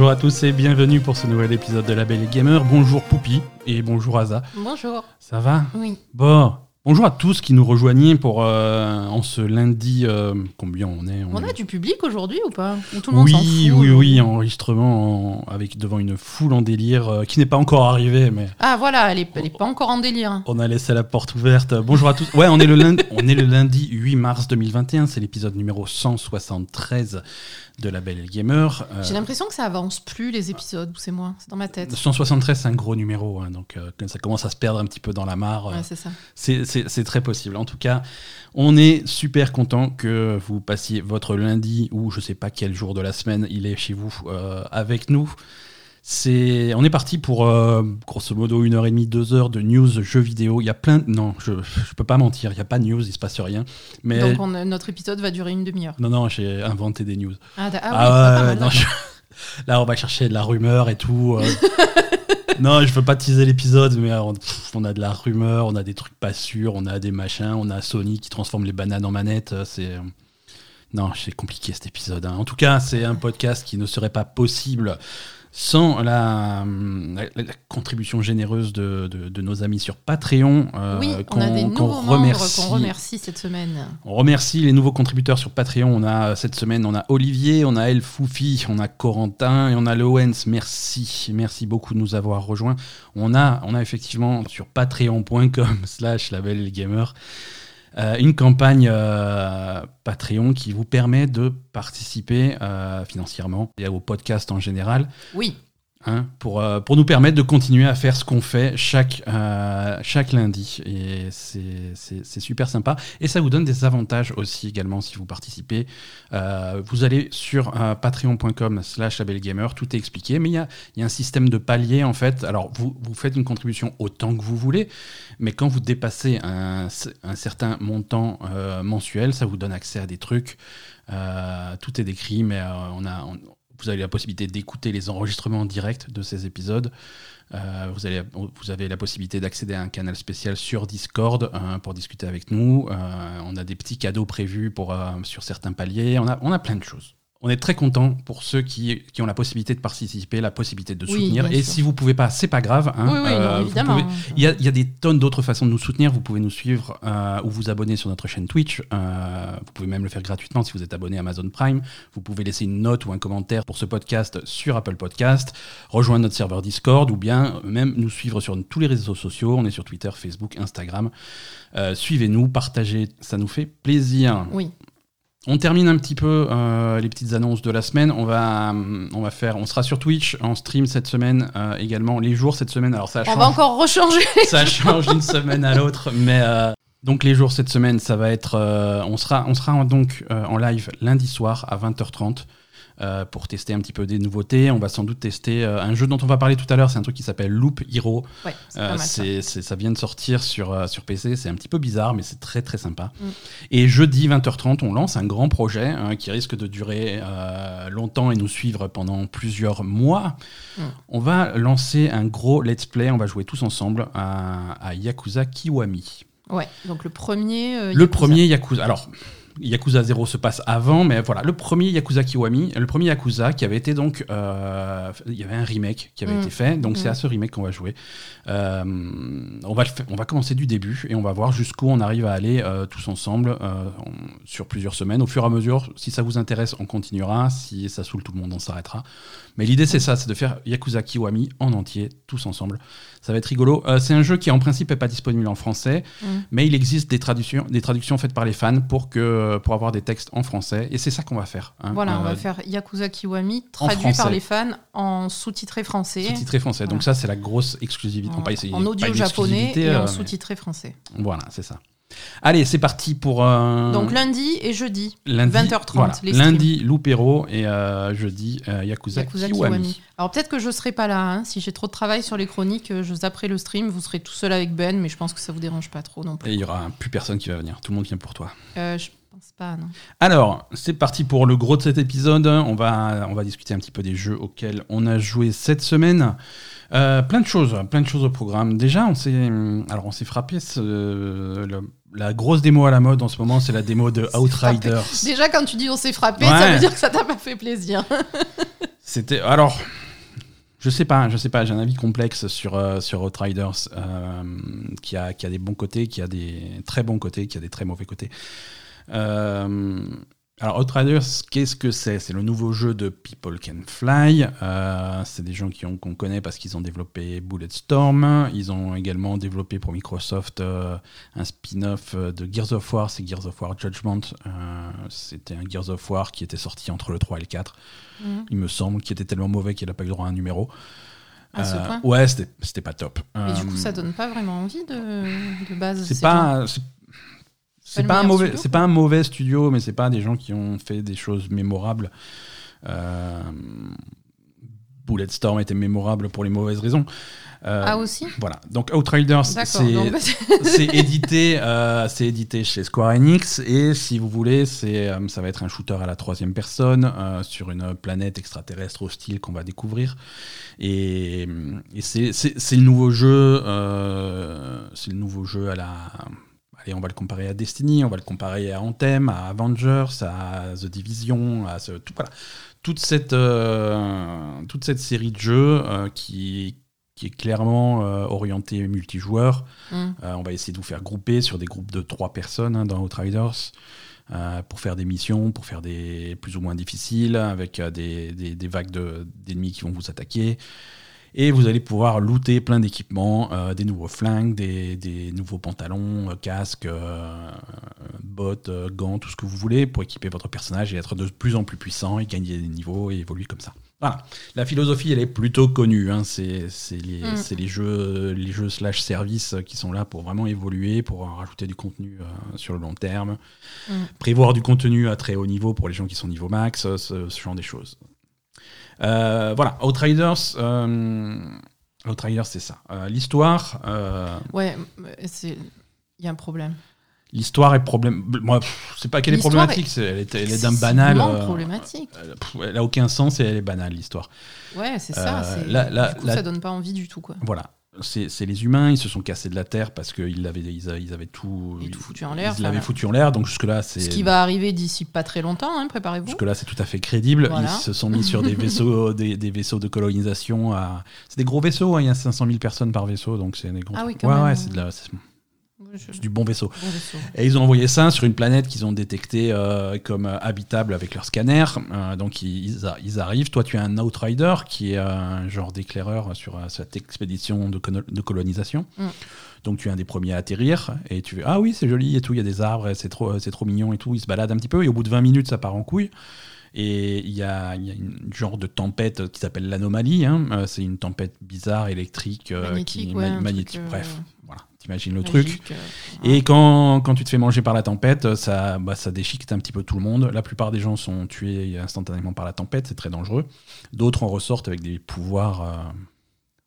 Bonjour à tous et bienvenue pour ce nouvel épisode de La Belle Gamer. Bonjour Poupi et bonjour Aza. Bonjour. Ça va? Oui. Bon. Bonjour à tous qui nous rejoignent pour euh, en ce lundi. euh, combien on est On a du public aujourd'hui ou pas Ou tout le Oui, monde s'en fout oui, aujourd'hui oui, enregistrement en- avec devant une foule en délire euh, qui n'est pas encore arrivée, mais Ah voilà, elle est, elle est pas encore en délire. on a laissé la porte ouverte. Bonjour à tous. Ouais, on est le lundi, on est le lundi 8 mars 2021. C'est l'épisode numéro 173 de La Belle et le Gamer. Euh, J'ai l'impression que ça avance plus les épisodes, ou c'est moi, c'est dans ma tête. 173, c'est un gros numéro, hein, donc euh, ça commence à se perdre un petit peu dans la mare. euh, Ouais, c'est ça. C'est- C'est très possible. En tout cas, on est super content que vous passiez votre lundi ou je sais pas quel jour de la semaine il est chez vous euh, avec nous. C'est, on est parti pour euh, grosso modo une heure et demie, deux heures de news jeux vidéo. Il y a plein, de- non, je, je peux pas mentir, il y a pas de news, il se passe rien. Mais Donc on notre épisode va durer une demi-heure. non, non, j'ai inventé des news. Ah, ah Ah, oui, ouais, pas mal, non, d'accord. je- Là, on va chercher de la rumeur et tout. euh. non, je veux pas teaser l'épisode, mais euh, on, a de la rumeur, on a des trucs pas sûrs, on a des machins, on a Sony qui transforme les bananes en manettes. euh, C'est euh, non, c'est compliqué cet épisode. hein. En tout cas, c'est un podcast qui ne serait pas possible sans la, la- la contribution généreuse de, de- de nos amis sur Patreon. euh, Oui, on qu'on- membres remercie. qu'on remercie cette semaine. On remercie les nouveaux contributeurs sur Patreon. On a cette semaine, on a Olivier, on a El Foufi, on a Corentin et on a Lowens. Merci, merci beaucoup de nous avoir rejoints. On a, on a effectivement sur patreon.com/slash labelgamer euh, une campagne euh, Patreon qui vous permet de participer euh, financièrement et au podcast en général. Oui, Hein, pour, euh, pour nous permettre de continuer à faire ce qu'on fait chaque, euh, chaque lundi. Et c'est super sympa. Et ça vous donne des avantages aussi également si vous participez. Euh, vous allez sur patreon.com slash labelgamer, tout est expliqué, mais il y a, y a un système de paliers en fait. Alors vous, vous faites une contribution autant que vous voulez, mais quand vous dépassez un, un certain montant mensuel, ça vous donne accès à des trucs. Tout est décrit, mais on a, vous avez la possibilité d'écouter les enregistrements en direct de ces épisodes. Euh, vous, avez la possibilité d'accéder à un canal spécial sur Discord hein, pour discuter avec nous. Euh, on a des petits cadeaux prévus euh, sur certains paliers. On a plein de choses. On est très content pour ceux qui, qui ont la possibilité de participer, la possibilité de soutenir. Et sûr. si vous pouvez pas, c'est pas grave. hein. oui, oui, Euh, non, évidemment. pouvez- il y, a, il y a des tonnes d'autres façons de nous soutenir. Vous pouvez nous suivre euh, ou vous abonner sur notre chaîne Twitch. Euh, vous pouvez même le faire gratuitement si vous êtes abonné à Amazon Prime. Vous pouvez laisser une note ou un commentaire pour ce podcast sur Apple Podcast, rejoindre notre serveur Discord ou bien même nous suivre sur tous les réseaux sociaux. On est sur Twitter, Facebook, Instagram. Suivez-nous, partagez, ça nous fait plaisir. Oui, On termine un petit peu euh, les petites annonces de la semaine. On va, hum, on va faire, on sera sur Twitch en stream cette semaine euh, également. Les jours cette semaine, alors ça on change va encore rechanger. ça change d'une semaine à l'autre, mais euh, donc les jours cette semaine, ça va être, euh, on sera, on sera en- donc euh, en live lundi soir à 20h30 euh, pour tester un petit peu des nouveautés. On va sans doute tester euh, un jeu dont on va parler tout à l'heure. C'est un truc qui s'appelle Loop Hero. Ouais, Euh, ça. vient de sortir sur, sur PC, c'est un petit peu bizarre, mais c'est très très sympa. Mm. Et jeudi 20h30, on lance un grand projet hein, qui risque de durer longtemps et nous suivre pendant plusieurs mois. Mm. On va lancer un gros let's play, on va jouer tous ensemble à, à Yakuza Kiwami. Ouais, donc le premier. Le Yakuza. premier Yakuza. Alors, Yakuza 0 se passe avant, mais voilà, le premier Yakuza Kiwami, le premier Yakuza qui avait été donc. euh, il y avait un remake qui avait Mm. été fait, donc c'est Mm. à ce remake qu'on va jouer. Euh, on, va le on va commencer du début et on va voir jusqu'où on arrive à aller euh, tous ensemble on- sur plusieurs semaines. Au fur et à mesure, si ça vous intéresse, on continuera. Si ça saoule tout le monde, on s'arrêtera. Mais l'idée, c'est ça c'est de faire Yakuza Kiwami en entier, tous ensemble. Ça va être rigolo. Euh, c'est un jeu qui, en principe, n'est pas disponible en français. Mm. Mais il existe des traductions, des traductions faites par les fans pour, que, pour avoir des textes en français. Et c'est ça qu'on va faire. hein. Voilà, on Euh, va faire Yakuza Kiwami, traduit par les fans en sous-titré français. Sous-titré français. Donc ça, c'est la grosse exclusivité. En, Pas- en audio japonais et euh, en sous-titré français. Voilà, c'est ça. Allez, c'est parti pour euh, Donc lundi et jeudi, lundi, 20h30, voilà. les lundi Loupéro et euh, jeudi euh, Yakuza, Yakuza Kiwami. Kiwami. Alors peut-être que je serai pas là. hein. Si j'ai trop de travail sur les chroniques, euh, je zapperai le stream. Vous serez tout seul avec Ben, mais je pense que ça vous dérange pas trop non Et plus. il y aura plus personne qui va venir. Tout le monde vient pour toi. Euh, je pense pas, non. Alors, c'est parti pour le gros de cet épisode. On va, on va discuter un petit peu des jeux auxquels on a joué cette semaine. Plein de choses, plein de choses au programme. Déjà, on s'est, alors on s'est frappé. ce- le- la grosse démo à la mode en ce moment, c'est la démo de Outriders. Déjà, quand tu dis on s'est frappé, Ouais. ça veut dire que ça t'a pas fait plaisir. C'était. Alors. Je sais pas, je sais pas, j'ai un avis complexe sur, euh, sur Outriders euh, qui, a, qui a des bons côtés, qui a des très bons côtés, qui a des très mauvais côtés. Euh, alors Outriders, qu'est-ce que c'est? C'est le nouveau jeu de People Can Fly. Euh, c'est des gens qu'on connaît parce qu'ils ont développé Bulletstorm. Ils ont également développé pour Microsoft euh, un spin-off euh, de Gears of War, c'est Gears of War Judgment. Euh, C'était un Gears of War qui était sorti entre le 3 et le 4, Mhm. il me semble, qui était tellement mauvais qu'il n'a pas eu droit à un numéro. À ce Euh, point? Ouais, c'était pas top. Et du coup, ça donne pas vraiment envie de, de base. c'est pas c'est- pas un mauvais studio, c'est pas un mauvais studio mais c'est pas des gens qui ont fait des choses mémorables. Euh, Bulletstorm était mémorable pour les mauvaises raisons. Euh, Ah aussi voilà. Donc Outriders c'est édité euh, c'est édité chez Square Enix et si vous voulez c'est euh, ça va être un shooter à la troisième personne euh, sur une planète extraterrestre hostile qu'on va découvrir. Et, et c'est c'est- c'est le nouveau jeu euh, c'est le nouveau jeu à la allez on va le comparer à Destiny on va le comparer à Anthem à Avengers à The Division à ce, tout voilà toute cette euh, toute cette série de jeux euh, qui qui est clairement euh, orientée multijoueur euh, on va essayer de vous faire grouper sur des groupes de trois personnes hein, dans Outriders pour faire des missions, pour faire des plus ou moins difficiles, avec des, des- des vagues de- d'ennemis qui vont vous attaquer. Et vous allez pouvoir looter plein d'équipements, euh, des nouveaux flingues, des, des nouveaux pantalons, euh, casques, euh, bottes, euh, gants, tout ce que vous voulez pour équiper votre personnage et être de plus en plus puissant et gagner des niveaux et évoluer comme ça. Voilà. La philosophie, elle est plutôt connue. hein. C'est les, Mm. les jeux, les jeux slash services qui sont là pour vraiment évoluer, pour rajouter du contenu euh, sur le long terme, Mm. prévoir du contenu à très haut niveau pour les gens qui sont niveau max, ce, ce genre des choses. Euh, voilà, Outriders, euh, Outriders, c'est ça. Euh, L'histoire, Ouais, c'est. Il y a un problème. l'histoire est problème. Moi, pff, c'est pas qu'elle est problématique, c'est- elle est, elle est d'un banal. Problématique. pff, elle a aucun sens et elle est banale l'histoire. Ouais, c'est ça. C'est- là- là- du coup, là- ça donne pas envie du tout, quoi. Voilà. C'est c'est les humains, ils se sont cassés de la terre parce qu'ils avaient, ils avaient, ils avaient tout, tout foutu en l'air, Ils l'avaient enfin, foutu en l'air, donc jusque-là, c'est. Ce qui va arriver d'ici pas très longtemps, hein, préparez-vous. Jusque-là, c'est tout à fait crédible. Voilà. Ils se sont mis sur des vaisseaux, des, des vaisseaux de colonisation. À... C'est des gros vaisseaux, hein, il y a 500 000 personnes par vaisseau, donc c'est des gros. Ah oui, quand ouais, même. ouais, c'est de la- c'est- Je- c'est du bon vaisseau. bon vaisseau. Et ils ont envoyé ça sur une planète qu'ils ont détectée euh, comme euh, habitable avec leur scanner. Euh, donc ils, ils arrivent. Toi, tu es un outrider qui est un genre d'éclaireur sur cette expédition de, colonisation. Mm. Donc tu es un des premiers à atterrir et tu fais ah oui c'est joli et tout il y a des arbres c'est trop c'est trop mignon et tout ils se baladent un petit peu et au bout de 20 minutes ça part en couille et il y a, y a une genre de tempête qui s'appelle l'anomalie hein. C'est une tempête bizarre électrique Magnétique, qui ouais, un magnétique truc, euh, bref voilà t'imagines le truc euh, et quand, quand tu te fais manger par la tempête, ça, bah, ça déchiquette un petit peu tout le monde. La plupart des gens sont tués instantanément par la tempête, c'est très dangereux. D'autres en ressortent avec des pouvoirs, euh,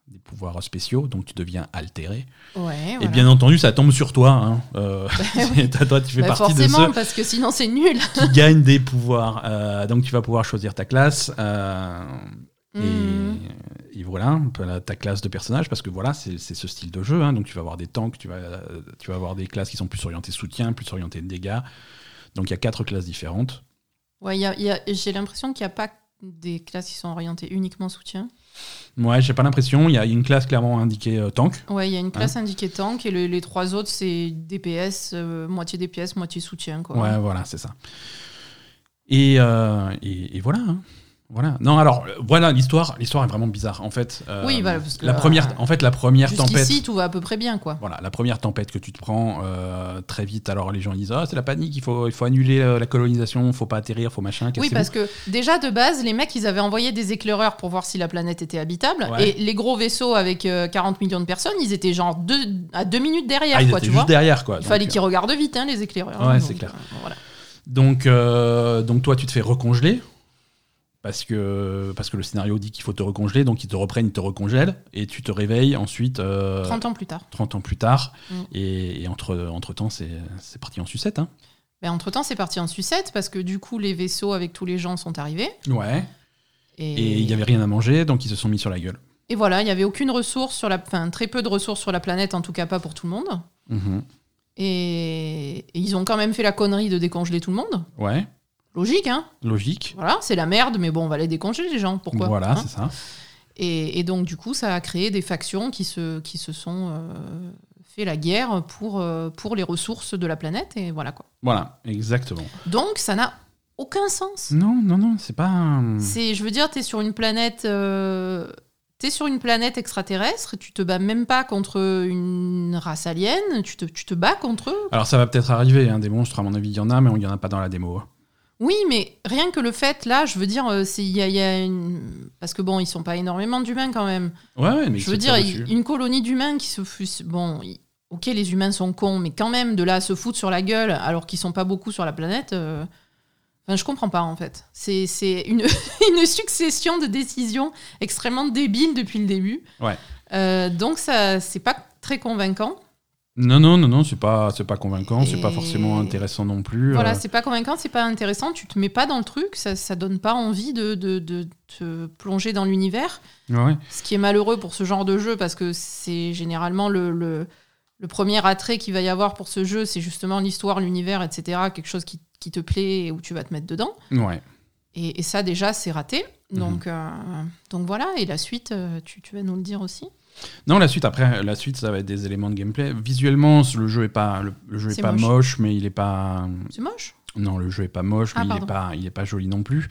des pouvoirs spéciaux, donc tu deviens altéré. Ouais, Et bien entendu, ça tombe sur toi. Hein. Euh, c'est- toi, tu fais Bah, partie de forcément, ceux parce que sinon c'est nul. qui gagnent des pouvoirs. Euh, donc tu vas pouvoir choisir ta classe. Et, Mhm. et voilà, ta classe de personnage, parce que voilà, c'est ce style de jeu. hein. donc tu vas avoir des tanks, tu vas, tu vas avoir des classes qui sont plus orientées soutien, plus orientées dégâts. Donc il y a quatre classes différentes. Ouais, il y a- il y a- j'ai l'impression qu'il n'y a pas des classes qui sont orientées uniquement soutien. Ouais, j'ai pas l'impression. Il y a une classe clairement indiquée euh, tank. Ouais, il y a une Hein classe indiquée tank et le- les trois autres c'est DPS, euh, moitié DPS, moitié soutien. Quoi. Ouais, voilà, c'est ça. Et, euh, et, et voilà. hein. Voilà. Non, alors euh, voilà l'histoire. L'histoire est vraiment bizarre. En fait, euh, Oui, voilà, parce que, la première, euh, en fait, la première tempête. Jusqu'ici, tout va à peu près bien, quoi. Voilà, la première tempête que tu te prends euh, très vite, alors les gens disent ah c'est la panique, il faut, il faut annuler la colonisation, il faut pas atterrir, faut machin. Oui, parce que déjà de base, les mecs, ils avaient envoyé des éclaireurs pour voir si la planète était habitable. Ouais. Et les gros vaisseaux avec euh, 40 millions de personnes, ils étaient genre deux, à deux minutes derrière, ah, ils quoi, étaient tu juste vois. derrière quoi. Il Donc, fallait qu'ils regardent vite, hein, les éclaireurs. Ouais, hein, c'est clair. voilà. Donc, euh, donc toi, tu te fais recongeler parce que, parce que le scénario dit qu'il faut te recongeler, donc ils te reprennent, ils te recongèlent, et tu te réveilles ensuite euh, 30 ans plus tard. 30 ans plus tard, Mm. et, et entre, entre temps, c'est parti en sucette. Hein. Ben, entre-temps, c'est parti en sucette parce que du coup, les vaisseaux avec tous les gens sont arrivés. Ouais. Et, il y avait rien à manger, donc ils se sont mis sur la gueule. et voilà, il n'y avait aucune ressource sur la... Enfin, très peu de ressources sur la planète, en tout cas pas pour tout le monde. Mhm. Et, et ils ont quand même fait la connerie de décongeler tout le monde. Ouais. Logique, hein Logique. Voilà, c'est la merde, mais bon, on va les décongeler, les gens. Pourquoi Voilà, hein c'est ça. et, et donc, du coup, ça a créé des factions qui se, qui se sont euh, fait la guerre pour, euh, pour les ressources de la planète. Et voilà quoi. Voilà, exactement. Donc, ça n'a aucun sens. Non, non, non, c'est pas. un- C'est, je veux dire, tu es sur une planète. euh, T'es sur une planète extraterrestre, tu te bats même pas contre une race alien, tu te, tu te bats contre eux. Alors ça va peut-être arriver, hein, des monstres, à mon avis, il y en a, mais il n'y en a pas dans la démo. Oui, mais rien que le fait, là, je veux dire, euh, il y a, il y a une... Parce que bon, ils sont pas énormément d'humains quand même. Ouais, ouais, mais je veux dire, une colonie d'humains qui se foutent... Bon, ok, les humains sont cons, mais quand même, de là à se foutre sur la gueule alors qu'ils sont pas beaucoup sur la planète... euh, Enfin, je comprends pas en fait. C'est c'est une, une succession de décisions extrêmement débiles depuis le début. Ouais. Euh, donc ça, c'est pas très convaincant. Non, non, non, non, c'est pas, c'est pas convaincant, c'est pas forcément intéressant non plus. Voilà, euh, c'est pas convaincant, c'est pas intéressant. Tu te mets pas dans le truc, ça, ça donne pas envie de, de, de te plonger dans l'univers. ouais. Ce qui est malheureux pour ce genre de jeu parce que c'est généralement le, le, le premier attrait qu'il va y avoir pour ce jeu, c'est justement l'histoire, l'univers, etc. Quelque chose qui, qui te plaît et où tu vas te mettre dedans. Ouais. Et, et ça, déjà, c'est raté. Mhm. Donc, euh, donc voilà, et la suite, euh, tu, tu vas nous le dire aussi. Non, la suite, après, la suite, ça va être des éléments de gameplay. Visuellement, le jeu est pas, le, le jeu est pas moche. moche. mais il est pas. C'est moche? Non, le jeu est pas moche, Ah, mais il est pardon. pas, il est pas joli non plus.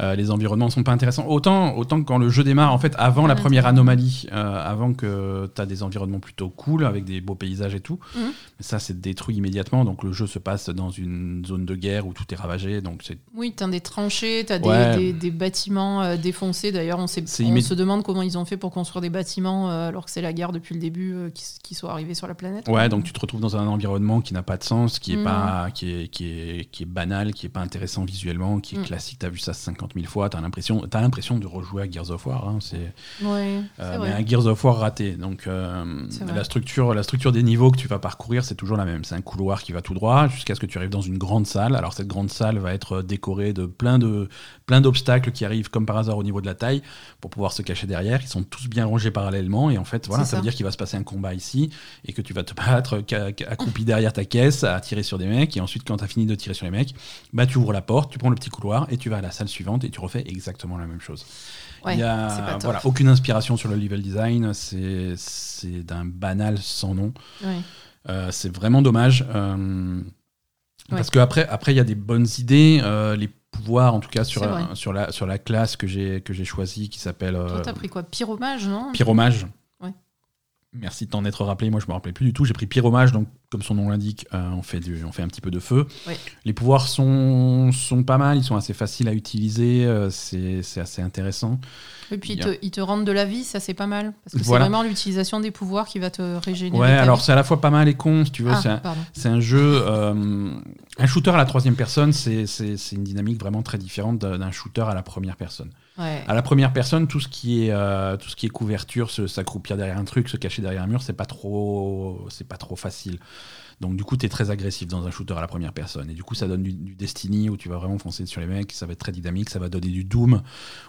Euh, les environnements sont pas intéressants. Autant, autant que quand le jeu démarre, en fait, avant la Ah, première anomalie, euh, avant que tu as des environnements plutôt cool avec des beaux paysages et tout, Mhm. mais ça c'est détruit immédiatement. Donc le jeu se passe dans une zone de guerre où tout est ravagé. Donc c'est Oui, t'as des tranchées, des, Ouais. des, des bâtiments euh, défoncés. D'ailleurs, on, on se demande comment ils ont fait pour construire des bâtiments alors que c'est la guerre depuis le début qui, qui sont arrivés sur la planète. Ouais, donc tu te retrouves dans un environnement qui n'a pas de sens, qui est Mhm. pas, qui est, qui est, qui est banal, qui est pas intéressant visuellement, qui est Mhm. classique. T'as vu ça 50 000 fois, t'as l'impression, t'as l'impression de rejouer à Gears of War. hein, c'est, Ouais, c'est euh, vrai. mais un Gears of War raté. Donc euh, C'est la structure, la structure des niveaux que tu vas parcourir, c'est toujours la même. C'est un couloir qui va tout droit jusqu'à ce que tu arrives dans une grande salle. Alors cette grande salle va être décorée de plein de, plein d'obstacles qui arrivent comme par hasard au niveau de la taille pour pouvoir se cacher derrière. Ils sont tous bien rangés parallèlement et en fait, voilà, C'est ça veut dire qu'il va se passer un combat ici et que tu vas te battre accroupi derrière ta caisse à tirer sur des mecs et ensuite quand tu as fini de tirer sur les mecs, bah tu ouvres la porte, tu prends le petit couloir et tu vas à la salle suivante et tu refais exactement la même chose. Ouais, Il y a voilà, aucune inspiration sur le level design, c'est d'un banal sans nom. Ouais. Euh, c'est vraiment dommage. euh, Parce qu'après, après, il y a des bonnes idées. euh, les pouvoirs, en tout cas, sur, sur, la, sur la classe que j'ai choisie, qui s'appelle Toi, t'as pris quoi? Pyromage, non? Pyromage. Merci de t'en être rappelé. Moi, je me rappelais plus du tout. J'ai pris Pyromage, donc comme son nom l'indique, euh, on, fait du- on fait un petit peu de feu. Ouais. Les pouvoirs sont, sont pas mal, ils sont assez faciles à utiliser, euh, c'est c'est assez intéressant. Et puis, ils te, ils te rendent de la vie, ça c'est pas mal. Parce que Voilà. c'est vraiment l'utilisation des pouvoirs qui va te régénérer. Ouais, alors c'est à la fois pas mal et con, si tu veux. Ah, c'est un- un jeu, euh, un shooter à la troisième personne, c'est c'est- c'est une dynamique vraiment très différente d'un shooter à la première personne. Ouais. À la première personne, tout ce qui est, euh, tout ce qui est couverture, se- s'accroupir derrière un truc, se cacher derrière un mur, c'est pas trop, c'est pas trop facile. Donc du coup, tu es très agressif dans un shooter à la première personne. Et du coup, ça donne du, du Destiny où tu vas vraiment foncer sur les mecs, ça va être très dynamique, ça va donner du Doom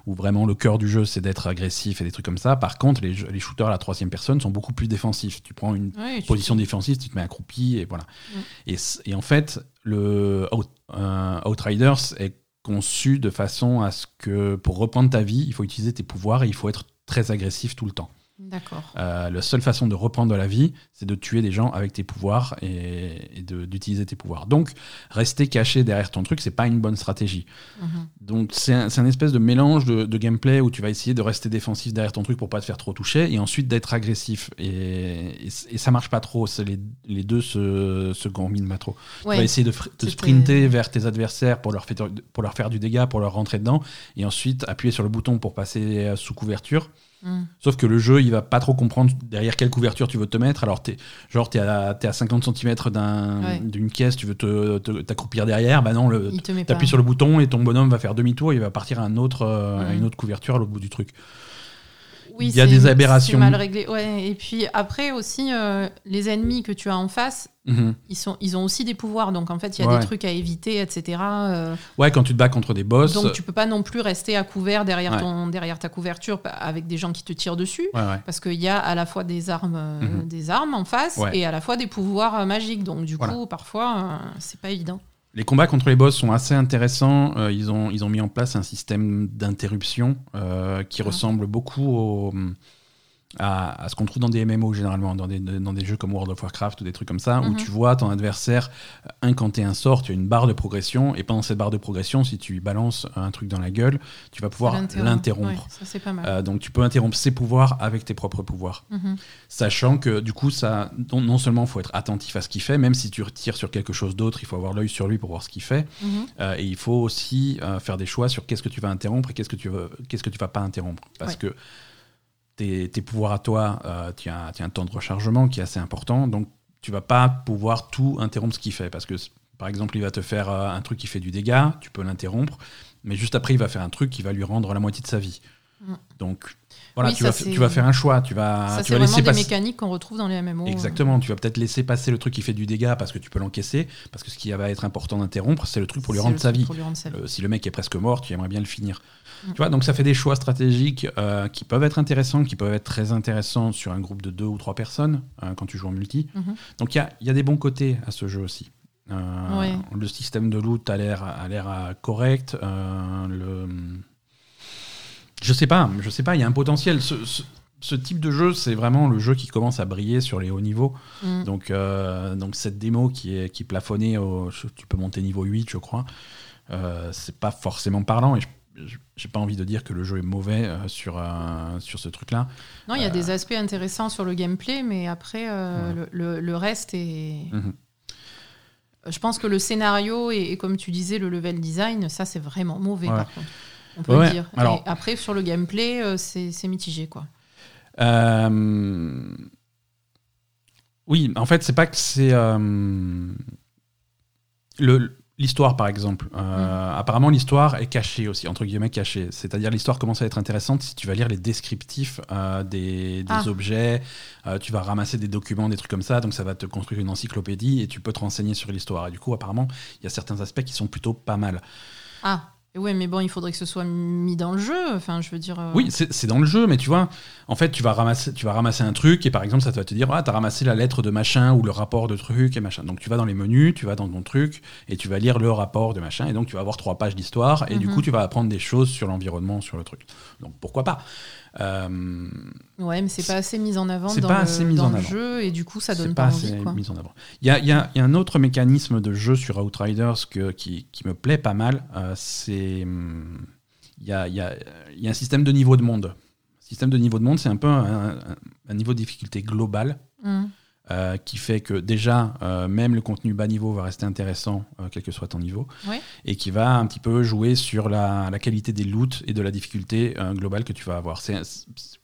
où vraiment le cœur du jeu c'est d'être agressif et des trucs comme ça. Par contre, les, shooters à la troisième personne sont beaucoup plus défensifs. Tu prends une Ouais, tu- position défensive, tu te mets accroupi et voilà. Et, en fait, le Out- euh, Outriders est conçu de façon à ce que pour reprendre ta vie, il faut utiliser tes pouvoirs et il faut être très agressif tout le temps. D'accord. Euh, la seule façon de reprendre la vie, c'est de tuer des gens avec tes pouvoirs et, d'utiliser tes pouvoirs. Donc, rester caché derrière ton truc, c'est pas une bonne stratégie. Mhm. Donc c'est un, espèce de mélange de, de gameplay où tu vas essayer de rester défensif derrière ton truc pour pas te faire trop toucher et ensuite d'être agressif. Et, et, et ça marche pas trop. C'est Les, les deux se, se combinent pas trop. Tu vas essayer de, sprinter vers tes adversaires pour leur, faire, pour leur faire du dégât, pour leur rentrer dedans et ensuite appuyer sur le bouton pour passer sous couverture. Mhm. Sauf que le jeu, il va pas trop comprendre derrière quelle couverture tu veux te mettre. Alors, t'es, genre, tu es à, t'es à 50 cm d'un, Ouais. d'une caisse, tu veux te, t'accroupir derrière. Bah non, le. T'appuies sur le bouton et ton bonhomme va faire demi-tour, il va partir à, un autre, euh, à une autre couverture à l'autre bout du truc. Oui, il y a des aberrations. Mal réglé. Ouais. Et puis après aussi, euh, les ennemis que tu as en face, Mhm. ils, sont, ils ont aussi des pouvoirs. Donc en fait, il y a Ouais. des trucs à éviter, etc. euh, Ouais, quand tu te bats contre des boss. donc tu peux pas non plus rester à couvert derrière, Ouais. ton, derrière ta couverture avec des gens qui te tirent dessus. Parce qu'il y a à la fois des armes, euh, Mhm. des armes en face et à la fois des pouvoirs euh, magiques. Donc du Voilà. coup, parfois, euh, c'est pas évident. Les combats contre les boss sont assez intéressants. Euh, ils, ont, ils ont mis en place un système d'interruption euh, qui Ah. ressemble beaucoup au, à, à ce qu'on trouve dans des MMO généralement, dans des, dans des jeux comme World of Warcraft ou des trucs comme ça, où Mhm. tu vois ton adversaire incanter un sort, tu as une barre de progression, et pendant cette barre de progression, si tu lui balances un truc dans la gueule, tu vas pouvoir L'interrompre. Ouais. Euh, donc tu peux interrompre ses pouvoirs avec tes propres pouvoirs. Mhm. Sachant que du coup, ça, non, non seulement il faut être attentif à ce qu'il fait, même si tu retires sur quelque chose d'autre, il faut avoir l'œil sur lui pour voir ce qu'il fait. Mhm. Euh, et il faut aussi euh, faire des choix sur qu'est-ce que tu vas interrompre et qu'est-ce que tu veux, qu'est-ce que tu vas pas interrompre. Parce Ouais. que tes, tes pouvoirs à toi, euh, tu as, tu as un temps de rechargement qui est assez important, donc tu vas pas pouvoir tout interrompre ce qu'il fait. Parce que par exemple, il va te faire euh, un truc qui fait du dégât, tu peux l'interrompre, mais juste après, il va faire un truc qui va lui rendre la moitié de sa vie. Mm. Donc voilà, Oui, tu, vas, tu vas faire un choix, tu vas, ça, tu c'est vas vraiment laisser des passer. mécaniques qu'on retrouve dans les MMO. Exactement, tu vas peut-être laisser passer le truc qui fait du dégât parce que tu peux l'encaisser, parce que ce qui va être important d'interrompre, c'est le truc pour lui C'est rendre le sa truc vie. Pour lui rendre sa vie. Euh, si le mec est presque mort, tu aimerais bien le finir. Tu vois, donc ça fait des choix stratégiques euh, qui peuvent être intéressants, qui peuvent être très intéressants sur un groupe de deux ou trois personnes euh, quand tu joues en multi. Mhm. Donc il y a, y a des bons côtés à ce jeu aussi. Euh. Le système de loot a l'air a l'air correct. le... Je sais pas, je sais pas, il y a un potentiel. Ce, ce- ce type de jeu, c'est vraiment le jeu qui commence à briller sur les hauts niveaux. Mhm. Donc, euh, donc cette démo qui est, qui est plafonnée, au, tu peux monter niveau 8, je crois, euh, c'est pas forcément parlant. Et je- je- j'ai pas envie de dire que le jeu est mauvais euh, sur, euh, sur ce truc-là. Non, il y a Euh, des aspects intéressants sur le gameplay, mais après, euh, le, le- le reste est. Mhm. Je pense que le scénario et, et comme tu disais, le level design, ça, c'est vraiment mauvais, Ouais. par contre. On peut Ouais, le dire. alors- Et après, sur le gameplay, euh, c'est mitigé, quoi. Euh, Oui, en fait, c'est pas que c'est. euh, le- L'histoire, par exemple. Euh, Apparemment, l'histoire est cachée aussi, entre guillemets cachée. C'est-à-dire, l'histoire commence à être intéressante si tu vas lire les descriptifs euh, des, des Ah. objets. Euh, tu vas ramasser des documents, des trucs comme ça. Donc, ça va te construire une encyclopédie et tu peux te renseigner sur l'histoire. Et du coup, apparemment, il y a certains aspects qui sont plutôt pas mal. Ah, ouais, mais bon, il faudrait que ce soit mis dans le jeu. Enfin, je veux dire. euh, Oui, c'est dans le jeu, mais tu vois, en fait, tu vas ramasser, tu vas ramasser un truc et par exemple, ça va te dire, ah, t'as ramassé la lettre de machin ou le rapport de truc et machin. Donc tu vas dans les menus, tu vas dans ton truc et tu vas lire le rapport de machin et donc tu vas avoir trois pages d'histoire et du Mhm. coup, tu vas apprendre des choses sur l'environnement, sur le truc. Donc pourquoi pas? Euh, Ouais, mais c'est pas assez mis en avant dans, pas le, assez mis dans en le avant. jeu et du coup, ça donne pas pas, assez envie, quoi. mis en avant. Il y a, il y a- il y a un autre mécanisme de jeu sur Outriders que, qui, qui me plaît pas mal. euh, c'est il y a, y un système de niveau de monde. Système de niveau de monde, c'est un peu un, un- un niveau de difficulté global Mhm. Euh, qui fait que déjà, euh, même le contenu bas niveau va rester intéressant, euh, quel que soit ton niveau, Ouais. et qui va un petit peu jouer sur la, la qualité des loots et de la difficulté globale que tu vas avoir. C'est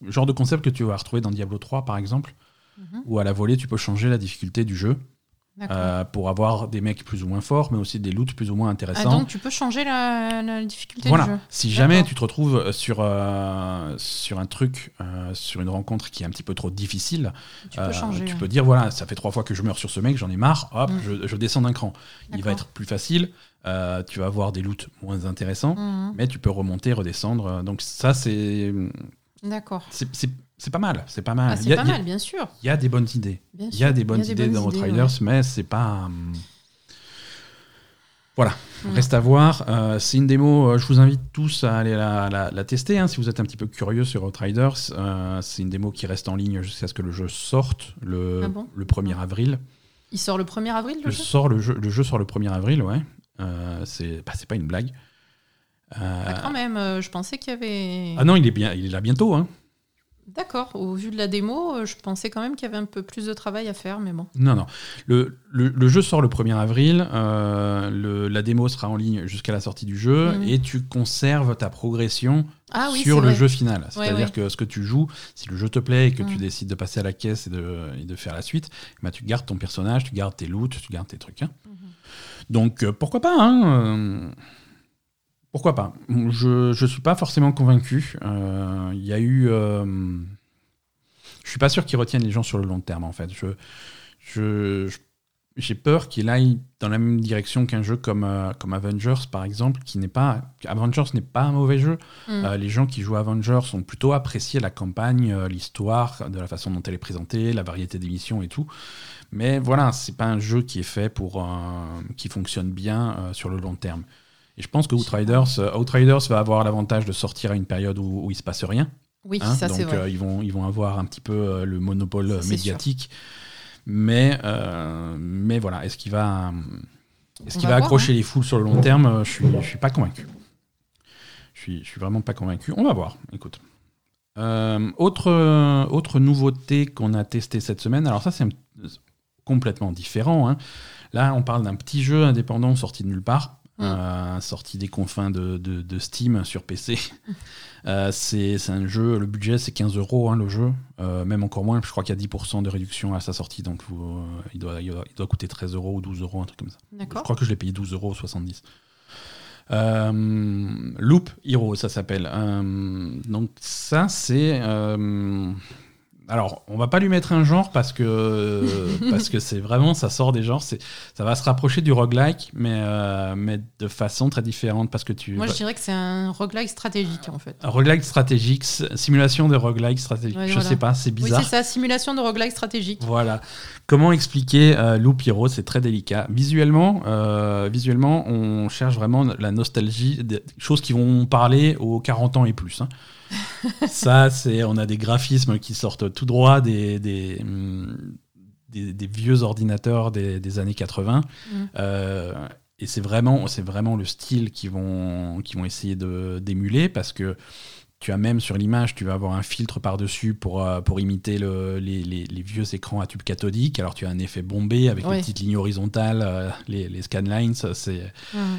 le genre de concept que tu vas retrouver dans Diablo 3, par exemple, Mhm. où à la volée, tu peux changer la difficulté du jeu. Euh, pour avoir des mecs plus ou moins forts, mais aussi des loots plus ou moins Ah, intéressants. donc tu peux changer la, la difficulté Voilà. du jeu. Si jamais tu te retrouves sur, euh, sur un truc, euh, sur une rencontre qui est un petit peu trop difficile, Tu peux euh, changer. tu ouais. peux dire voilà, ça fait trois fois que je meurs sur ce mec, j'en ai marre, hop, Mm. je, je descends d'un cran. Il va être plus facile, euh, tu vas avoir des loots moins intéressants, Mhm. mais tu peux remonter, redescendre. Donc ça, c'est D'accord. c'est- c'est- pas mal, c'est pas mal. Ah, c'est pas a- mal, bien sûr. Il y a des bonnes idées. Il y a des bonnes idées dans Outriders, mais c'est pas. hum, Voilà, reste à voir. Euh, c'est une démo, euh, je vous invite tous à aller la, la- la tester hein, si vous êtes un petit peu curieux sur Outriders. Euh, c'est une démo qui reste en ligne jusqu'à ce que le jeu sorte le, Ah bon? le 1er avril. Il sort le 1er avril, le Le, jeu? sort, le, jeu, le jeu sort le 1er avril, ouais. Euh, c'est bah, pas une blague. Euh, Ah, Quand même, euh, je pensais qu'il y avait. ah non, il est, bien, il est là bientôt. Hein. D'accord, au vu de la démo, euh, je pensais quand même qu'il y avait un peu plus de travail à faire, mais bon. Non, non. Le, le- le jeu sort le 1er avril. euh, le- la démo sera en ligne jusqu'à la sortie du jeu Mhm. et tu conserves ta progression Ah oui, sur le vrai. jeu final. C'est-à-dire ouais. que ce que tu joues, si le jeu te plaît et que tu Mhm. décides de passer à la caisse et de, et de faire la suite, bah, tu gardes ton personnage, tu gardes tes loots, tu gardes tes trucs. hein. Mhm. Donc euh, pourquoi pas hein, euh, Pourquoi pas Je ne suis pas forcément convaincu. Euh, Il y a eu... euh, je suis pas sûr qu'ils retiennent les gens sur le long terme en fait. Je, je, j'ai peur qu'il aille dans la même direction qu'un jeu comme, euh, comme Avengers, par exemple, qui n'est pas. Avengers n'est pas un mauvais jeu. Mm. Euh, les gens qui jouent à Avengers ont plutôt apprécié la campagne, euh, l'histoire, de la façon dont elle est présentée, la variété d'émissions et tout. Mais voilà, c'est pas un jeu qui est fait pour. euh, qui fonctionne bien euh, sur le long terme. Et je pense que Outriders, euh, Outriders va avoir l'avantage de sortir à une période où, où il se passe rien. Oui, Hein, ça c'est donc vrai. euh, ils, vont, ils vont avoir un petit peu euh, le monopole euh, médiatique. Mais, euh, mais voilà, est-ce qu'il va, qu'il va va, voir, accrocher hein. les foules sur le long terme Je suis, je suis pas convaincu. Je suis, je suis vraiment pas convaincu. On va voir, écoute. Autre, autre nouveauté qu'on a testé cette semaine, alors ça c'est complètement différent. hein. Là, on parle d'un petit jeu indépendant sorti de nulle part, Euh, sorti des confins de, de- de Steam sur PC. Euh, c'est un jeu, le budget c'est 15 euros hein, le jeu, Euh, même encore moins, je crois qu'il y a 10% de réduction à sa sortie, donc vous, il, doit, il, doit, il doit coûter 13 euros ou 12 euros, un truc comme ça. Je crois que je l'ai payé 12 euros 70. Euh, Loop Hero, ça s'appelle. Euh, donc ça, c'est... euh, alors, on va pas lui mettre un genre parce que parce que c'est vraiment ça sort des genres. C'est ça va se rapprocher du roguelike, mais euh, mais de façon très différente parce que tu Moi je dirais que c'est un roguelike stratégique en fait. un roguelike stratégique, simulation de roguelike stratégique. Ouais, je voilà. sais pas, c'est Oui, bizarre. c'est ça, simulation de roguelike stratégique. Voilà. Comment expliquer euh, Hero C'est très délicat. Visuellement, euh, visuellement, on cherche vraiment la nostalgie, des choses qui vont parler aux 40 ans et plus. hein. Ça, c'est, on a des graphismes qui sortent tout droit des, des, des- des vieux ordinateurs des, des années 80. Mm. Euh, et c'est vraiment, vraiment le style qu'ils vont, qu'ils vont essayer de, d'émuler parce que tu as même sur l'image, tu vas avoir un filtre par-dessus pour, euh, pour imiter le- les, les- les vieux écrans à tube cathodique. Alors tu as un effet bombé avec Ouais. les petites lignes horizontales, euh, les, les scanlines. C'est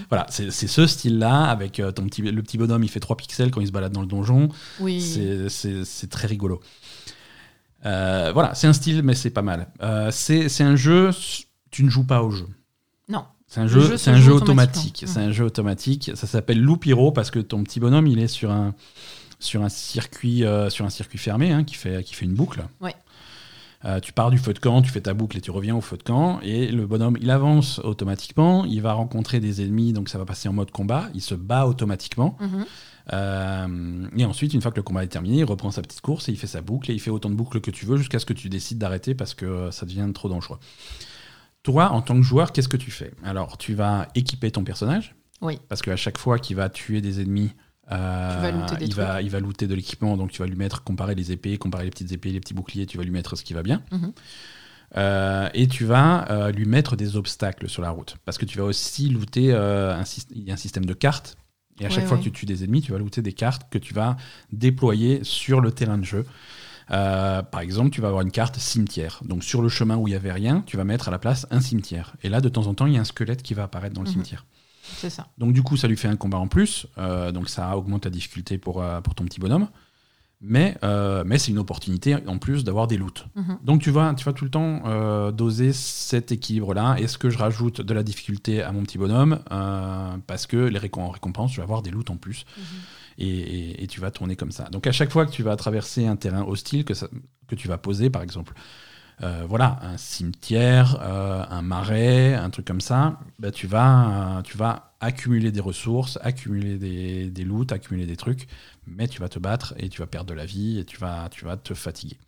voilà, c'est ce style-là avec euh, ton petit, le petit bonhomme, il fait 3 pixels quand il se balade dans le donjon. Oui. C'est- très rigolo. Euh, voilà, c'est un style, mais c'est pas mal. C'est un jeu, tu ne joues pas au jeu. Non. C'est un Le jeu, c'est un jeu automatique. C'est un jeu automatique. Ça s'appelle Loop Hero parce que ton petit bonhomme, il est sur un sur un circuit euh, sur un circuit fermé hein, qui fait qui fait une boucle. Ouais. Euh, tu pars du feu de camp, tu fais ta boucle et tu reviens au feu de camp. Et le bonhomme, il avance automatiquement. Il va rencontrer des ennemis, donc ça va passer en mode combat. Il se bat automatiquement. Mhm. Euh, et ensuite, une fois que le combat est terminé, il reprend sa petite course et il fait sa boucle et il fait autant de boucles que tu veux jusqu'à ce que tu décides d'arrêter parce que ça devient trop dangereux. Toi, en tant que joueur, qu'est-ce que tu fais? Alors, tu vas équiper ton personnage. Oui. Parce qu'à chaque fois qu'il va tuer des ennemis, euh, il, va, il va looter de l'équipement. Donc, tu vas lui mettre, comparer les épées, comparer les petites épées, les petits boucliers, tu vas lui mettre ce qui va bien. Mhm. Euh, et tu vas euh, lui mettre des obstacles sur la route. Parce que tu vas aussi looter un, il y a un système de cartes. Et à Ouais, chaque fois que tu tues des ennemis, tu vas looter des cartes que tu vas déployer sur le terrain de jeu. Euh, par exemple, tu vas avoir une carte cimetière. Donc sur le chemin où il n'y avait rien, tu vas mettre à la place un cimetière. Et là, de temps en temps, il y a un squelette qui va apparaître dans le Mhm. cimetière. C'est ça. Donc du coup, ça lui fait un combat en plus. Euh, donc ça augmente la difficulté pour, euh, pour ton petit bonhomme. Mais, euh, mais c'est une opportunité en plus d'avoir des loots. Mhm. Donc tu vas, tu vas tout le temps doser cet équilibre-là. Est-ce que je rajoute de la difficulté à mon petit bonhomme? Parce que les récom- en récompense, je vais avoir des loots en plus. Mhm. Et, et- et tu vas tourner comme ça. Donc à chaque fois que tu vas traverser un terrain hostile que, ça- que tu vas poser, par exemple, voilà, un cimetière, euh, un marais, un truc comme ça, bah, tu, vas, euh, tu vas accumuler des ressources, accumuler des, des loots, accumuler des trucs, mais tu vas te battre et tu vas perdre de la vie et tu vas, tu vas te fatiguer.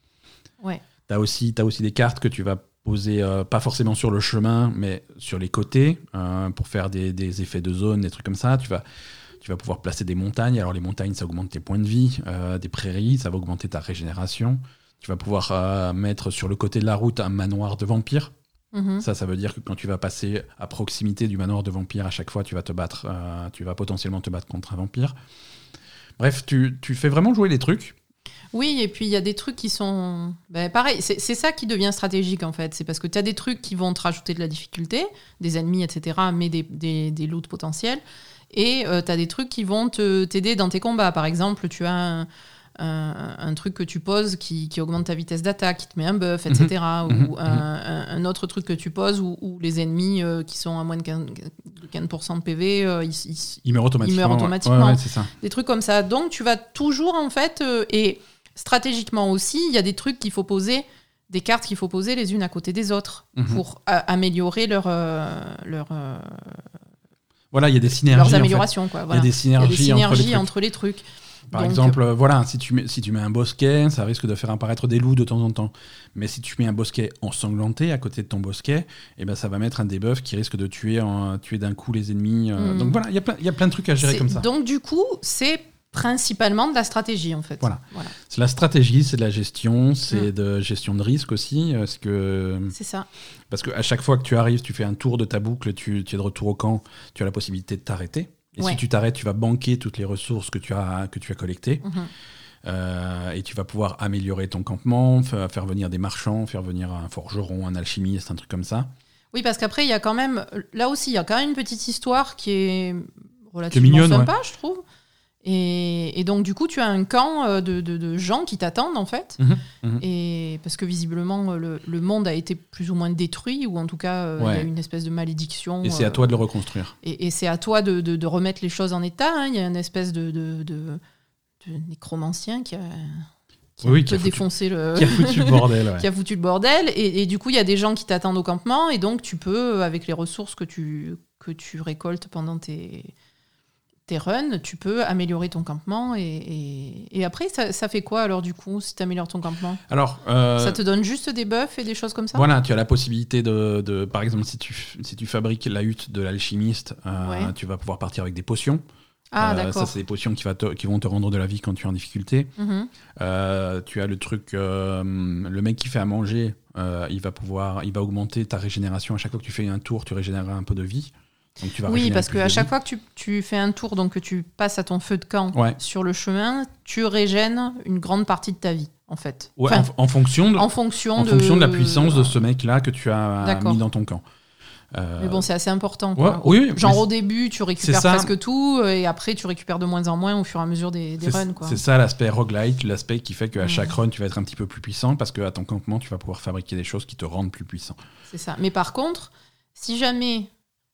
Ouais. Tu as aussi, t'as aussi des cartes que tu vas poser, euh, pas forcément sur le chemin, mais sur les côtés, euh, pour faire des, des effets de zone, des trucs comme ça. Tu vas, tu vas pouvoir placer des montagnes. Alors les montagnes, ça augmente tes points de vie. Euh, des prairies, ça va augmenter ta régénération. Tu vas pouvoir euh, mettre sur le côté de la route un manoir de vampires. Mhm. Ça, ça veut dire que quand tu vas passer à proximité du manoir de vampires, à chaque fois, tu vas te battre, euh, tu vas potentiellement te battre contre un vampire. Bref, tu, tu fais vraiment jouer les trucs. Oui, et puis il y a des trucs qui sont. Ben, pareil, c'est ça qui devient stratégique en fait. C'est parce que tu as des trucs qui vont te rajouter de la difficulté, des ennemis, etc., mais des, des, des loots potentiels. Et tu as des trucs qui vont te- t'aider dans tes combats. Par exemple, tu as un, un- un truc que tu poses qui, qui augmente ta vitesse d'attaque, qui te met un buff, etc. Mhm, Ou un, un- un autre truc que tu poses où, où les ennemis euh, qui sont à moins de 15%, de 15% de PV, euh, ils- ils, Ils meurent automatiquement. automatiquement. Ouais, ouais, c'est ça. des trucs comme ça. Donc tu vas toujours en fait, euh, et stratégiquement aussi, il y a des trucs qu'il faut poser des cartes qu'il faut poser les unes à côté des autres Mhm. pour améliorer leur, leur, Voilà, il y a des synergies. leurs en fait. améliorations. Quoi, Il y a des a synergies, des synergies entre les trucs. entre les trucs. Par Donc, exemple, euh, voilà, si tu, mets, si tu mets un bosquet, ça risque de faire apparaître des loups de temps en temps. Mais si tu mets un bosquet ensanglanté à côté de ton bosquet, eh ben, ça va mettre un debuff qui risque de tuer, en- tuer d'un coup les ennemis. euh, Mm. Donc voilà, il y, a plein- de trucs à gérer comme ça. Donc du coup, c'est principalement de la stratégie en fait. Voilà. C'est la stratégie, c'est de la gestion, c'est Mm. de gestion de risque aussi. Parce que, C'est ça. parce que à chaque fois que tu arrives, tu fais un tour de ta boucle, tu, tu es de retour au camp, tu as la possibilité de t'arrêter. Et Ouais. si tu t'arrêtes, tu vas banquer toutes les ressources que tu as, que tu as collectées. Mhm. Euh, et tu vas pouvoir améliorer ton campement, fa- faire venir des marchands, faire venir un forgeron, un alchimiste, un truc comme ça. Oui, parce qu'après, il y a quand même, là aussi, il y a quand même une petite histoire qui est relativement mignonne, sympa, je trouve. Et, et donc, du coup, tu as un camp euh, de, de- de gens qui t'attendent, en fait. Mhm, mhm. Et parce que visiblement, le, le monde a été plus ou moins détruit, ou en tout cas, euh, il y a une espèce de malédiction. Et c'est à euh, toi de le reconstruire. Et, et c'est à toi de, de- remettre les choses en état. hein. Il y a une espèce de, de, nécromancien qui a, qui a Oui, qui a foutu- défoncé le, Qui a foutu le bordel, ouais. qui a foutu le bordel. Et, et du coup, il y a des gens qui t'attendent au campement. Et donc, tu peux, avec les ressources que tu, que tu récoltes pendant tes, tes runs, tu peux améliorer ton campement. Et, et- et après, ça, ça fait quoi alors, du coup, si tu améliores ton campement? Alors, euh, Ça te donne juste des buffs et des choses comme ça? Voilà, tu as la possibilité de, de- par exemple, si tu, si tu fabriques la hutte de l'alchimiste, euh, Ouais. tu vas pouvoir partir avec des potions. Ah, Euh, ça, c'est des potions qui, va te- qui vont te rendre de la vie quand tu es en difficulté. Mhm. Euh, tu as le truc, euh, le mec qui fait à manger, il va pouvoir, il va augmenter ta régénération à chaque fois que tu fais un tour, tu régénéreras un peu de vie. Donc tu vas Oui, parce qu'à chaque vie. fois que tu, tu fais un tour, donc que tu passes à ton feu de camp Ouais. sur le chemin, tu régènes une grande partie de ta vie, en fait. Ouais, Enfin, en, en fonction de, en fonction en de... fonction de la puissance de ce mec-là que tu as D'accord. mis dans ton camp. Euh, Mais bon, c'est assez important. ouais, oui, oui, Genre au début, tu récupères presque tout, et après, tu récupères de moins en moins au fur et à mesure des, des c'est runs. C'est ça l'aspect roguelite, l'aspect qui fait qu'à Mm. chaque run, tu vas être un petit peu plus puissant parce qu'à ton campement, tu vas pouvoir fabriquer des choses qui te rendent plus puissant. C'est ça. Mais par contre, si jamais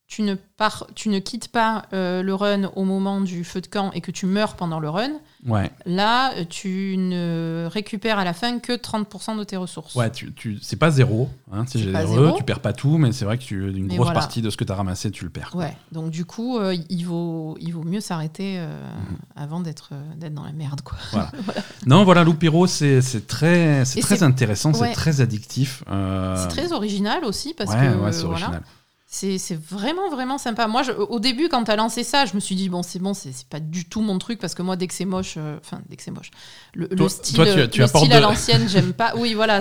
tu ne, pars, tu ne quittes pas euh, le run au moment du feu de camp et que tu meurs pendant le run, Ouais, là, tu ne récupères à la fin que 30% de tes ressources. ouais tu, tu, c'est pas zéro, hein, c'est généreux, zéro. tu perds pas tout, mais c'est vrai que tu, une Mais grosse voilà. partie de ce que tu as ramassé, tu le perds. quoi. Ouais, donc du coup, euh, il, vaut, il vaut mieux s'arrêter euh, Mhm. avant d'être euh, dans la merde. Quoi. Non, voilà, Loupiro, c'est très, très intéressant, ouais. c'est très addictif. euh, C'est très original aussi parce ouais, que ouais, c'est voilà, original. C'est vraiment, vraiment sympa. Moi, je- au début, quand tu as lancé ça, je me suis dit, bon, c'est bon, c'est pas du tout mon truc parce que moi, dès que c'est moche, euh, enfin, dès que c'est moche, le, style, toi, tu- tu le apportes style à l'ancienne, j'aime pas. Oui, voilà,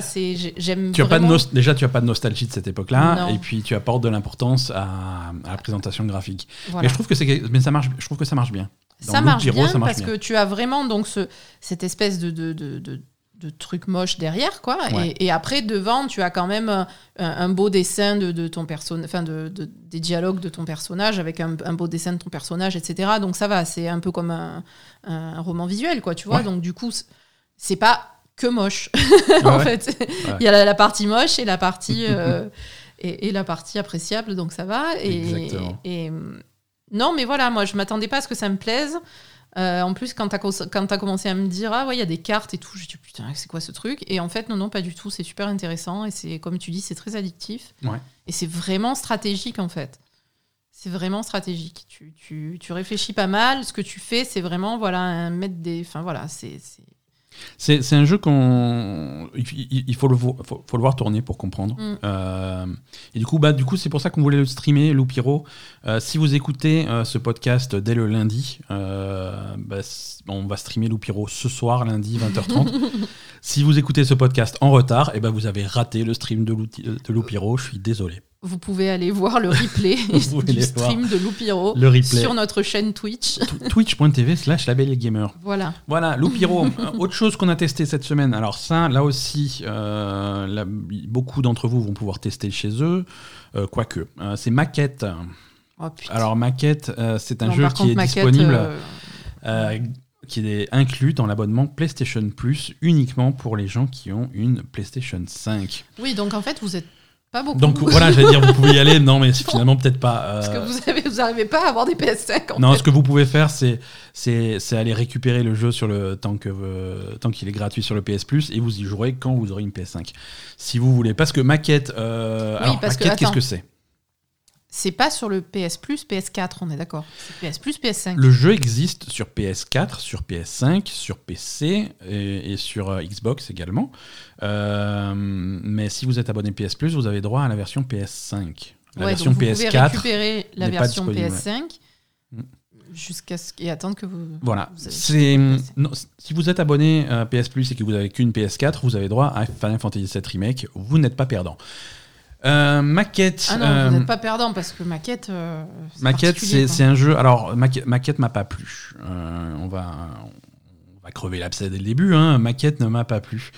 j'aime. Tu as pas de déjà, tu as pas de nostalgie de cette époque-là, et puis tu apportes de l'importance à, à la présentation graphique. voilà. Je trouve que c'est, mais ça marche, je trouve que ça marche bien. Dans ça marche Hero, bien ça marche parce bien. que tu as vraiment donc ce, cette espèce de, de, de, de- de truc moche derrière quoi Ouais. et, et après devant tu as quand même un, un beau dessin de, de ton personnage enfin de, de- des dialogues de ton personnage avec un, un beau dessin de ton personnage etc donc ça va c'est un peu comme un, un roman visuel quoi tu vois Ouais. donc du coup c'est- pas que moche en Ouais. fait il y a la, la partie moche et la partie euh, et, et la partie appréciable donc ça va et, Exactement. et, hum, non mais voilà moi je m'attendais pas à ce que ça me plaise Euh, en plus, quand quand t'as commencé à me dire ah ouais il y a des cartes et tout, j'ai dit putain c'est quoi ce truc? Et en fait non non pas du tout, c'est super intéressant et c'est comme tu dis c'est très addictif Ouais. et c'est vraiment stratégique en fait. C'est vraiment stratégique. Tu, tu, tu réfléchis pas mal. Ce que tu fais, c'est vraiment voilà un mettre des. Enfin voilà, c'est c'est- C'est, un jeu qu'on, il, faut le, faut, faut le voir tourner pour comprendre. Mm. Euh, et du coup, bah, du coup, c'est pour ça qu'on voulait le streamer, Loupiro. Euh, si vous écoutez euh, ce podcast dès le lundi, bah, on va streamer Loupiro ce soir, lundi 20h30. si vous écoutez ce podcast en retard, et ben vous avez raté le stream de, de Loupiro. Je suis désolé. Vous pouvez aller voir le replay du voir stream de Loupiro Le replay. sur notre chaîne Twitch. Tw- Twitch.tv slash label gamer. Voilà. Voilà, Loupiro. Euh, Autre chose qu'on a testé cette semaine. Alors ça, là aussi, euh, là, beaucoup d'entre vous vont pouvoir tester chez eux. Euh, quoique, Euh, c'est Maquette. Oh. Alors Maquette, c'est un Non, jeu qui contre, est maquette, disponible, qui est inclus dans l'abonnement PlayStation Plus uniquement pour les gens qui ont une PlayStation 5. Oui, donc en fait, vous êtes Pas beaucoup. Donc voilà, j'allais dire, vous pouvez y aller. Non, mais finalement, peut-être pas. euh, Parce que vous avez, vous arrivez pas à avoir des PS5 en Non, fait. ce que vous pouvez faire, c'est c'est c'est aller récupérer le jeu sur le tant euh, tant qu'il est gratuit sur le PS Plus et vous y jouerez quand vous aurez une PS5. Si vous voulez, parce que maquette, euh, Oui, alors parce que, maquette, qu'est-ce que c'est? C'est pas sur le PS Plus, PS4, on est d'accord. C'est PS Plus, PS5. Le jeu existe sur PS4, sur PS5, sur PC et, et sur euh, Xbox également. Euh, mais si vous êtes abonné PS Plus, vous avez droit à la version PS5. La Ouais, version donc vous pouvez PS4. récupérer la version disponible, PS5 Mm. jusqu'à ce et attendre que vous. Voilà. vous C'est non, si vous êtes abonné à PS Plus et que vous avez qu'une PS4, vous avez droit à Final Fantasy VII Remake. Vous n'êtes pas perdant. Euh, maquette. Ah non, euh, vous n'êtes pas perdant parce que maquette. euh, Maquette, c'est un jeu. Alors, Maquette, Maquette m'a pas plu. Euh, on va, on va crever l'abcès dès le début. Hein. Maquette ne m'a pas plu.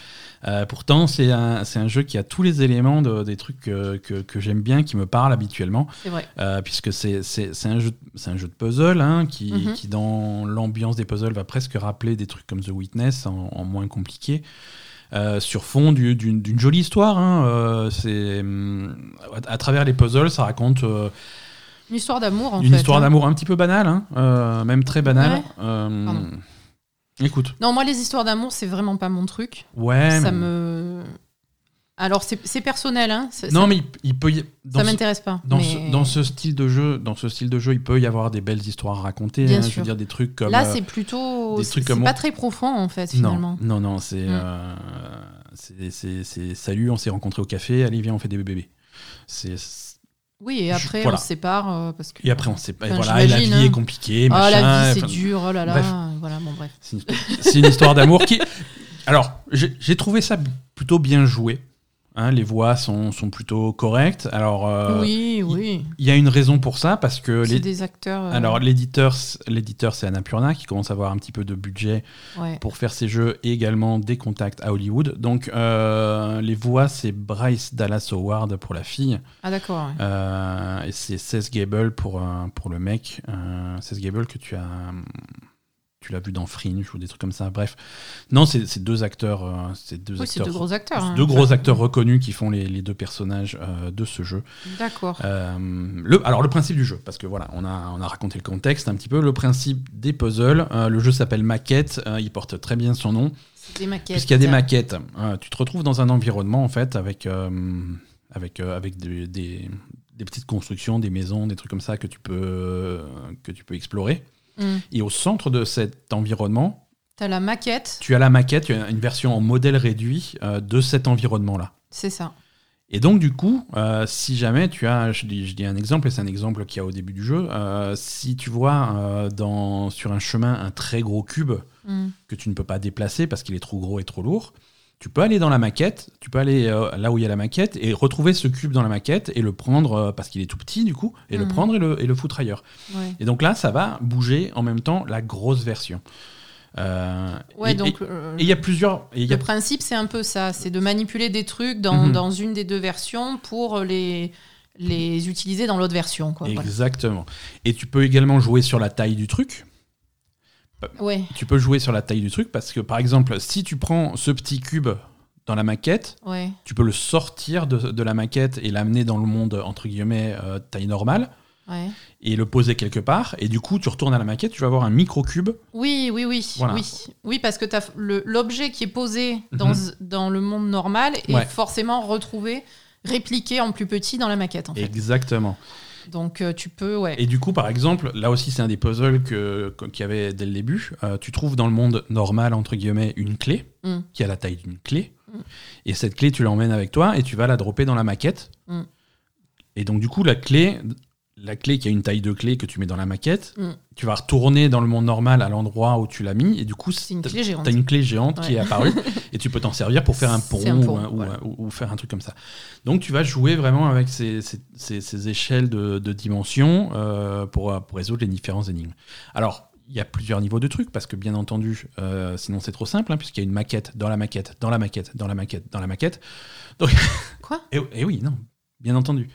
Euh, pourtant, c'est un, un jeu qui a tous les éléments de- des trucs que, que- que j'aime bien, qui me parlent habituellement, C'est vrai. euh, puisque c'est un, jeu un jeu de puzzle hein, qui, Mhm. qui, dans l'ambiance des puzzles, va presque rappeler des trucs comme The Witness en, en moins compliqué. Euh, sur fond du- d'une jolie histoire. hein. Euh, c'est hum, à, travers les puzzles, ça raconte euh, Une histoire d'amour en une fait. histoire hein. d'amour un petit peu banale, hein, même très banale. Ouais. Écoute, Non, moi les histoires d'amour, c'est vraiment pas mon truc. ouais. ça mais- me. Alors c'est personnel, hein. Non, ça, mais il, il peut y... dans, ça m'intéresse pas. dans, mais ce, dans ce style de jeu, dans ce style de jeu, il peut y avoir des belles histoires à raconter. Bien hein, je sûr. veux dire des trucs comme. Là, euh, c'est plutôt. des C'est trucs c'est comme- pas très profond en fait finalement. non, non, non, c'est, Mm. euh, c'est, salut, on s'est rencontrés au café, allez viens, on fait des bébés. C'est, Oui, et Je- après voilà. on se sépare euh, parce que. et après on et Enfin, voilà, et la vie est hein. compliquée, Oh machin. la vie c'est dur, oh là là. bref. Voilà, bon bref. C'est une, histoire d'amour qui. Alors, j'ai trouvé ça plutôt bien joué. Hein, les voix sont, sont plutôt correctes. Alors, euh, oui, oui. il y a une raison pour ça parce que C'est les- des acteurs. euh, alors l'éditeur, l'éditeur c'est Annapurna qui commence à avoir un petit peu de budget ouais. pour faire ses jeux et également des contacts à Hollywood. Donc euh, les voix c'est Bryce Dallas Howard pour la fille Ah d'accord. ouais. et c'est Seth Gable pour, pour le mec. Seth Gable que tu as tu l'as vu dans Fringe ou des trucs comme ça. Bref, non c'est deux acteurs, euh, c'est deux Oui, gros acteurs. hein. deux gros Enfin, acteurs reconnus qui font les, les deux personnages euh, de ce jeu. D'accord. Euh, le, alors le principe du jeu, parce que voilà, on a, on a raconté le contexte un petit peu. Le principe des puzzles, euh, le jeu s'appelle Maquette, il porte très bien son nom, C'est des maquettes. puisqu'il y a des maquettes. Tu te retrouves dans un environnement en fait avec, avec, euh, avec des, des- des petites constructions, des maisons, des trucs comme ça que tu peux, que tu peux explorer. Hmm. Et au centre de cet environnement, T'as la maquette, tu as la maquette, tu as une version en modèle réduit euh, de cet environnement-là. c'est ça. Et donc, du coup, euh, si jamais tu as, je dis, je dis un exemple, et c'est un exemple qu'il y a au début du jeu, euh, si tu vois dans, sur un chemin un très gros cube Hmm. que tu ne peux pas déplacer parce qu'il est trop gros et trop lourd, tu peux aller dans la maquette, tu peux aller euh, là où il y a la maquette et retrouver ce cube dans la maquette et le prendre euh, parce qu'il est tout petit, du coup, et le Mhm. prendre et le, et le foutre ailleurs. Ouais. Et donc là, ça va bouger en même temps la grosse version. Euh, Ouais, et- donc et- euh, il y a plusieurs. et y a le principe c'est un peu ça, c'est de manipuler des trucs dans, Mhm. dans une des deux versions pour les les utiliser dans l'autre version. Quoi. Voilà. Exactement. Et tu peux également jouer sur la taille du truc. Ouais, Tu peux jouer sur la taille du truc parce que, par exemple, si tu prends ce petit cube dans la maquette, ouais. tu peux le sortir de, de la maquette et l'amener dans le monde, entre guillemets, euh, taille normale, Ouais. et le poser quelque part. Et du coup, tu retournes à la maquette, tu vas avoir un micro-cube. Oui, oui, oui, Voilà. oui, oui, parce que l'objet qui est posé dans, Mhm. dans le monde normal est Ouais. forcément retrouvé, répliqué en plus petit dans la maquette. En fait. Exactement. Donc euh, tu peux, ouais. Et du coup, par exemple, là aussi, c'est un des puzzles qu'il y avait dès le début. Euh, tu trouves dans le monde normal, entre guillemets, une clé Mm. qui a la taille d'une clé. Mm. Et cette clé, tu l'emmènes avec toi et tu vas la dropper dans la maquette. Mm. Et donc, du coup, la clé, la clé qui a une taille de clé que tu mets dans la maquette, Mm. tu vas retourner dans le monde normal à l'endroit où tu l'as mis. Et du coup, une clé géante. T'as une clé géante qui est apparue et tu peux t'en servir pour faire un pont, C'est un pont, ou, un- ou voilà. un- ou- ou faire un truc comme ça. Donc tu vas jouer vraiment avec ces, ces- ces- ces échelles de, de dimensions euh, pour, pour résoudre les différentes énigmes. Alors, il y a plusieurs niveaux de trucs parce que bien entendu, euh, sinon c'est trop simple, hein, puisqu'il y a une maquette dans la maquette, dans la maquette, dans la maquette, dans la maquette. Quoi? Et, et oui, non, bien entendu.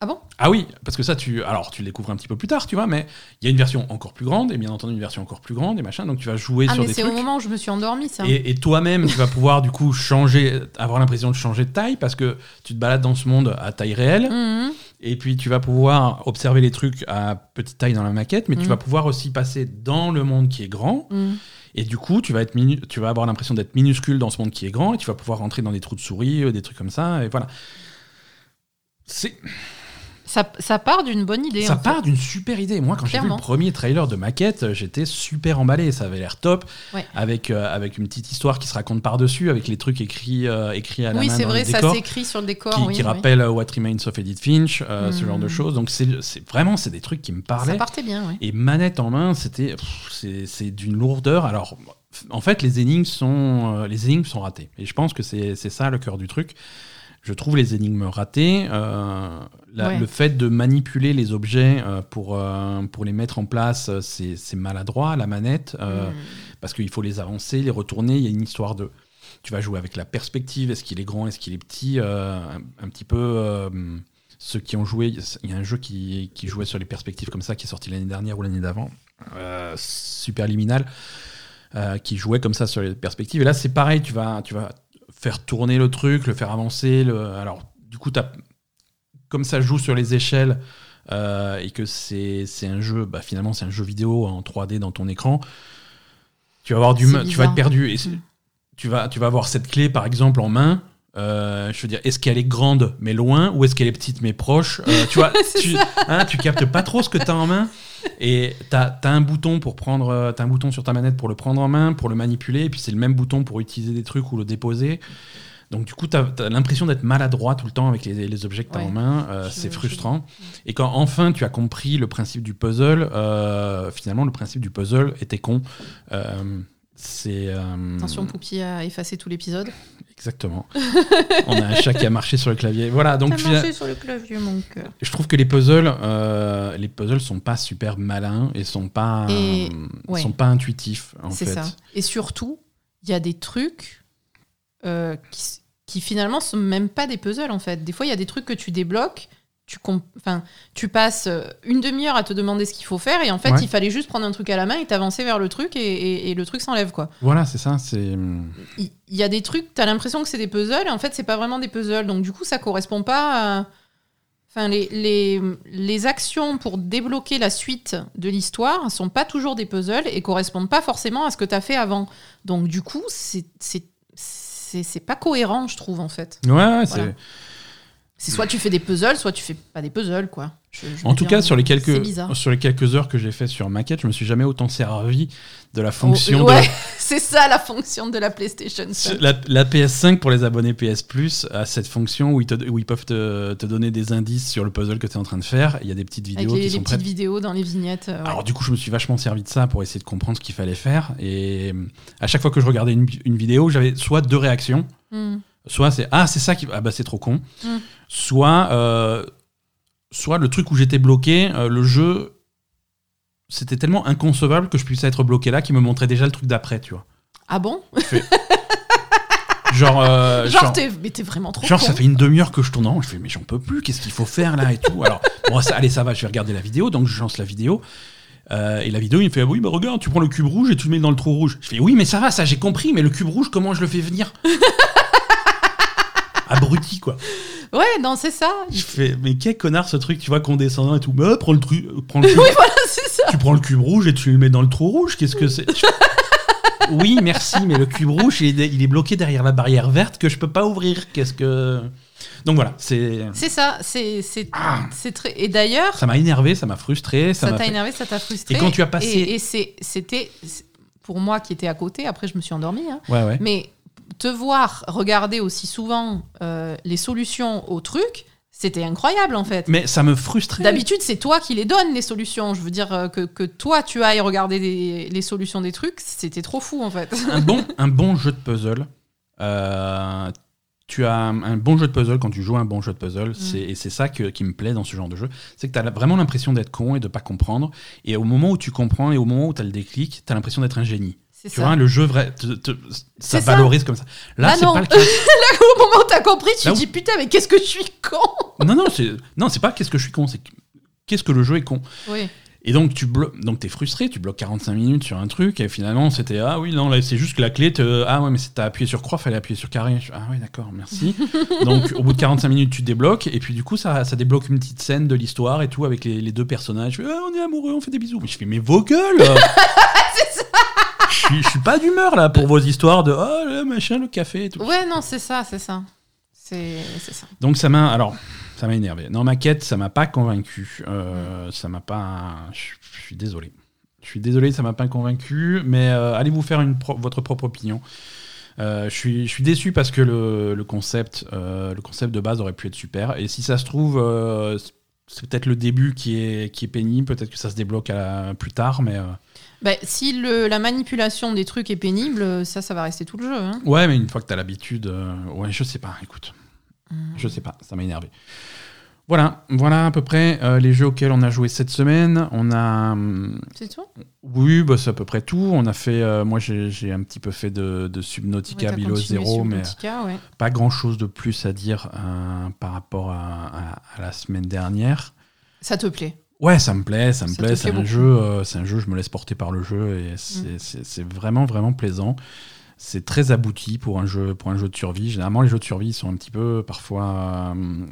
Ah bon? Ah oui, parce que ça, tu, alors tu le découvres un petit peu plus tard, tu vois, mais il y a une version encore plus grande et bien entendu une version encore plus grande et machin. Donc tu vas jouer Ah, sur mais des c'est au moment où je me suis endormie, ça. Et, et toi-même, tu vas pouvoir du coup changer, avoir l'impression de changer de taille parce que tu te balades dans ce monde à taille réelle. Mhm. Et puis tu vas pouvoir observer les trucs à petite taille dans la maquette, mais tu Mhm. vas pouvoir aussi passer dans le monde qui est grand. Mhm. Et du coup, tu vas, être minu- tu vas avoir l'impression d'être minuscule dans ce monde qui est grand et tu vas pouvoir rentrer dans des trous de souris, euh, des trucs comme ça. Et voilà. C'est, Ça, ça part d'une bonne idée. ça en part d'une super idée. Moi, quand j'ai vu le premier trailer de maquette, j'étais super emballé. Ça avait l'air top. Ouais. Avec, euh, avec une petite histoire qui se raconte par-dessus, avec les trucs écrits, euh, écrits à la Oui, main c'est dans vrai, ça s'écrit sur le décor. qui, oui, qui oui. rappelle euh, What Remains of Edith Finch, euh, ce genre de choses. Donc c'est c'est- vraiment c'est des trucs qui me Ça parlaient. partait bien, oui. Et manette en main, c'était c'est c'est d'une lourdeur. Alors en fait les énigmes sont les énigmes sont ratées. Et je pense que c'est c'est ça le cœur du truc. Je trouve les énigmes ratées. euh, la- Ouais. Le fait de manipuler les objets euh, pour, euh, pour les mettre en place, euh, c'est maladroit, la manette. euh, Mhm. parce qu'il faut les avancer, les retourner. Il y a une histoire de. Tu vas jouer avec la perspective. Est-ce qu'il est grand Est-ce qu'il est petit un, un petit peu. ceux qui ont joué, il y a un jeu qui, qui jouait sur les perspectives comme ça, qui est sorti l'année dernière ou l'année d'avant, super liminal, qui jouait comme ça sur les perspectives. Et là, c'est pareil, tu vas, tu vas faire tourner le truc, le faire avancer. Le... Alors, du coup, t'as- comme ça joue sur les échelles euh, et que c'est un jeu, bah, finalement, c'est un jeu vidéo en 3D dans ton écran, tu vas avoir du, tu vas être perdu. Et Mm. tu vas, tu vas avoir cette clé, par exemple, en main. Euh, je veux dire, est-ce qu'elle est grande mais loin ou est-ce qu'elle est petite mais proche Euh, Tu vois, tu, hein, tu captes pas trop ce que tu as en main et tu as, un bouton pour prendre, t'as un bouton sur ta manette pour le prendre en main, pour le manipuler, et puis c'est le même bouton pour utiliser des trucs ou le déposer. Donc du coup, tu as, l'impression d'être maladroit tout le temps avec les, les objets que tu as Ouais. en main. Euh, c'est frustrant. Et quand enfin tu as compris le principe du puzzle, euh, finalement le principe du puzzle était con. Euh, c'est Attention, Poupie a effacé tout l'épisode. exactement. On a un chat qui a marché sur le clavier. Voilà. Donc T'as fina- marché sur le clavier, mon cœur. je trouve que les puzzles, euh, les puzzles sont pas super malins et sont pas, Et- ouais. sont pas intuitifs en C'est ça. Et surtout, il y a des trucs euh, qui, finalement sont même pas des puzzles en fait. Des fois, il y a des trucs que tu débloques. Tu, enfin, tu passes euh, une demi-heure à te demander ce qu'il faut faire et en fait Ouais. il fallait juste prendre un truc à la main et t'avancer vers le truc et, et- et le truc s'enlève quoi. Voilà, c'est ça. C'est Il il y, a des trucs, t'as l'impression que c'est des puzzles et en fait c'est pas vraiment des puzzles donc du coup ça correspond pas à... Enfin, les, les, les actions pour débloquer la suite de l'histoire sont pas toujours des puzzles et correspondent pas forcément à ce que tu as fait avant. Donc, du coup, c'est c'est- pas cohérent, je trouve, en fait. ouais, ouais, Voilà. C'est. Soit tu fais des puzzles, soit tu fais pas des puzzles, quoi. Je- je En tout dire, cas, sur les quelques sur les quelques heures que j'ai fait sur maquette, je me suis jamais autant servi de la fonction Oh, de ouais, c'est ça la fonction de la PlayStation 5. La, la PS5 pour les abonnés PS Plus a cette fonction où ils, te- où ils peuvent te, te donner des indices sur le puzzle que tu es en train de faire. Il y a des petites Avec vidéos les, qui les sont petites prêtes. vidéos dans les vignettes. euh, ouais. Alors du coup, je me suis vachement servi de ça pour essayer de comprendre ce qu'il fallait faire. Et euh, à chaque fois que je regardais une, une vidéo, j'avais soit deux réactions. Hmm. Soit c'est ah c'est ça qui ah bah c'est trop con. Mm. Soit euh, soit le truc où j'étais bloqué, euh, le jeu c'était tellement inconcevable que je puisse être bloqué là qui me montrait déjà le truc d'après, tu vois. Ah bon? Genre euh, Genre, genre- t'es mais t'es vraiment trop Genre, con. ça fait une demi-heure que je tourne en rond. Je fais, mais j'en peux plus, qu'est-ce qu'il faut faire là et tout. Alors, bon, ça, allez, ça va, je vais regarder la vidéo. Donc, je lance la vidéo. Euh, et la vidéo, il me fait, ah oui, bah regarde, tu prends le cube rouge et tu le mets dans le trou rouge. Je fais, oui, mais ça va, ça j'ai compris, mais le cube rouge, comment je le fais venir? Abruti, quoi. Ouais, non, c'est ça. Je fais, mais quel connard ce truc, tu vois, condescendant et tout. Bah, prends le truc, prends le cube, Oui, voilà, c'est ça. tu prends le cube rouge et tu le mets dans le trou rouge. Qu'est-ce que c'est Je Oui, merci, mais le cube rouge, il est, il est bloqué derrière la barrière verte que je peux pas ouvrir. Qu'est-ce que. Donc voilà, c'est. C'est ça. C'est c'est Ah. c'est très. Et d'ailleurs, Ça m'a énervé, ça m'a frustré. Ça, ça m'a t'a fait- énervé, ça t'a frustré. Et quand tu as passé- Et, et c'est- c'était pour moi qui étais à côté. Après, je me suis endormie. hein. Ouais, ouais. Mais te voir regarder aussi souvent euh, les solutions au truc, c'était incroyable en fait. Mais ça me frustrait. D'habitude, c'est toi qui les donnes, les solutions. Je veux dire euh, que, que toi, tu ailles regarder des- les solutions des trucs, c'était trop fou en fait. un, bon, un bon jeu de puzzle. euh, tu as un, un bon jeu de puzzle quand tu joues à un bon jeu de puzzle. c'est- Et c'est ça que- qui me plaît dans ce genre de jeu. C'est que tu as vraiment l'impression d'être con et de pas comprendre. Et au moment où tu comprends et au moment où tu as le déclic, tu as l'impression d'être un génie. C'est Tu ça. vois, le jeu, vrai, te- te- ça C'est ça. valorise comme ça. Là, Là, c'est non. pas le cas. Là, au moment où t'as compris, tu te dis putain, mais qu'est-ce que je suis con non, non, c'est non, c'est pas qu'est-ce que je suis con, c'est que- qu'est-ce que le jeu est con. Oui. Et donc, tu bloques, donc t'es frustré, tu bloques 45 minutes sur un truc, et finalement, c'était ah oui, non, là, c'est juste que la clé, te, ah ouais, mais c'est- t'as appuyé sur croix, fallait appuyer sur carré. Ah ouais, d'accord, merci. donc, au bout de 45 minutes, tu débloques, et puis du coup, ça, ça débloque une petite scène de l'histoire et tout, avec les, les deux personnages. Je fais, Ah, on est amoureux, on fait des bisous. Mais je fais, mais vos gueules Je suis- je suis pas d'humeur là pour vos histoires de oh le machin, le café et tout. Ouais, non, c'est ça, c'est ça. C'est c'est ça. Donc ça m'a alors ça m'a énervé. Non ma quête ça m'a pas convaincu. Euh, ça m'a pas. Je je suis désolé. Je suis désolé ça m'a pas convaincu. Mais euh, allez vous faire une pro- votre propre opinion. Euh, je suis je suis déçu parce que le, le concept euh, le concept de base aurait pu être super. Et si ça se trouve euh, c'est peut-être le début qui est qui est pénible. Peut-être que ça se débloque à- plus tard. Mais euh, Bah, si le, la manipulation des trucs est pénible, ça, ça va rester tout le jeu. Hein. ouais mais une fois que t'as l'habitude euh, ouais je sais pas. Écoute. Mm. Je sais pas, ça m'a énervé. Voilà, voilà à peu près euh, les jeux auxquels on a joué cette semaine. On a, hum, C'est tout? Oui, bah, c'est à peu près tout. On a fait, euh, moi j'ai un petit peu fait de, de Subnautica Ouais, Below Zero, mais ouais. pas grand chose de plus à dire euh, par rapport à, à- à la semaine dernière. Ça te plaît? Ouais, ça me plaît, ça me Ça plaît. C'est un jeu, euh, c'est un jeu. Je me laisse porter par le jeu et c'est Mm. c'est- c'est vraiment vraiment plaisant. C'est très abouti pour un jeu pour un jeu de survie. Généralement, les jeux de survie sont un petit peu parfois euh,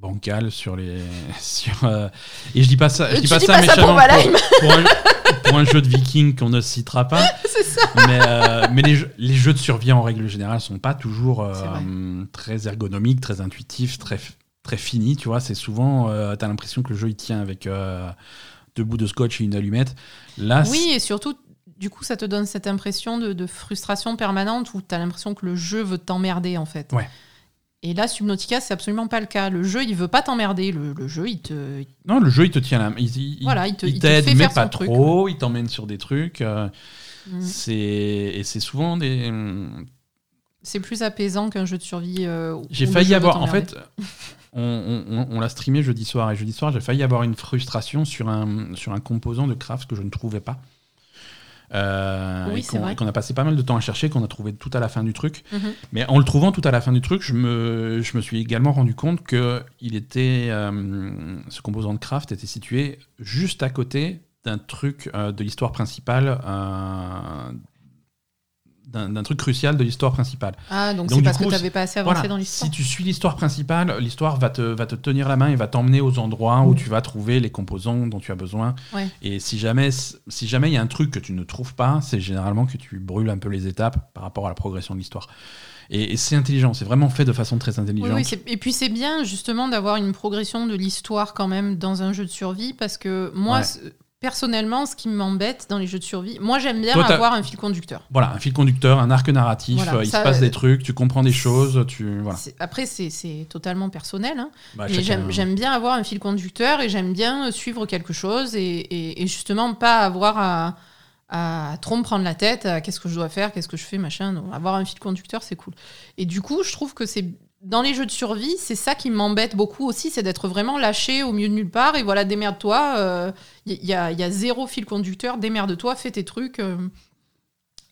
bancals sur les sur. euh, et je dis pas ça, je dis pas dis ça pas ça pour pour un, pour un jeu de viking qu'on ne citera pas. C'est ça. Mais, euh, mais les, jeux, les jeux de survie en règle générale sont pas toujours euh, très ergonomiques, très intuitifs, très, très finis. Tu vois, c'est souvent, euh, t'as l'impression que le jeu il tient avec euh, deux bouts de scotch et une allumette. Là, Oui, et surtout, du coup, ça te donne cette impression de, de frustration permanente où tu as l'impression que le jeu veut t'emmerder, en fait. Ouais. Et là, Subnautica, c'est absolument pas le cas. Le jeu, il veut pas t'emmerder. Le, le jeu, il te. non, le jeu il te tient la main. Il, il- Voilà, il te- il te t'aide, fait mais faire pas son truc, trop. Il t'emmène sur des trucs. euh, Mm. c'est et c'est souvent des. C'est plus apaisant qu'un jeu de survie. euh, J'ai failli avoir. En fait, on, on- on- on l'a streamé jeudi soir et jeudi soir, j'ai failli avoir une frustration sur un, sur un composant de craft que je ne trouvais pas. Euh, Oui, et c'est qu'on a passé pas mal de temps à chercher, qu'on a trouvé tout à la fin du truc. Mhm. Mais en le trouvant tout à la fin du truc, je me, je me suis également rendu compte que il était, euh, ce composant de craft était situé juste à côté d'un truc euh, de l'histoire principale, d'un truc crucial de l'histoire principale. Ah, donc c'est parce coup, que tu n'avais pas assez avancé Voilà. dans l'histoire. Si tu suis l'histoire principale, l'histoire va te, va te tenir la main et va t'emmener aux endroits où tu vas trouver les composants dont tu as besoin. Ouais. Et si jamais si jamais il y a un truc que tu ne trouves pas, c'est généralement que tu brûles un peu les étapes par rapport à la progression de l'histoire. Et, et c'est intelligent, c'est vraiment fait de façon très intelligente. oui, et puis c'est bien justement d'avoir une progression de l'histoire quand même dans un jeu de survie parce que moi, Ouais. Personnellement, ce qui m'embête dans les jeux de survie, moi j'aime bien Toi, avoir un fil conducteur. Voilà, un fil conducteur, un arc narratif, Voilà, euh, il ça, se passe euh, des trucs, tu comprends des choses, tu voilà. Après, c'est- totalement personnel, hein, Bah, mais j'aime bien avoir un fil conducteur et j'aime bien suivre quelque chose et, et- et justement pas avoir à, à trop me prendre la tête à qu'est-ce que je dois faire, qu'est-ce que je fais, machin. Avoir un fil conducteur, c'est cool. Et du coup, je trouve que c'est dans les jeux de survie, c'est ça qui m'embête beaucoup aussi, c'est d'être vraiment lâché au milieu de nulle part et voilà, démerde-toi. Il y, a, y a zéro fil conducteur, démerde-toi, fais tes trucs. euh.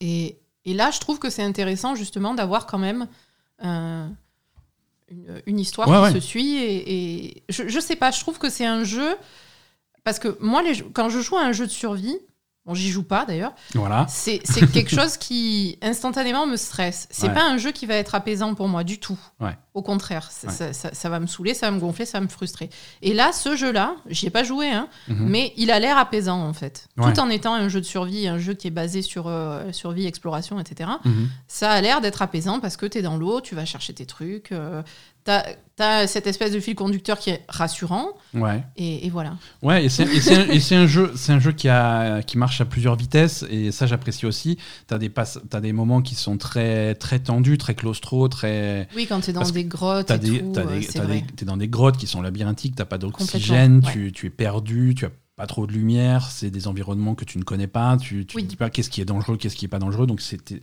et, et là, je trouve que c'est intéressant justement d'avoir quand même euh, une, une histoire Ouais, qui ouais. se suit. Et, et je, je sais pas, je trouve que c'est un jeu. Parce que moi, les, quand je joue à un jeu de survie, bon, j'y joue pas d'ailleurs, Voilà. c'est quelque chose qui instantanément me stresse. C'est Ouais. pas un jeu qui va être apaisant pour moi du tout. Ouais. Au contraire, ça, Ouais. ça- ça- ça va me saouler, ça va me gonfler, ça va me frustrer. Et là, ce jeu-là, j'y ai pas joué, hein, Mhm. mais il a l'air apaisant en fait. Tout en étant un jeu de survie, un jeu qui est basé sur euh, survie, exploration, etc. Mhm. Ça a l'air d'être apaisant parce que tu es dans l'eau, tu vas chercher tes trucs. euh, T'as as cette espèce de fil conducteur qui est rassurant, Ouais. et, et voilà. Ouais, et c'est un, jeu, c'est un jeu qui a qui marche à plusieurs vitesses et ça j'apprécie aussi. T'as des passes, t'as des moments qui sont très très tendus, très claustro, très. Oui, quand tu es dans Parce des grottes euh, t'es dans des grottes qui sont labyrinthiques, t'as pas d'oxygène, tu, tu es perdu, tu as pas trop de lumière, c'est des environnements que tu ne connais pas, tu, Oui. te dis pas qu'est-ce qui est dangereux, qu'est-ce qui est pas dangereux. Donc c'était.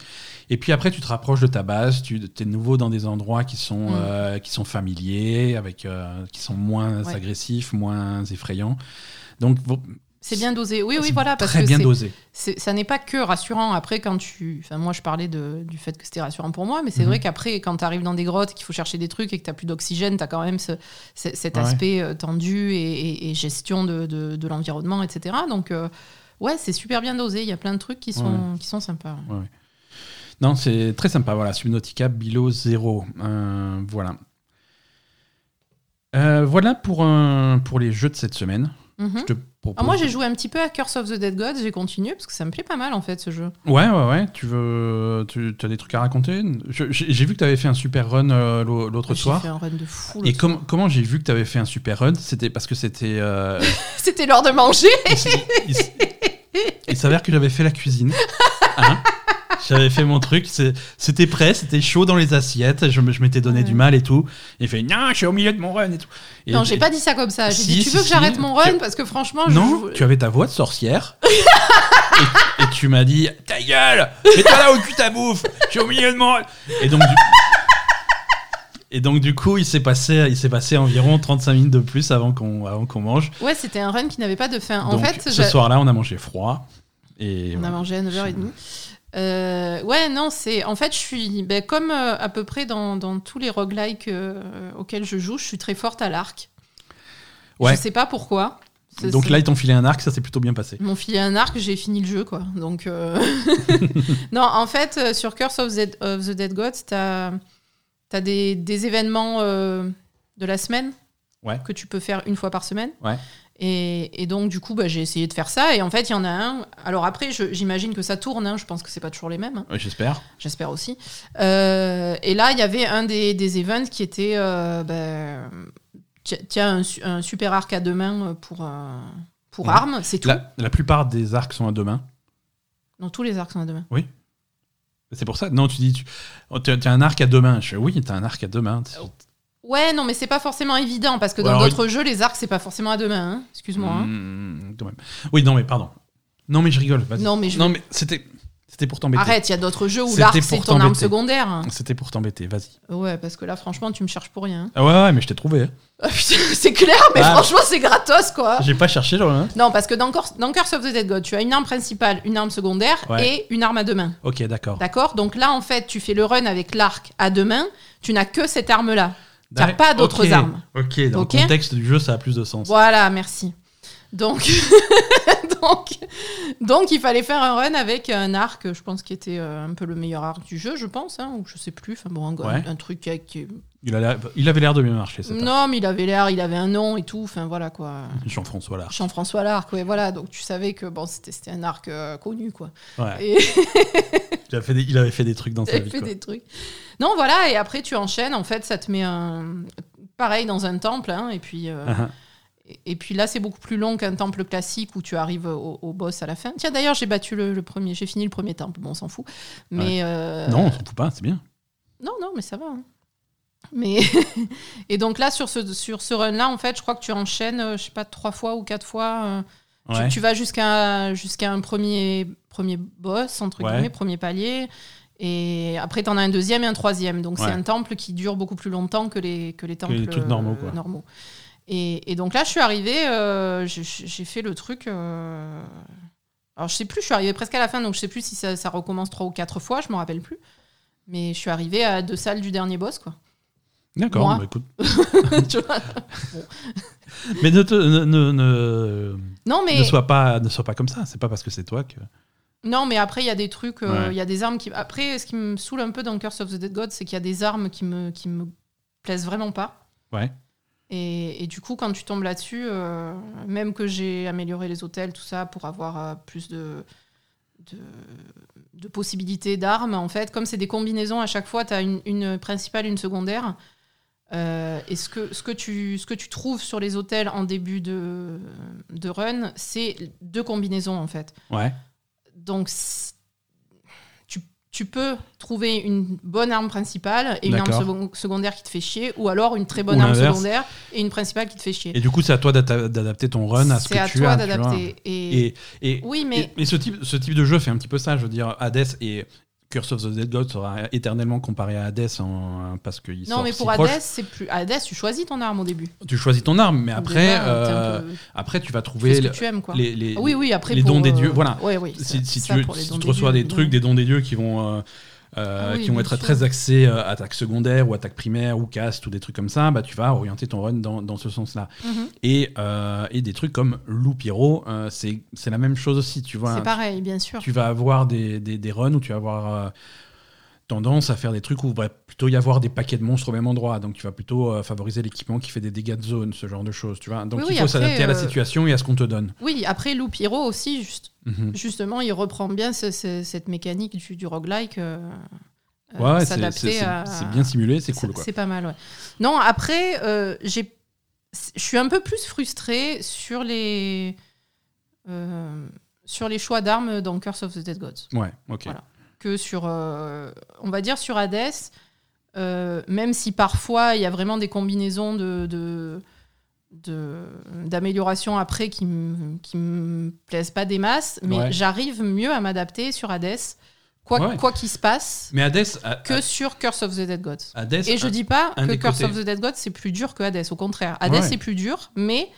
Et puis après tu te rapproches de ta base, tu es nouveau dans des endroits qui sont Mm. euh, qui sont familiers, avec euh, qui sont moins Ouais. agressifs, moins effrayants. Donc C'est bien dosé. Oui, oui, voilà. Parce très que bien dosé. ça n'est pas que rassurant. Après, quand tu. Enfin, moi, je parlais de, du fait que c'était rassurant pour moi, mais c'est Mhm. vrai qu'après, quand tu arrives dans des grottes, qu'il faut chercher des trucs et que tu plus d'oxygène, tu as quand même ce- ce- cet Ouais. aspect euh, tendu et, et- et gestion de, de- de l'environnement, etc. Donc, euh, ouais, c'est super bien dosé. Il y a plein de trucs qui sont, qui sont sympas. Non, c'est très sympa. Voilà, Subnautica Below Zero. Euh, voilà. Euh, voilà pour, un, pour les jeux de cette semaine. Mhm. Je te propose. Ah, moi, j'ai joué un petit peu à Curse of the Dead Gods. J'ai continué parce que ça me plaît pas mal, en fait, ce jeu. Ouais, ouais, ouais. Tu veux. Tu as des trucs à raconter? J'ai j'ai vu que tu avais fait un super run euh, l'au- l'autre J'ai soir. fait un run de fou. Et com- comment j'ai vu que tu avais fait un super run? C'était parce que c'était. euh, C'était l'heure de manger. il s'avère que j'avais fait la cuisine. Hein j'avais fait mon truc, c'était prêt, c'était chaud dans les assiettes, je m'étais donné Ouais. du mal et tout. Et il fait Non, je suis au milieu de mon run et tout. Et- non, j'ai pas dit ça comme ça. J'ai Si, dit Tu si, veux que j'arrête mon run Tu- Parce que franchement, Non, tu avais ta voix de sorcière. et, et tu m'as dit Ta gueule Mets-toi là au cul ta bouffe Je suis au milieu de mon. run. Et donc, du... et donc, du coup, il s'est passé, il s'est passé environ 35 minutes de plus avant qu'on avant qu'on mange. Ouais, c'était un run qui n'avait pas de fin. En donc, fait, ce soir-là, on a mangé froid. Et on a mangé à 9h30. Euh, ouais, non, c'est. En fait, je suis. ben, comme euh, à peu près dans, dans tous les roguelikes euh, auxquels je joue, je suis très forte à l'arc. Ouais. Je sais pas pourquoi. Donc là, ils t'ont filé un arc, ça s'est plutôt bien passé. Ils m'ont filé un arc, j'ai fini le jeu, quoi. Donc. non, en fait, sur Curse of the, of the Dead Gods, t'as as des, des événements de la semaine Ouais. que tu peux faire une fois par semaine. Ouais. Et, et donc, du coup, bah, j'ai essayé de faire ça. Et en fait, il y en a un. Alors après, j'imagine que ça tourne. hein. Je pense que c'est pas toujours les mêmes. hein. Ouais, J'espère. J'espère aussi. Euh, et là, il y avait un des, des events qui était. Euh, ti- tiens, un, su- un super arc à deux mains pour, euh, pour Ouais. armes, c'est tout. La, la plupart des arcs sont à deux mains. Non, tous les arcs sont à deux mains. C'est pour ça. Non, tu dis, tu oh, t'as t'as un arc à deux mains. Je fais, oui, t'as un arc à deux mains. Ouais, non, mais c'est pas forcément évident parce que dans d'autres jeux, les arcs, c'est pas forcément à deux mains. hein. Excuse-moi. hein. Mmh, quand même. Oui, non, mais pardon. Non, mais je rigole. Non, mais je- Non, mais c'était, c'était pour t'embêter. Arrête, il y a d'autres jeux où l'arc, c'est ton arme secondaire. C'était pour t'embêter. Vas-y. Ouais, parce que là, franchement, tu me cherches pour rien. Ah ouais, ouais, mais je t'ai trouvé. hein. Ah, c'est clair, mais Ah. franchement, c'est gratos, quoi. J'ai pas cherché, genre. hein. Non, parce que dans, dans Curse of the Dead God, tu as une arme principale, une arme secondaire Ouais. et une arme à deux mains. Ok, d'accord. D'accord? Donc là, en fait, tu fais le run avec l'arc à deux mains, tu n'as que cette arme-là. T'as pas d'autres armes. Ok, dans le contexte du jeu, ça a plus de sens. Voilà, merci. Donc, donc, donc, il fallait faire un run avec un arc, je pense, qui était euh, un peu le meilleur arc du jeu, je pense, hein, ou je sais plus. Enfin bon, un, Ouais. un truc qui, qui- Il, a il avait l'air de bien marcher, cet arc. Non, mais il avait l'air, il avait un nom et tout. Enfin voilà quoi. Jean-François Larche. Jean-François Larc, ouais, voilà. Donc tu savais que bon, c'était un arc euh, connu, quoi. Ouais. Et Il, a fait des, il avait fait des trucs dans sa t'avais vie. fait quoi. des trucs. Non, voilà. Et après, tu enchaînes. En fait, ça te met un. Pareil dans un temple, hein, et puis. euh, et- Et puis là, c'est beaucoup plus long qu'un temple classique où tu arrives au, au boss à la fin. Tiens, d'ailleurs, j'ai battu le, le premier, j'ai fini le premier temple. Bon, on s'en fout. Mais euh, Non, on s'en fout pas, c'est bien. non, non, mais ça va. hein. Mais et donc là, sur ce sur ce run-là, en fait, je crois que tu enchaînes, euh, je sais pas, trois fois ou quatre fois. euh, tu- Ouais. tu, vas jusqu'à jusqu'à un premier premier boss entre Ouais. guillemets, premier palier. Et après, tu en as un deuxième et un troisième. Donc, c'est un temple qui dure beaucoup plus longtemps que les, que les temples les trucs normaux, quoi. normaux. Et, et donc là, je suis arrivée, euh, j'ai- fait le truc. euh, Alors, je sais plus, je suis arrivée presque à la fin, donc je sais plus si ça, ça recommence trois ou quatre fois, je m'en rappelle plus. Mais je suis arrivée à deux salles du dernier boss, quoi. D'accord, bah, écoute. Mais ne, te- ne, ne, ne- non, mais ne sois pas, ne sois pas comme ça. C'est pas parce que c'est toi que. Non, mais après, il y a des trucs, euh, il Ouais. y a des armes qui. Après, ce qui me saoule un peu dans Curse of the Dead God, c'est qu'il y a des armes qui me, qui me plaisent vraiment pas. Ouais. Et, et du coup, quand tu tombes là-dessus, euh, même que j'ai amélioré les hôtels, tout ça, pour avoir euh, plus de, de, de possibilités d'armes, en fait, comme c'est des combinaisons, à chaque fois, tu as une, une principale, une secondaire. Euh, et ce que, ce, que tu, ce que tu trouves sur les hôtels en début de, de run, c'est deux combinaisons, en fait. Ouais. Donc, tu, peux trouver une bonne arme principale et une arme secondaire qui te fait chier, ou alors une très bonne arme secondaire et une principale qui te fait chier. Et du coup, c'est à toi d'adapter ton run à ce que C'est à tu toi as. tu vois. d'adapter. Et... Et, et, Oui, mais et- mais ce type, ce type de jeu fait un petit peu ça. Je veux dire, Hades est Curse of the Dead God sera éternellement comparé à Hades en- parce qu'il Non, mais pour. Hades, c'est plus. Hades, tu choisis ton arme au début. Tu choisis ton arme, mais après, Déjà, euh, peu- après tu vas trouver ce que le- tu aimes, quoi. les, les- oui, oui, après. les dons des euh, dieux. Voilà. Ouais, oui, si, ça- si ça tu, si reçois des trucs, des dons des dieux qui vont, euh, euh, Ah oui, qui vont être sûr. très axés euh, attaque secondaire ou attaque primaire ou cast ou des trucs comme ça, bah, tu vas orienter ton run dans, dans ce sens-là. Mhm. Et, euh, et des trucs comme Loup Pyro, euh, c'est la même chose aussi. Tu vois, C'est pareil, bien sûr. tu vas avoir des, des, des runs où tu vas avoir tendance à faire des trucs où il va plutôt y avoir des paquets de monstres au même endroit. Donc tu vas plutôt euh, favoriser l'équipement qui fait des dégâts de zone, ce genre de choses. Tu vois donc Oui, il oui, faut s'adapter à la euh, situation et à ce qu'on te donne. Oui, après Lou Pyro aussi, juste, Mhm. justement, il reprend bien ce- ce- cette mécanique du, du roguelike. euh, Ouais, c'est- à- bien simulé, c'est cool. C'est- pas mal, ouais. Non, après, j'ai, je suis un peu plus frustrée sur les, sur les choix d'armes dans Curse of the Dead Gods Ouais, ok. Voilà. Que sur, euh, on va dire, sur Hades. euh, même si parfois il y a vraiment des combinaisons de, de, de- d'améliorations après qui qui me plaisent pas des masses, mais Ouais. j'arrive mieux à m'adapter sur Hades, quoi Ouais. quoi qu'il se passe, Mais Hades, que a- sur Curse of the Dead Gods. Hades, Et je dis pas que Curse côtés- of the Dead Gods c'est plus dur que Hades, au contraire. Hades Ouais. c'est plus dur, mais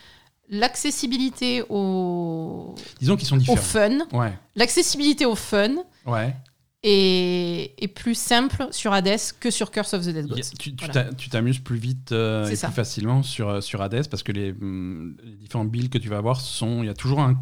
l'accessibilité au, disons qu'ils sont au différents. fun, Ouais, l'accessibilité au fun ouais. Est, est plus simple sur Hades que sur Curse of the Dead Gods. Tu Voilà. t'amuses plus vite euh, et ça. plus facilement sur, euh, sur Hades parce que les, hum, les différents builds que tu vas avoir sont. Il y a toujours un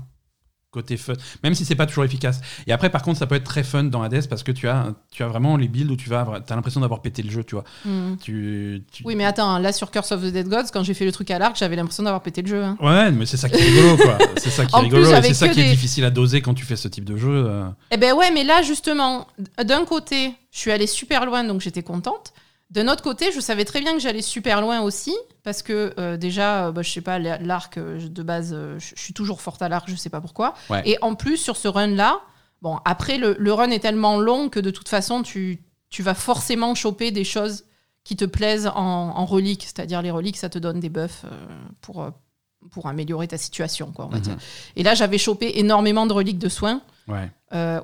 côté fun, même si c'est pas toujours efficace. Et après, par contre, ça peut être très fun dans Hades parce que tu as, tu as vraiment les builds où tu vas, t'as l'impression d'avoir pété le jeu, tu vois. Hmm. Tu, tu- Oui, mais attends, là sur Curse of the Dead Gods, quand j'ai fait le truc à l'arc, j'avais l'impression d'avoir pété le jeu. hein. Ouais, mais c'est ça qui est rigolo, quoi. C'est ça qui est rigolo c'est ça qui est difficile à doser quand tu fais ce type de jeu. euh. Eh ben ouais, mais là justement, d'un côté, je suis allée super loin, donc j'étais contente. D'un autre côté, je savais très bien que j'allais super loin aussi, parce que euh, déjà, euh, bah, je sais pas, l'arc euh, de base, euh, je suis toujours forte à l'arc, je sais pas pourquoi. Ouais. Et en plus, sur ce run-là, bon, après, le, le run est tellement long que de toute façon, tu, tu vas forcément choper des choses qui te plaisent en, en reliques, c'est-à-dire les reliques, ça te donne des buffs pour, pour améliorer ta situation, quoi, on va Mhm. dire. Et là, j'avais chopé énormément de reliques de soins Ouais,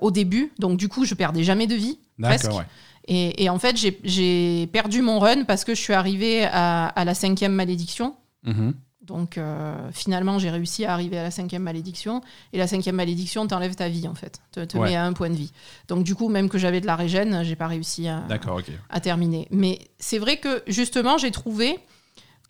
au début. Donc, du coup, je perdais jamais de vie. presque. d'accord, ouais. Et, et en fait, j'ai- perdu mon run parce que je suis arrivée à, à la cinquième malédiction. Mhm. Donc, euh, finalement, j'ai réussi à arriver à la cinquième malédiction. Et la cinquième malédiction t'enlève ta vie, en fait. Te, te Ouais. met à un point de vie. Donc, du coup, même que j'avais de la régène, j'ai pas réussi à, terminer. Mais c'est vrai que, justement, j'ai trouvé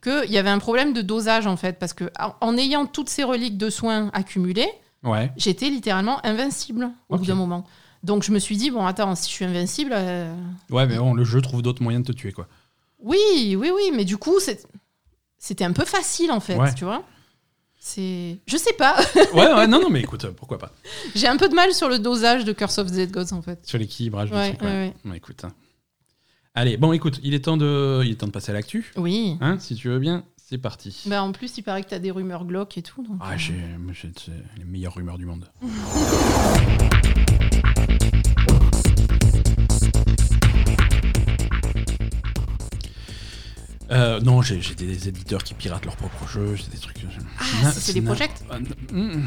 qu'il y avait un problème de dosage, en fait. Parce que en, en ayant toutes ces reliques de soins accumulées, Ouais, j'étais littéralement invincible au bout d'un moment. Donc je me suis dit, bon, attends, si je suis invincible. euh, ouais, mais bon, le jeu trouve d'autres moyens de te tuer, quoi. Oui, oui, oui, mais du coup, c'était un peu facile en fait, Ouais. tu vois. C'est. Je sais pas, Ouais, ouais, non, non, mais écoute, euh, pourquoi pas. j'ai un peu de mal sur le dosage de Curse of the Dead Gods en fait. Sur l'équilibrage du Ouais, truc, ouais, ouais. écoute. hein. Allez, bon, écoute, il est temps de, il est temps de passer à l'actu. Oui. Hein, si tu veux bien, c'est parti. Bah, en plus, il paraît que t'as des rumeurs glauques et tout. Donc, Ah, euh, j'ai les meilleures rumeurs du monde. Euh, non, j'ai des éditeurs qui piratent leurs propres jeux, j'ai des trucs. Ah, c'est- des projets Euh, mm,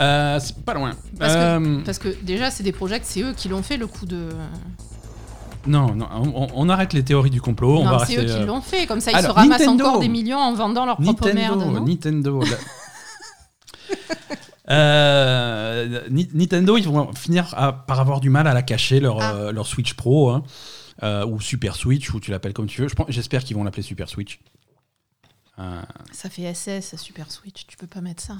euh, c'est pas loin. Parce que- Euh, Parce que déjà, c'est des projets, c'est eux qui l'ont fait le coup de. Non, non, on, on arrête les théories du complot. on non, c'est eux qui l'ont fait. Comme ça, ils Alors, se ramassent Nintendo. encore des millions en vendant leur propre Nintendo, merde. non Nintendo. Euh, Nintendo, ils vont finir à- par avoir du mal à la cacher, leur, Ah. euh, leur Switch Pro, hein, euh, ou Super Switch, ou tu l'appelles comme tu veux. Je J'espère qu'ils vont l'appeler Super Switch. Euh, Ça fait SS, Super Switch, tu peux pas mettre ça.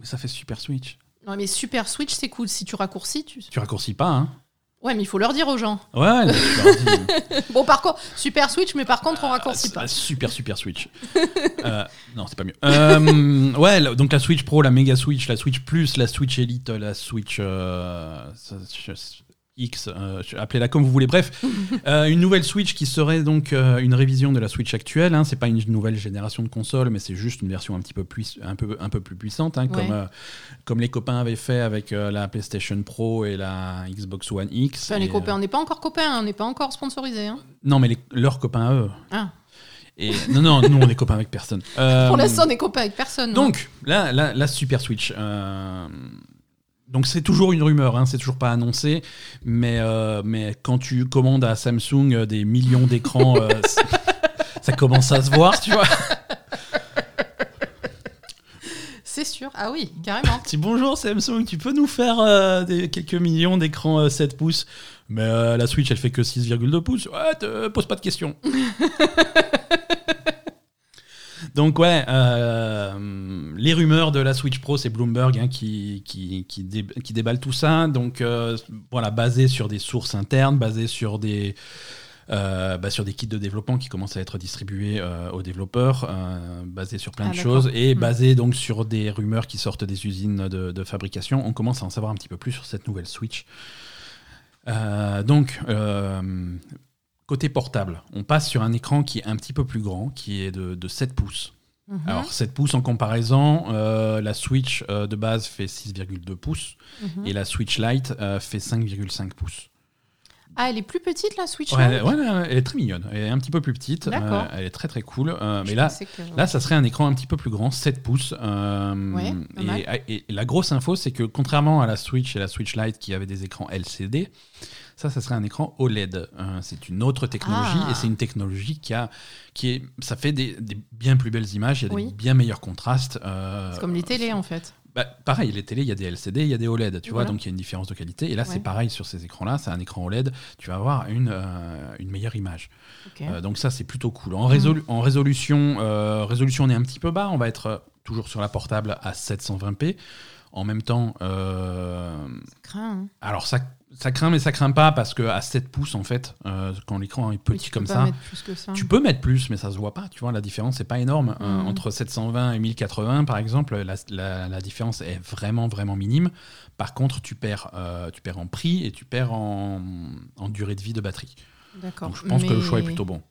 mais ça fait Super Switch. Non, mais Super Switch, c'est cool. Si tu raccourcis, tu. Tu raccourcis pas, hein Ouais, mais il faut leur dire aux gens. Ouais, dis, Bon, par contre, Super Switch, mais par contre, on ah, raccourcit pas. un Super Super Switch. Euh, non, c'est pas mieux. Euh, ouais, donc la Switch Pro, la Mega Switch, la Switch Plus, la Switch Elite, la Switch euh, X, euh, appelez-la comme vous voulez. Bref, euh, une nouvelle Switch qui serait donc euh, une révision de la Switch actuelle. Hein. C'est pas une nouvelle génération de console, mais c'est juste une version un petit peu plus, un peu, un peu plus puissante, hein, comme, Ouais. comme les copains avaient fait avec la PlayStation Pro et la Xbox One X. Enfin, les copains, on n'est pas encore copains, on n'est pas encore sponsorisés. hein. non, mais les- leurs copains à eux. Ah. Et non, non, nous on est copains avec personne. Pour l'instant, on est copains avec personne. hein. donc, là, la, la Super Switch. Donc c'est toujours une rumeur, hein, c'est toujours pas annoncé, mais, euh, mais quand tu commandes à Samsung euh, des millions d'écrans, euh, ça commence à se voir, tu vois. C'est sûr. Ah oui, carrément. Dis bonjour Samsung, tu peux nous faire euh, des, quelques millions d'écrans euh, 7 pouces? Mais la Switch, elle fait que 6,2 pouces. Ouais, te- pose pas de questions. Donc ouais, euh, les rumeurs de la Switch Pro, c'est Bloomberg hein, qui, qui, qui, dé- qui déballe tout ça. Donc euh, voilà, basé sur des sources internes, basé sur des, euh, bah, sur des kits de développement qui commencent à être distribués euh, aux développeurs, euh, basé sur plein Ah, de choses, et Hmm. basé donc sur des rumeurs qui sortent des usines de, de fabrication. On commence à en savoir un petit peu plus sur cette nouvelle Switch. Donc, euh, côté portable, on passe sur un écran qui est un petit peu plus grand, qui est de, de 7 pouces. Mhm, Alors 7 pouces en comparaison, euh, la Switch euh, de base fait 6,2 pouces mhm. et la Switch Lite euh, fait 5,5 pouces. Ah, elle est plus petite la Switch Ouais, Lite ouais, elle est très mignonne, elle est un petit peu plus petite, euh, elle est très très cool. euh, mais là, que- là, ça serait un écran un petit peu plus grand, 7 pouces. euh, Ouais, mal. et, et la grosse info, c'est que contrairement à la Switch et la Switch Lite qui avaient des écrans LCD, ça, ça serait un écran OLED. C'est une autre technologie Ah. et c'est une technologie qui a, qui est, ça fait des, des bien plus belles images, il y a Oui. des bien meilleurs contrastes. C'est comme les télés en fait. Bah, pareil, les télés, il y a des LCD, il y a des OLED, tu vois, donc il y a une différence de qualité. Et là, c'est pareil sur ces écrans-là, c'est un écran OLED, tu vas avoir une, euh, une meilleure image. Euh, donc ça, c'est plutôt cool. En, résolu- en résolution, euh, résolution, on est un petit peu bas, on va être toujours sur la portable à 720p. En même temps, Ça craint. hein. alors ça, ça craint, mais ça craint pas parce que à 7 pouces, en fait, euh, quand l'écran est petit comme ça, ça. tu peux mettre plus, mais ça se voit pas. Tu vois, la différence n'est pas énorme. Euh, Mhm. entre 720 et 1080, par exemple, la, la- la différence est vraiment, vraiment minime. Par contre, tu perds, euh, tu perds en prix et tu perds en, en durée de vie de batterie. D'accord. Donc, je pense que le choix est plutôt bon.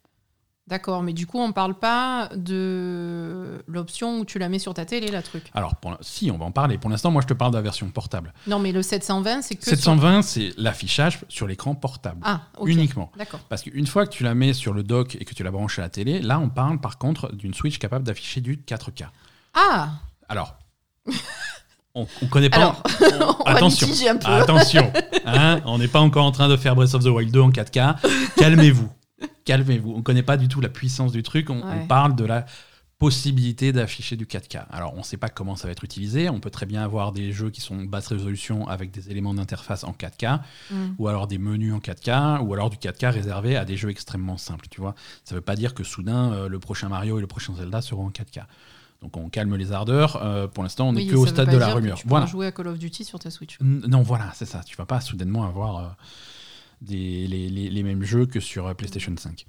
D'accord, mais du coup, on parle pas de l'option où tu la mets sur ta télé, la truc. Alors, pour si, on va en parler. Pour l'instant, moi, je te parle de la version portable. Non, mais le 720, c'est que. sur- 720, c'est l'affichage sur l'écran portable. Ah, ok. Uniquement. D'accord. Parce qu'une fois que tu la mets sur le dock et que tu la branches à la télé, là, on parle par contre d'une Switch capable d'afficher du 4K. Ah Alors, on, on connaît pas. Alors, on va attention, litiger un peu. attention, hein, on n'est pas encore en train de faire Breath of the Wild 2 en 4K. Calmez-vous, calmez-vous. On ne connaît pas du tout la puissance du truc. On, parle de la possibilité d'afficher du 4K. Alors, on ne sait pas comment ça va être utilisé. On peut très bien avoir des jeux qui sont basse résolution avec des éléments d'interface en 4K, Mm. ou alors des menus en 4K, ou alors du 4K réservé à des jeux extrêmement simples. Tu vois, ça ne veut pas dire que soudain euh, le prochain Mario et le prochain Zelda seront en 4K. Donc, on calme les ardeurs. Euh, pour l'instant, on n'est Oui, que au stade de la rumeur. Tu Voilà. jouer à Call of Duty sur ta Switch. N- Non, voilà, c'est ça. Tu vas pas soudainement avoir euh, des, les, les- les mêmes jeux que sur euh, PlayStation 5.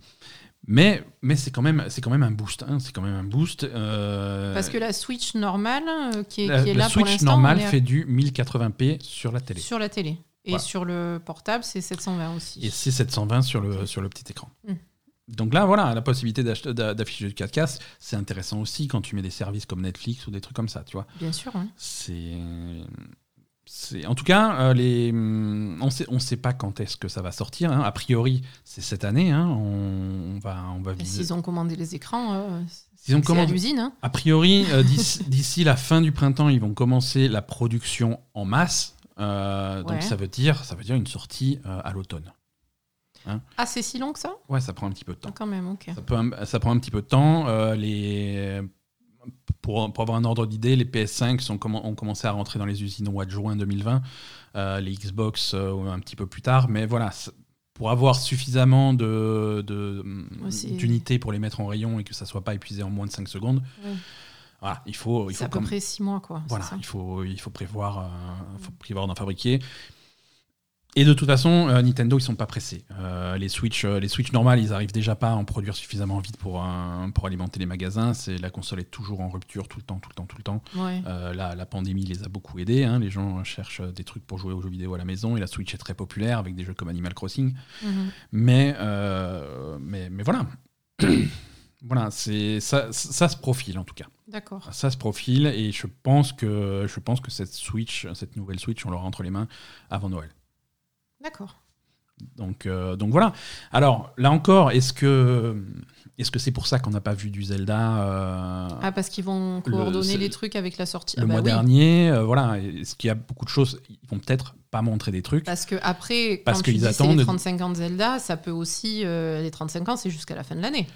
Mais, mais c'est quand, même- c'est quand même un boost. hein, c'est quand même un boost. euh, Parce que la Switch normale, euh, qui est, la, qui est la là pour Switch l'instant, normale à- fait du 1080p sur la télé. sur la télé. Et Voilà. sur le portable, c'est 720 aussi. Et c'est 720 sur le, sur le petit écran. Mm. Donc là, voilà, la possibilité d'afficher du 4K, c'est intéressant aussi quand tu mets des services comme Netflix ou des trucs comme ça, tu vois. Bien sûr. C'est. C'est- En tout cas, euh, les... hum, on sait, on sait pas quand est-ce que ça va sortir. hein. A priori, c'est cette année. hein. On, on va, on va. S'ils ont commandé les écrans, euh, S'ils ont c'est à commandé- l'usine. hein. A priori, euh, d'ici la fin du printemps, ils vont commencer la production en masse. Euh, Donc ça veut dire, ça veut dire une sortie à l'automne. Ah, c'est si long que ça? Ouais, ça prend un petit peu de temps. Ah, Quand même, ok. Ça, peut un- ça prend un petit peu de temps. Euh, les, pour, pour avoir un ordre d'idée, les PS5 sont, commen- ont commencé à rentrer dans les usines au mois de juin 2020. Euh, les Xbox euh, un petit peu plus tard. Mais voilà, pour avoir suffisamment de, de- Ouais, c'est- d'unités pour les mettre en rayon et que ça soit pas épuisé en moins de 5 secondes, Ouais. voilà, il faut, il faut à peu près 6 mois, quoi. voilà, ça il faut, il faut prévoir, euh, faut prévoir d'en fabriquer. Et de toute façon, euh, Nintendo, ils sont pas pressés. Euh, les Switch, euh, les Switch normales, ils arrivent déjà pas à en produire suffisamment vite pour, pour alimenter les magasins. C'est la console est toujours en rupture tout le temps, tout le temps, tout le temps. Ouais. Là, la pandémie les a beaucoup aidés. hein. Les gens cherchent des trucs pour jouer aux jeux vidéo à la maison et la Switch est très populaire avec des jeux comme Animal Crossing. Mhm. Mais, mais, mais voilà. voilà, c'est ça, ça se profile en tout cas. D'accord. Ça se profile et je pense que je pense que cette Switch, cette nouvelle Switch, on l'aura entre les mains avant Noël. D'accord. Donc, euh, donc voilà. Alors là encore, est-ce que est-ce que c'est pour ça qu'on n'a pas vu du Zelda euh, Ah, parce qu'ils vont coordonner les trucs avec la sortie. Le Ah bah mois oui. dernier, euh, voilà. Est-ce qu'il y a beaucoup de choses Ils vont peut-être pas montrer des trucs. Parce que après, Parce quand tu dis attendent- les 35 ans de Zelda, ça peut aussi les 35 ans, c'est jusqu'à la fin de l'année.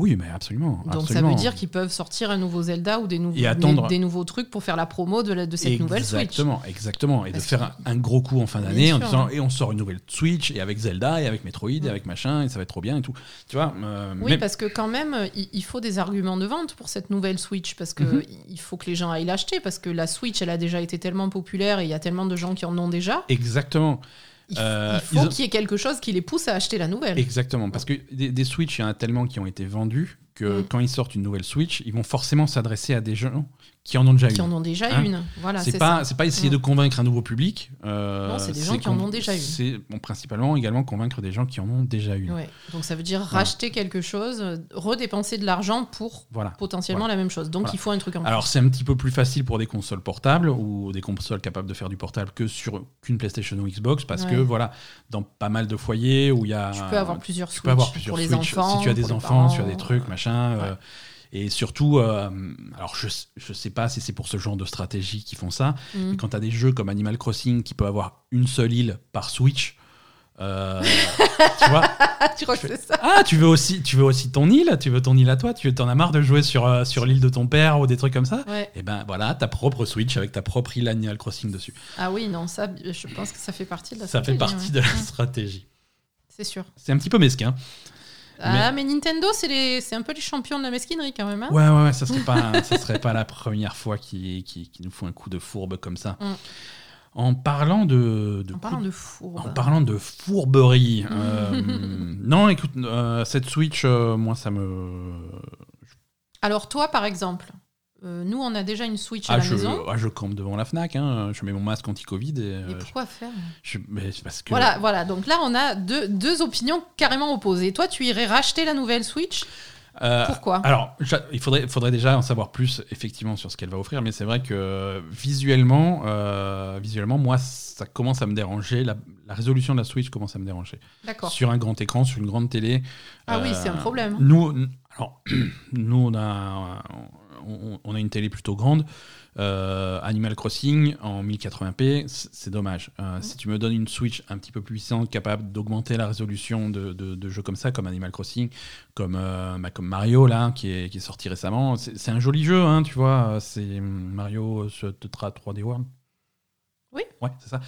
Oui, mais absolument. Donc ça veut dire qu'ils peuvent sortir un nouveau Zelda ou des, nouveaux attendre- des, des nouveaux trucs pour faire la promo de, la- de cette nouvelle Switch. Exactement, exactement. Et Parce de faire un, un gros coup en fin d'année en disant et on sort une nouvelle Switch et avec Zelda et avec Metroid et avec machin et ça va être trop bien et tout. Tu vois euh, Oui, parce que quand même, il, il faut des arguments de vente pour cette nouvelle Switch, parce que Mhm. il faut que les gens aillent l'acheter, parce que la Switch, elle a déjà été tellement populaire et il y a tellement de gens qui en ont déjà. Exactement. Il, Euh, il faut qu'il y ait quelque chose qui les pousse à acheter la nouvelle. Exactement, parce que des, des Switch, il y en a tellement qui ont été vendus que Mm. quand ils sortent une nouvelle Switch, ils vont forcément s'adresser à des gens qui en ont déjà Qui une. en ont déjà Hein une. Voilà, c'est pas, ça. c'est pas essayer Mm. de convaincre un nouveau public. euh, Non, c'est des gens qui en ont déjà une. C'est bon, principalement également convaincre des gens qui en ont déjà une. Ouais. Donc ça veut dire racheter quelque chose, redépenser de l'argent pour Voilà. potentiellement la même chose. Donc il faut un truc en Alors c'est un petit peu plus facile pour des consoles portables ou des consoles capables de faire du portable que sur qu'une PlayStation ou Xbox parce que voilà dans pas mal de foyers où il y a. Tu peux avoir plusieurs tu Switch peux avoir plusieurs pour les Switch. enfants. si tu as des enfants, si tu as parents. des trucs machin. euh. Et surtout, euh, alors je, je sais pas si c'est pour ce genre de stratégie qu'ils font ça, Mm. mais quand tu as des jeux comme Animal Crossing qui peut avoir une seule île par Switch, euh, tu vois, tu crois que c'est ça ah, tu veux aussi, tu veux aussi ton île, tu veux ton île à toi, tu t'en as marre de jouer sur, euh, sur l'île de ton père ou des trucs comme ça. Ouais. Et ben voilà, ta propre Switch avec ta propre île Animal Crossing dessus. Ah oui, non, ça, je pense que ça fait partie de la Ça fait stratégie, partie ouais. de la stratégie. C'est sûr. C'est un petit peu mesquin. Ah, mais, Nintendo, c'est les- un peu les champions de la mesquinerie quand même. hein. Ouais, ouais, ouais, ça serait pas, ça serait pas la première fois qu'ils qu'ils nous font un coup de fourbe comme ça. Mm. En parlant de, de en coup- parlant de fourbe. en parlant de fourberie, euh, non, écoute, euh, cette Switch, euh, moi, ça me, Alors toi, par exemple, euh, nous, on a déjà une Switch à ah, la je, maison. ah, je campe devant la Fnac, hein, je mets mon masque anti-Covid et euh, pourquoi faire je, mais c'est parce que Voilà, voilà. Donc là, on a deux, deux opinions carrément opposées. Toi, tu irais racheter la nouvelle Switch? Euh, Pourquoi? Alors, il faudrait, faudrait déjà en savoir plus effectivement sur ce qu'elle va offrir, mais c'est vrai que visuellement, euh, visuellement, moi, ça commence à me déranger. La, la résolution de la Switch commence à me déranger. D'accord. Sur un grand écran, sur une grande télé. Ah oui, c'est un problème. Nous, alors, nous, on a, on, on a une télé plutôt grande. Euh, Animal Crossing en 1080p, c- c'est dommage. Euh, Si tu me donnes une Switch un petit peu plus puissante, capable d'augmenter la résolution de, de- de jeux comme ça, comme Animal Crossing, comme, euh, bah, comme Mario, là, qui est, qui est sorti récemment, c'est un joli jeu, hein, tu vois. C'est Mario sur Tetra 3D World. Oui. Ouais, c'est ça.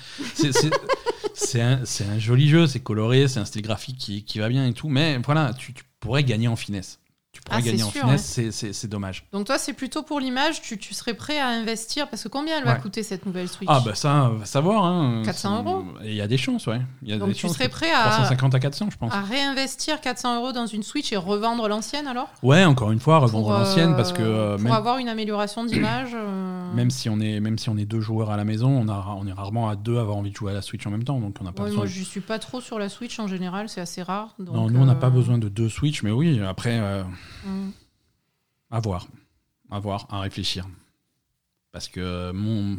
C'est- un, joli jeu, c'est coloré, c'est un style graphique qui, qui va bien et tout, mais voilà, tu, tu pourrais gagner en finesse. Pourrais Ah, gagner en sûr, finesse, c'est- c'est dommage. Donc toi, c'est plutôt pour l'image, tu, tu serais prêt à investir parce que combien elle va Ouais. coûter cette nouvelle Switch? Ah bah ça, on va savoir. Hein. 400 C'est- euros Et Il y a des chances, ouais. Y a Donc des tu chances serais prêt à, 350 à 400, je pense. à réinvestir 400 euros dans une Switch et revendre l'ancienne alors? Ouais, encore une fois, revendre Pour, euh, l'ancienne parce que euh, pour même, avoir une amélioration d'image. euh, même si on est même si on est deux joueurs à la maison, on, a, on est rarement à deux à avoir envie de jouer à la Switch en même temps, donc on n'a pas ouais, besoin. moi, je suis pas trop sur la Switch en général, c'est assez rare. donc, non, nous on n'a pas besoin de deux Switch, mais oui, après mm. à voir, à voir, à réfléchir, parce que mon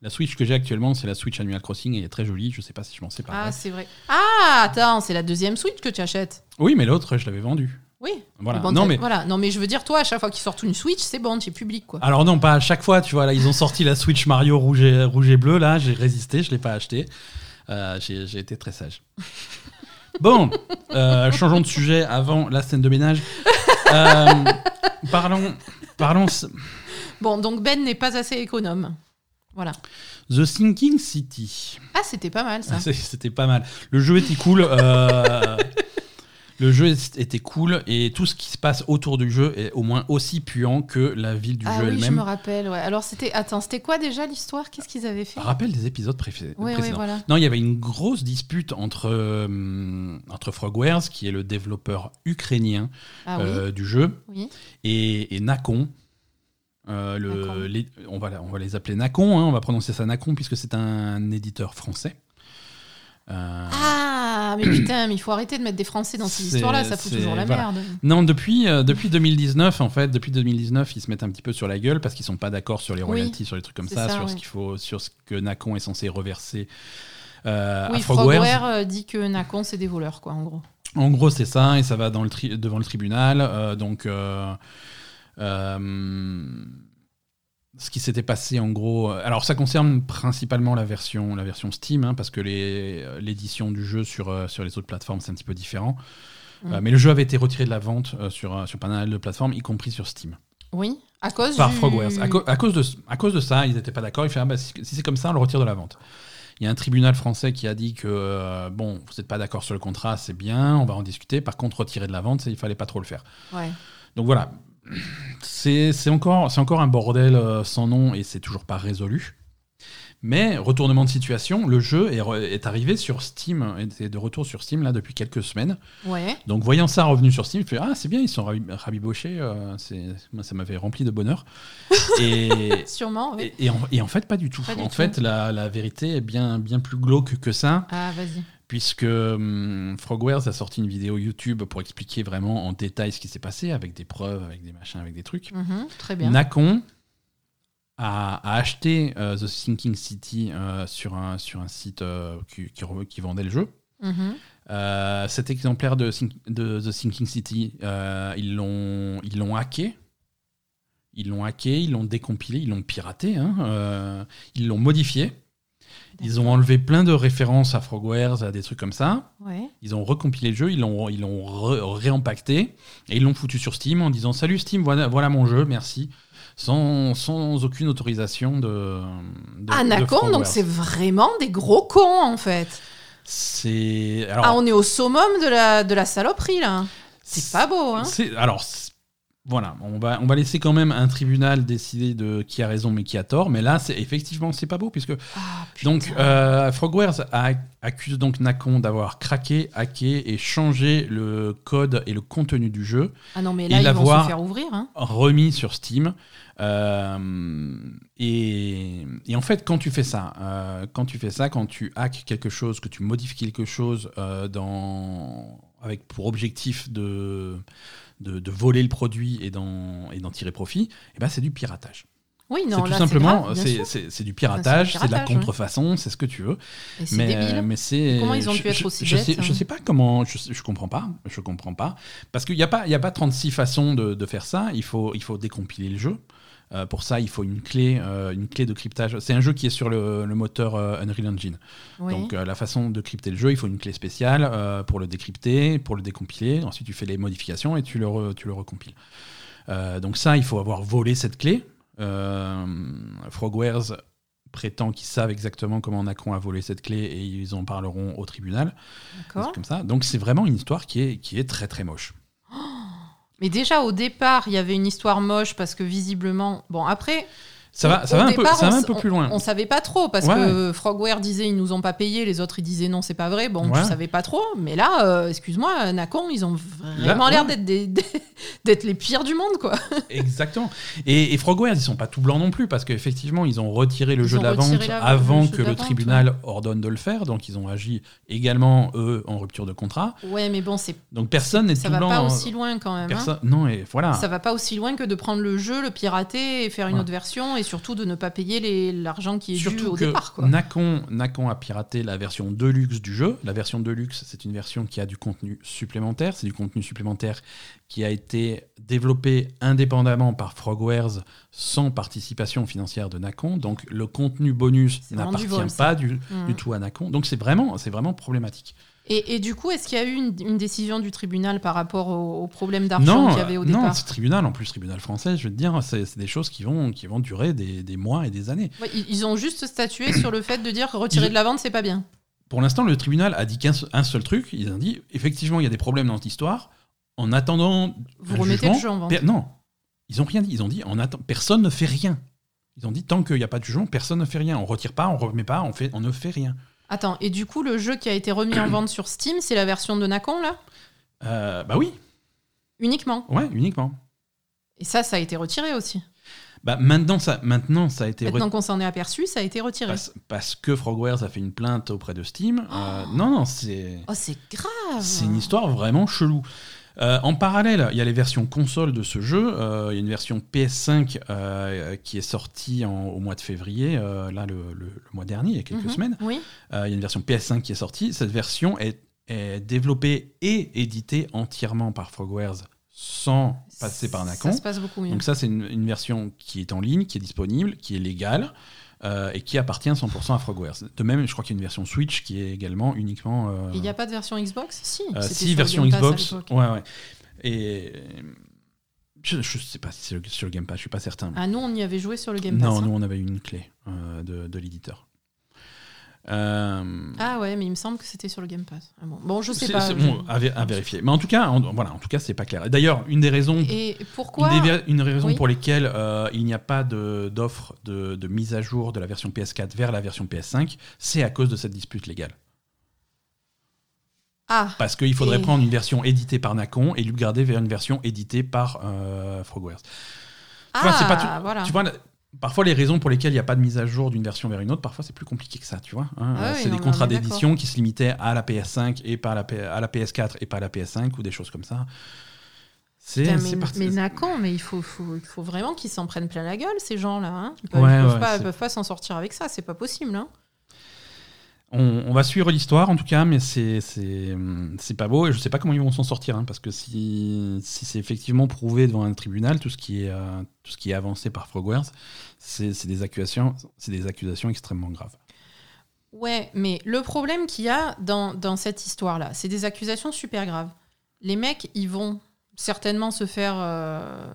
la Switch que j'ai actuellement, c'est la Switch Animal Crossing et elle est très jolie. Je sais pas si je m'en séparerai. Ah, c'est vrai. Ah, attends, c'est la deuxième Switch que tu achètes. oui, mais l'autre, je l'avais vendue. Oui. Voilà. Non, mais voilà. non, mais je veux dire, toi, à chaque fois qu'ils sortent une Switch, c'est bon, es public, quoi. Alors non, pas à chaque fois, tu vois, là, ils ont sorti la Switch Mario rouge et, rouge et bleu, là, j'ai résisté, je l'ai pas acheté. Euh, j'ai j'ai été très sage. Bon, euh, changeons de sujet avant la scène de ménage. Euh, parlons, parlons Bon, donc Ben n'est pas assez économe. Voilà. The Thinking City. Ah, c'était pas mal, ça. Ah, C'était pas mal. Le jeu était cool. euh, le jeu était cool et tout ce qui se passe autour du jeu est au moins aussi puant que la ville du ah jeu oui, je elle-même. me rappelle, ouais. Alors, c'était... Attends, c'était quoi déjà l'histoire? Qu'est-ce qu'ils avaient fait? Rappelle des épisodes Oui, oui, précédents. voilà. Non, il y avait une grosse dispute entre, euh, entre Frogwares, qui est le développeur ukrainien Ah oui, euh, du jeu, oui. et, et Nacon. Euh, le- Nacon. les- on, va, on va les appeler Nacon, hein, on va prononcer ça Nacon puisque c'est un éditeur français. Euh, Ah, mais putain, mais il faut arrêter de mettre des Français dans ces histoires-là, ça fout toujours la voilà. merde. Non, depuis, euh, depuis 2019, en fait, depuis 2019, ils se mettent un petit peu sur la gueule parce qu'ils sont pas d'accord sur les Oui, royalties, sur les trucs comme ça, ça, sur ce qu'il faut, sur ce que Nacon est censé reverser euh, Oui, à. Frogware euh, dit que Nacon, c'est des voleurs, quoi, en gros. En gros, c'est ça, et ça va dans le tri- devant le tribunal. euh, donc, euh, euh, ce qui s'était passé, en gros. euh, Alors, ça concerne principalement la version, la version Steam, hein, parce que les- l'édition du jeu sur, euh, sur les autres plateformes, c'est un petit peu différent. Mm. Euh, mais le jeu avait été retiré de la vente euh, sur, euh, sur pas mal de plateformes, y compris sur Steam, Oui, à cause par du... Frogwares. À, co- à cause de, à cause de ça, ils n'étaient pas d'accord. Ils faisaient, ah, bah, si, si c'est comme ça, on le retire de la vente. Il y a un tribunal français qui a dit que, euh, bon, vous n'êtes pas d'accord sur le contrat, c'est bien, on va en discuter. Par contre, retirer de la vente, il fallait pas trop le faire. Ouais. Donc voilà, c'est encore, encore un bordel euh, sans nom et c'est toujours pas résolu. Mais retournement de situation, le jeu est, arrivé sur Steam, est de retour sur Steam là depuis quelques semaines. Ouais. Donc voyant ça revenu sur Steam, je fais ah c'est bien, ils sont rabi- rabibochés, euh, moi ça m'avait rempli de bonheur. Et, Sûrement, oui. et, et en, et en fait pas du tout. Pas du en tout. fait la, la vérité est bien, bien plus glauque que ça Ah, vas-y. Puisque hum, Frogwares a sorti une vidéo YouTube pour expliquer vraiment en détail ce qui s'est passé, avec des preuves, avec des machins, avec des trucs. Mhm, très bien. Nacon a, a acheté euh, The Sinking City euh, sur, un, sur un site euh, qui, qui re- qui vendait le jeu. Mhm. Cet exemplaire de, The Sinking City, ils l'ont ils l'ont hacké. Ils l'ont hacké, ils l'ont décompilé, ils l'ont piraté, hein, ils l'ont modifié. Ils ont enlevé plein de références à Frogwares, à des trucs comme ça. Ouais. Ils ont recompilé le jeu, ils l'ont ils l'ont réempacté et ils l'ont foutu sur Steam en disant Salut Steam, voilà, voilà mon jeu, merci. Sans, sans aucune autorisation de. de Ah, de Nacon, Frogwares. donc c'est vraiment des gros cons, en fait. C'est. Alors, Ah, on est au summum de la, de la saloperie, là. C'est pas beau, hein. Alors, voilà, on va, on va laisser quand même un tribunal décider de qui a raison mais qui a tort. Mais là, c'est effectivement, c'est pas beau puisque Ah, donc euh, Frogwares a- accuse donc Nacon d'avoir craqué, hacké et changé le code et le contenu du jeu. Ah non, mais et là, ils vont se faire ouvrir, hein. remis sur Steam. Euh, et, et en fait, quand tu fais ça, euh, quand tu fais ça, quand tu hackes quelque chose, que tu modifies quelque chose dans, avec pour objectif de, de, de voler le produit et d'en tirer profit, eh ben c'est du piratage. Oui, C'est non, tout là, simplement, c'est c'est- c'est du piratage, c'est de la ouais. contrefaçon, c'est ce que tu veux. Et c'est Mais, débile. mais c'est. Comment ils ont pu être aussi je bêtes, sais, je hein sais pas comment. Je, je comprends pas. Je comprends pas. Parce qu'il n'y a, pas- il y a pas 36 façons de, de faire ça. Il faut, il faut décompiler le jeu. Euh, pour ça, il faut une clé, euh, une clé de cryptage. C'est un jeu qui est sur le, le moteur euh, Unreal Engine. Oui. Donc, la façon de crypter le jeu, il faut une clé spéciale pour le décrypter, pour le décompiler. Ensuite, tu fais les modifications et tu le, re- tu le recompiles. Donc, ça, il faut avoir volé cette clé. Frogwares prétend qu'ils savent exactement comment Nacon a volé cette clé et ils en parleront au tribunal. Comme ça. Donc, c'est vraiment une histoire qui est, qui est très très moche. Mais déjà, au départ, il y avait une histoire moche parce que visiblement. Bon, après. Ça va, ça va, un, peu, ça va un plus loin. On savait pas trop parce Ouais, que Frogware disait ils nous ont pas payé, les autres ils disaient non, c'est pas vrai. Bon, Ouais. tu savais pas trop. Mais là, euh, excuse-moi, Nacon, ils ont vraiment l'air ouais. d'être d'être les pires du monde, quoi. Exactement. Et, et Frogwares, ils sont pas tout blancs non plus, parce qu'effectivement, ils ont retiré le Ils jeu de la vente la- avant le que le tribunal ordonne de le faire. Donc, ils ont agi également, eux, en rupture de contrat. Ouais, mais bon, c'est Donc, personne n'est ça tout va blanc. pas hein. aussi loin quand même. hein. Personne- Non, et voilà. Ça va pas aussi loin que de prendre le jeu, le pirater et faire une autre version et surtout de ne pas payer l'argent qui est dû au que départ. Quoi. Nacon, Nacon a piraté la version Deluxe du jeu. La version Deluxe, c'est une version qui a du contenu supplémentaire. C'est du contenu supplémentaire qui a été développé indépendamment par Frogwares sans participation financière de Nacon. Donc le contenu bonus n'appartient pas du, Mhm. du tout à Nacon. Donc c'est vraiment, c'est vraiment problématique. Et, et du coup, est-ce qu'il y a eu une, une décision du tribunal par rapport au, au problème d'argent Non, qu'il y avait au non, départ ce tribunal, en plus tribunal français, je veux te dire, c'est c'est des choses qui vont, qui vont durer des, des mois et des années. Ouais, ils, ont juste statué sur le fait de dire retirer Ils- de la vente, c'est pas bien. Pour l'instant, le tribunal a dit qu'un se- un seul truc. Ils ont dit effectivement, il y a des problèmes dans cette histoire. En attendant, Vous remettez jugement, le jeu en vente. non, ils ont rien dit. Ils ont dit en personne ne fait rien. Ils ont dit tant qu'il n'y a pas de jugement, personne ne fait rien. On retire pas, on remet pas, on fait, on ne fait rien. Attends, et du coup, le jeu qui a été remis en vente sur Steam, c'est la version de Nacon, là? Euh, bah oui, Uniquement? ouais, uniquement. Et ça, ça a été retiré aussi. Bah maintenant, ça, maintenant, ça a été Maintenant qu'on s'en est aperçu, ça a été retiré. Parce, parce que Frogwares a fait une plainte auprès de Steam. Euh, non, non, c'est Oh, c'est grave c'est une histoire vraiment chelou. Euh, en parallèle, il y a les versions console de ce jeu. Euh, il y a une version PS5 euh, qui est sortie en- au mois de février, là le, le- le mois dernier, il y a quelques Mhm. semaines. Oui. Il y a une version PS5 qui est sortie. Cette version est, est développée et éditée entièrement par Frogwares sans passer par Nacon. Ça se passe beaucoup mieux. Donc ça, c'est une, une version qui est en ligne, qui est disponible, qui est légale. Euh, et qui appartient 100% à Frogwares. De même, je crois qu'il y a une version Switch qui est également uniquement. euh, Et Il n'y a pas de version Xbox? Si. euh, c'était si, version Game Pass à Xbox. Ouais, ouais. Et je, ne sais pas si c'est sur le Game Pass, je suis pas certain. Ah, nous, on y avait joué sur le Game Pass. non, hein. nous on avait une clé euh, de, de l'éditeur. Euh, Ah ouais, mais il me semble que c'était sur le Game Pass. Ah bon. bon, je sais pas. bon, à, vé- à vérifier. Mais en tout cas, en, voilà, en tout cas, c'est pas clair. D'ailleurs, une des raisons, Et pourquoi une des, une Oui. pour lesquelles euh, il n'y a pas d'offre de, de mise à jour de la version PS4 vers la version PS5, c'est à cause de cette dispute légale. Ah, Parce qu'il faudrait Et- prendre une version éditée par Nacon et lui garder vers une version éditée par euh, Frogwares. Ah c'est pas tout- voilà. Tu vois, parfois les raisons pour lesquelles il n'y a pas de mise à jour d'une version vers une autre, parfois c'est plus compliqué que ça, tu vois. hein. Ah oui, c'est des contrats d'édition qui se limitaient à la PS5 et pas à la, P- à la PS4 et pas à la PS5 ou des choses comme ça. C'est mais, parti. mais il faut, faut, il faut vraiment qu'ils s'en prennent plein la gueule, ces gens-là. Hein. Ils Ouais, peuvent ouais, c'est- peuvent pas s'en sortir avec ça, c'est pas possible. Hein. On, va suivre l'histoire en tout cas, mais c'est pas beau et je sais pas comment ils vont s'en sortir hein, parce que si, si c'est effectivement prouvé devant un tribunal, tout ce qui est euh, tout ce qui est avancé par Frogwares, c'est des accusations c'est des accusations extrêmement graves. Ouais, mais le problème qu'il y a dans, dans cette histoire-là, c'est des accusations super graves. Les mecs, ils vont certainement se faire. euh,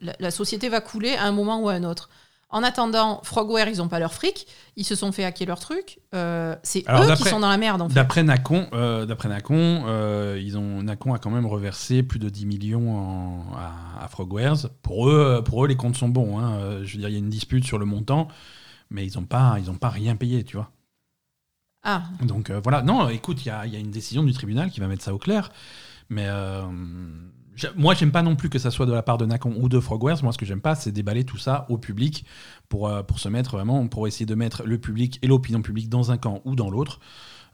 la société va couler à un moment ou à un autre. En attendant, Frogware, ils ont pas leur fric, ils se sont fait hacker leur truc. euh, c'est eux qui sont dans la merde, en fait. D'après Nacon, euh, d'après Nacon, euh, ils ont Nacon a quand même reversé plus de 10 millions en- à, à Frogwares. Pour eux, pour eux, les comptes sont bons. hein. Je veux dire, il y a une dispute sur le montant, mais ils n'ont pas ils ont pas rien payé, tu vois. Ah, Donc voilà, non, écoute, il y a, y a une décision du tribunal qui va mettre ça au clair. Mais moi, j'aime pas non plus que ça soit de la part de Nacon ou de Frogwares. Moi, ce que j'aime pas, c'est déballer tout ça au public pour, euh, pour se mettre vraiment, pour essayer de mettre le public et l'opinion publique dans un camp ou dans l'autre.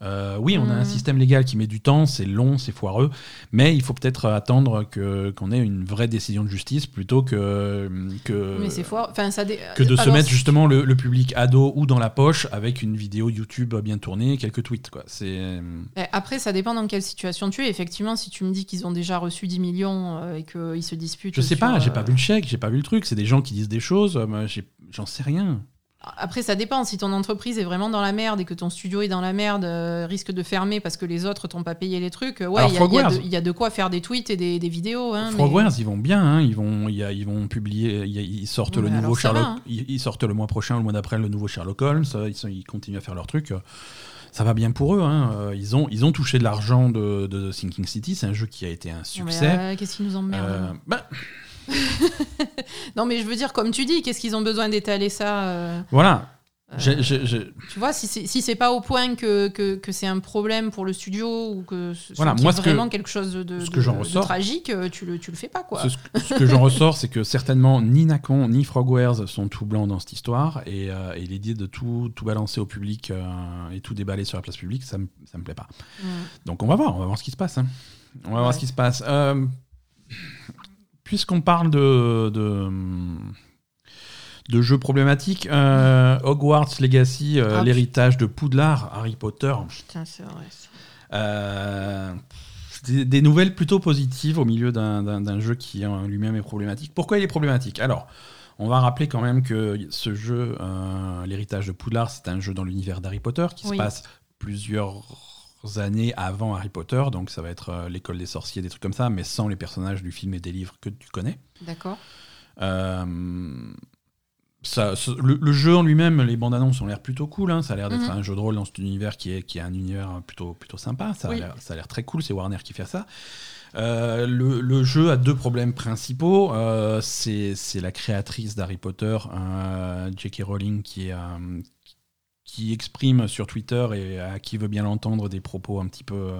Euh, oui, on a un Mhm. système légal qui met du temps, c'est long, c'est foireux, mais il faut peut-être attendre que qu'on ait une vraie décision de justice plutôt que que mais c'est fort. Enfin, ça dé- que de se mettre justement le, le public ado ou dans la poche avec une vidéo YouTube bien tournée, quelques tweets. Quoi. C'est... Eh, Après, ça dépend dans quelle situation tu es. Effectivement, si tu me dis qu'ils ont déjà reçu 10 millions euh, et qu'ils se disputent. Je sais sur, pas, j'ai euh, pas vu le chèque, j'ai pas vu le truc. C'est des gens qui disent des choses, euh, moi, j'ai- j'en sais rien. Après, ça dépend. Si ton entreprise est vraiment dans la merde et que ton studio est dans la merde, euh, risque de fermer parce que les autres t'ont pas payé les trucs, euh, ouais, il y, a- y de- il y a de quoi faire des tweets et des, des vidéos. Hein, mais- Frogwares, ils vont bien, hein, ils, vont, il y a- ils vont publier, il y a- ils sortent Ouais, le nouveau va, hein. ils, ils sortent le mois prochain ou le mois d'après le nouveau Sherlock Holmes, euh, ils, sont- ils continuent à faire leur truc. euh, Ça va bien pour eux. hein, Ils, ont, ils ont touché de l'argent de, de Sinking City, c'est un jeu qui a été un succès. euh, Qu'est-ce qui nous emmerde Euh, bah, Non, mais je veux dire, comme tu dis, qu'est-ce qu'ils ont besoin d'étaler ça euh, voilà. euh, Tu vois, si c'est si c'est pas au point que, que, que c'est un problème pour le studio ou que ce Voilà, moi, que- vraiment quelque chose de, ce de- que j'en de ressors- tragique, euh, tu le, tu le fais pas, quoi. Ce, ce que j'en ressors, c'est que certainement ni Nacon ni Frogwares sont tout blancs dans cette histoire. Et, euh, et l'idée de tout, tout balancer au public euh, et tout déballer sur la place publique, ça me, ça me plaît pas. Mm. Donc on va voir, on va voir ce qui se passe. hein. On va voir ce qui se passe. Euh, Puisqu'on parle de, de, de jeux problématiques, euh, Hogwarts Legacy, euh, Ah, l'héritage de Poudlard, Harry Potter, Putain, c'est vrai. ça. euh, des, des nouvelles plutôt positives au milieu d'un- jeu qui en lui-même est problématique. Pourquoi il est problématique? Alors, on va rappeler quand même que ce jeu, l'héritage de Poudlard, c'est un jeu dans l'univers d'Harry Potter qui Oui. se passe plusieurs années avant Harry Potter, donc ça va être euh, l'école des sorciers, des trucs comme ça, mais sans les personnages du film et des livres que tu connais. D'accord. Euh, ça, le, le jeu en lui-même, les bandes annonces ont l'air plutôt cool. hein. Ça a l'air d'être Mhm. un jeu de rôle dans cet univers qui est, qui est un univers plutôt, plutôt sympa. Ça a Oui. l'air- ça a l'air très cool. C'est Warner qui fait ça. Euh, le, le jeu a deux problèmes principaux. Euh, c'est la créatrice d'Harry Potter, euh, J.K. Rowling, qui, est, qui exprime sur Twitter et à qui veut bien l'entendre des propos un petit peu.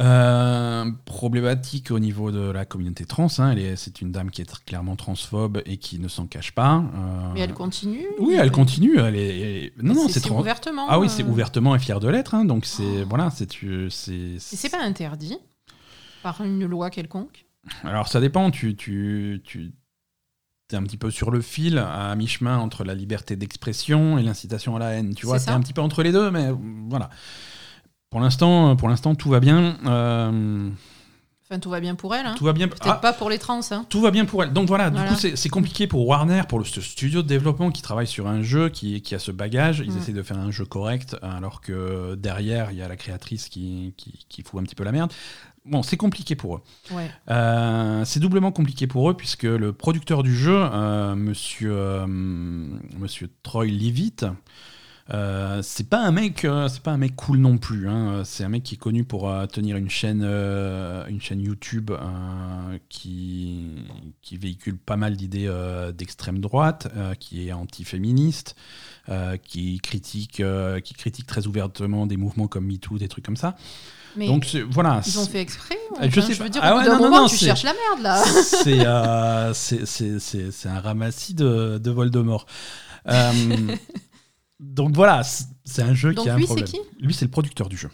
Euh, problématique au niveau de la communauté trans. hein. C'est une dame qui est clairement transphobe et qui ne s'en cache pas. Euh, Mais elle continue. Oui, elle continue. Elle est, elle est- Non, non, c'est trans- ouvertement. Ah oui, euh, c'est ouvertement et fière de l'être. hein. Donc c'est voilà, c'est tu- c'est. Et c'est pas interdit par une loi quelconque? Alors ça dépend. Tu tu tu es un petit peu sur le fil, à mi-chemin entre la liberté d'expression et l'incitation à la haine. Tu vois, ça. un petit peu entre les deux, mais voilà. Pour l'instant, pour l'instant, tout va bien. Euh, Enfin, tout va bien pour elle. Hein. tout va bien. Peut-être Ah, pas pour les trans. Hein. Tout va bien pour elle. Donc voilà, Voilà. du coup, c'est compliqué pour Warner, pour le ce studio de développement qui travaille sur un jeu, qui, qui a ce bagage. Ils Mm. essaient de faire un jeu correct, alors que derrière, il y a la créatrice qui, qui, qui fout un petit peu la merde. Bon, c'est compliqué pour eux. Ouais. Euh, c'est doublement compliqué pour eux, puisque le producteur du jeu, euh, monsieur, euh, monsieur Troy Leavitt, euh, c'est pas un mec, euh, c'est pas un mec cool non plus. hein. C'est un mec qui est connu pour euh, tenir une chaîne, euh, une chaîne YouTube euh, qui, qui véhicule pas mal d'idées d'extrême droite, qui est anti-féministe, qui critique, qui critique très ouvertement des mouvements comme MeToo, des trucs comme ça. Mais Donc voilà. ils ont fait exprès. Je sais veux pas. dire, Ah ouais, non, moment, non, tu cherches la merde là. c'est un ramassis de, de Voldemort. Donc voilà, c'est un jeu Donc qui a un lui, c'est problème. qui Lui, c'est le producteur du jeu.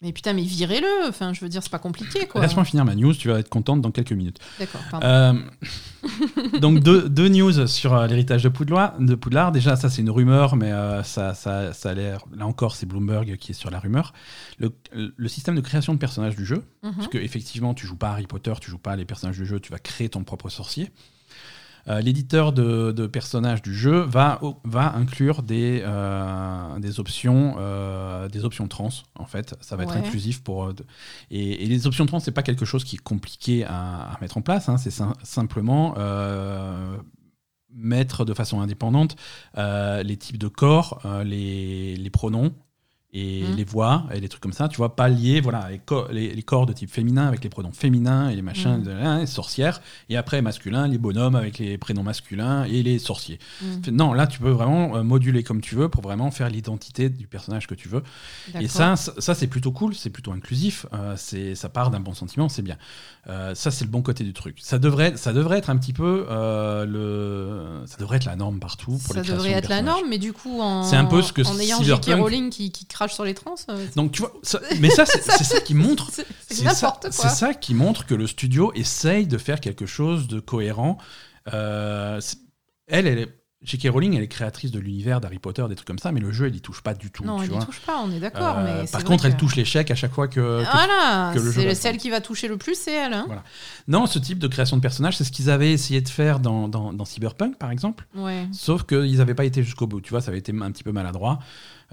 Mais putain, mais virez-le. Enfin, je veux dire, c'est pas compliqué quoi. Laisse-moi finir ma news, tu vas être contente dans quelques minutes. D'accord, pardon. Euh, donc deux, deux news sur euh, l'héritage de Poudlard, de Poudlard. Déjà, ça c'est une rumeur, mais euh, ça, ça, ça a l'air. Là encore, c'est Bloomberg qui est sur la rumeur. Le, le système de création de personnages du jeu, Mhm. Parce que effectivement, tu joues pas Harry Potter, tu joues pas les personnages du jeu, tu vas créer ton propre sorcier. Euh, L'éditeur de, de personnages du jeu va, va inclure des, euh, des options, euh, des options trans en fait. Ça va être inclusif pour. et, et les options trans, c'est pas quelque chose qui est compliqué à, à mettre en place. hein. C'est sim- simplement mettre de façon indépendante euh, les types de corps, euh, les, les pronoms et Mhm. les voix et les trucs comme ça, tu vois, pas lier voilà, les, co- les, les corps de type féminin avec les pronoms féminins et les machins, de- hein, les sorcières, et après masculin, les bonhommes avec les prénoms masculins et les sorciers. Mhm. Non, là, tu peux vraiment euh, moduler comme tu veux pour vraiment faire l'identité du personnage que tu veux. Et ça, ça, c'est plutôt cool, c'est plutôt inclusif, euh, c'est, ça part d'un bon sentiment, c'est bien. Euh, ça, c'est le bon côté du truc. Ça devrait, ça devrait être un petit peu le, ça devrait être la norme partout pour ça les devrait de être la norme, mais du coup, en, C'est un peu ce que en ayant J.K. Rowling qui, qui crache sur les trans, euh, Donc tu vois, ça- mais ça, c'est, ça qui montre c'est ça, ça qui montre que le studio essaye de faire quelque chose de cohérent. Euh, elle, elle est, J.K. Rowling, elle est créatrice de l'univers d'Harry Potter, des trucs comme ça, mais le jeu, elle y touche pas du tout. Non, tu elle vois. n'y touche pas, on est d'accord. Euh, par contre, elle touche l'échec à chaque fois que. que- Voilà, c'est celle qui va toucher le plus, c'est elle. Hein Voilà. Non, ce type de création de personnages, c'est ce qu'ils avaient essayé de faire dans, dans, dans Cyberpunk, par exemple. ouais. Sauf qu'ils n'avaient pas été jusqu'au bout, tu vois, ça avait été un petit peu maladroit.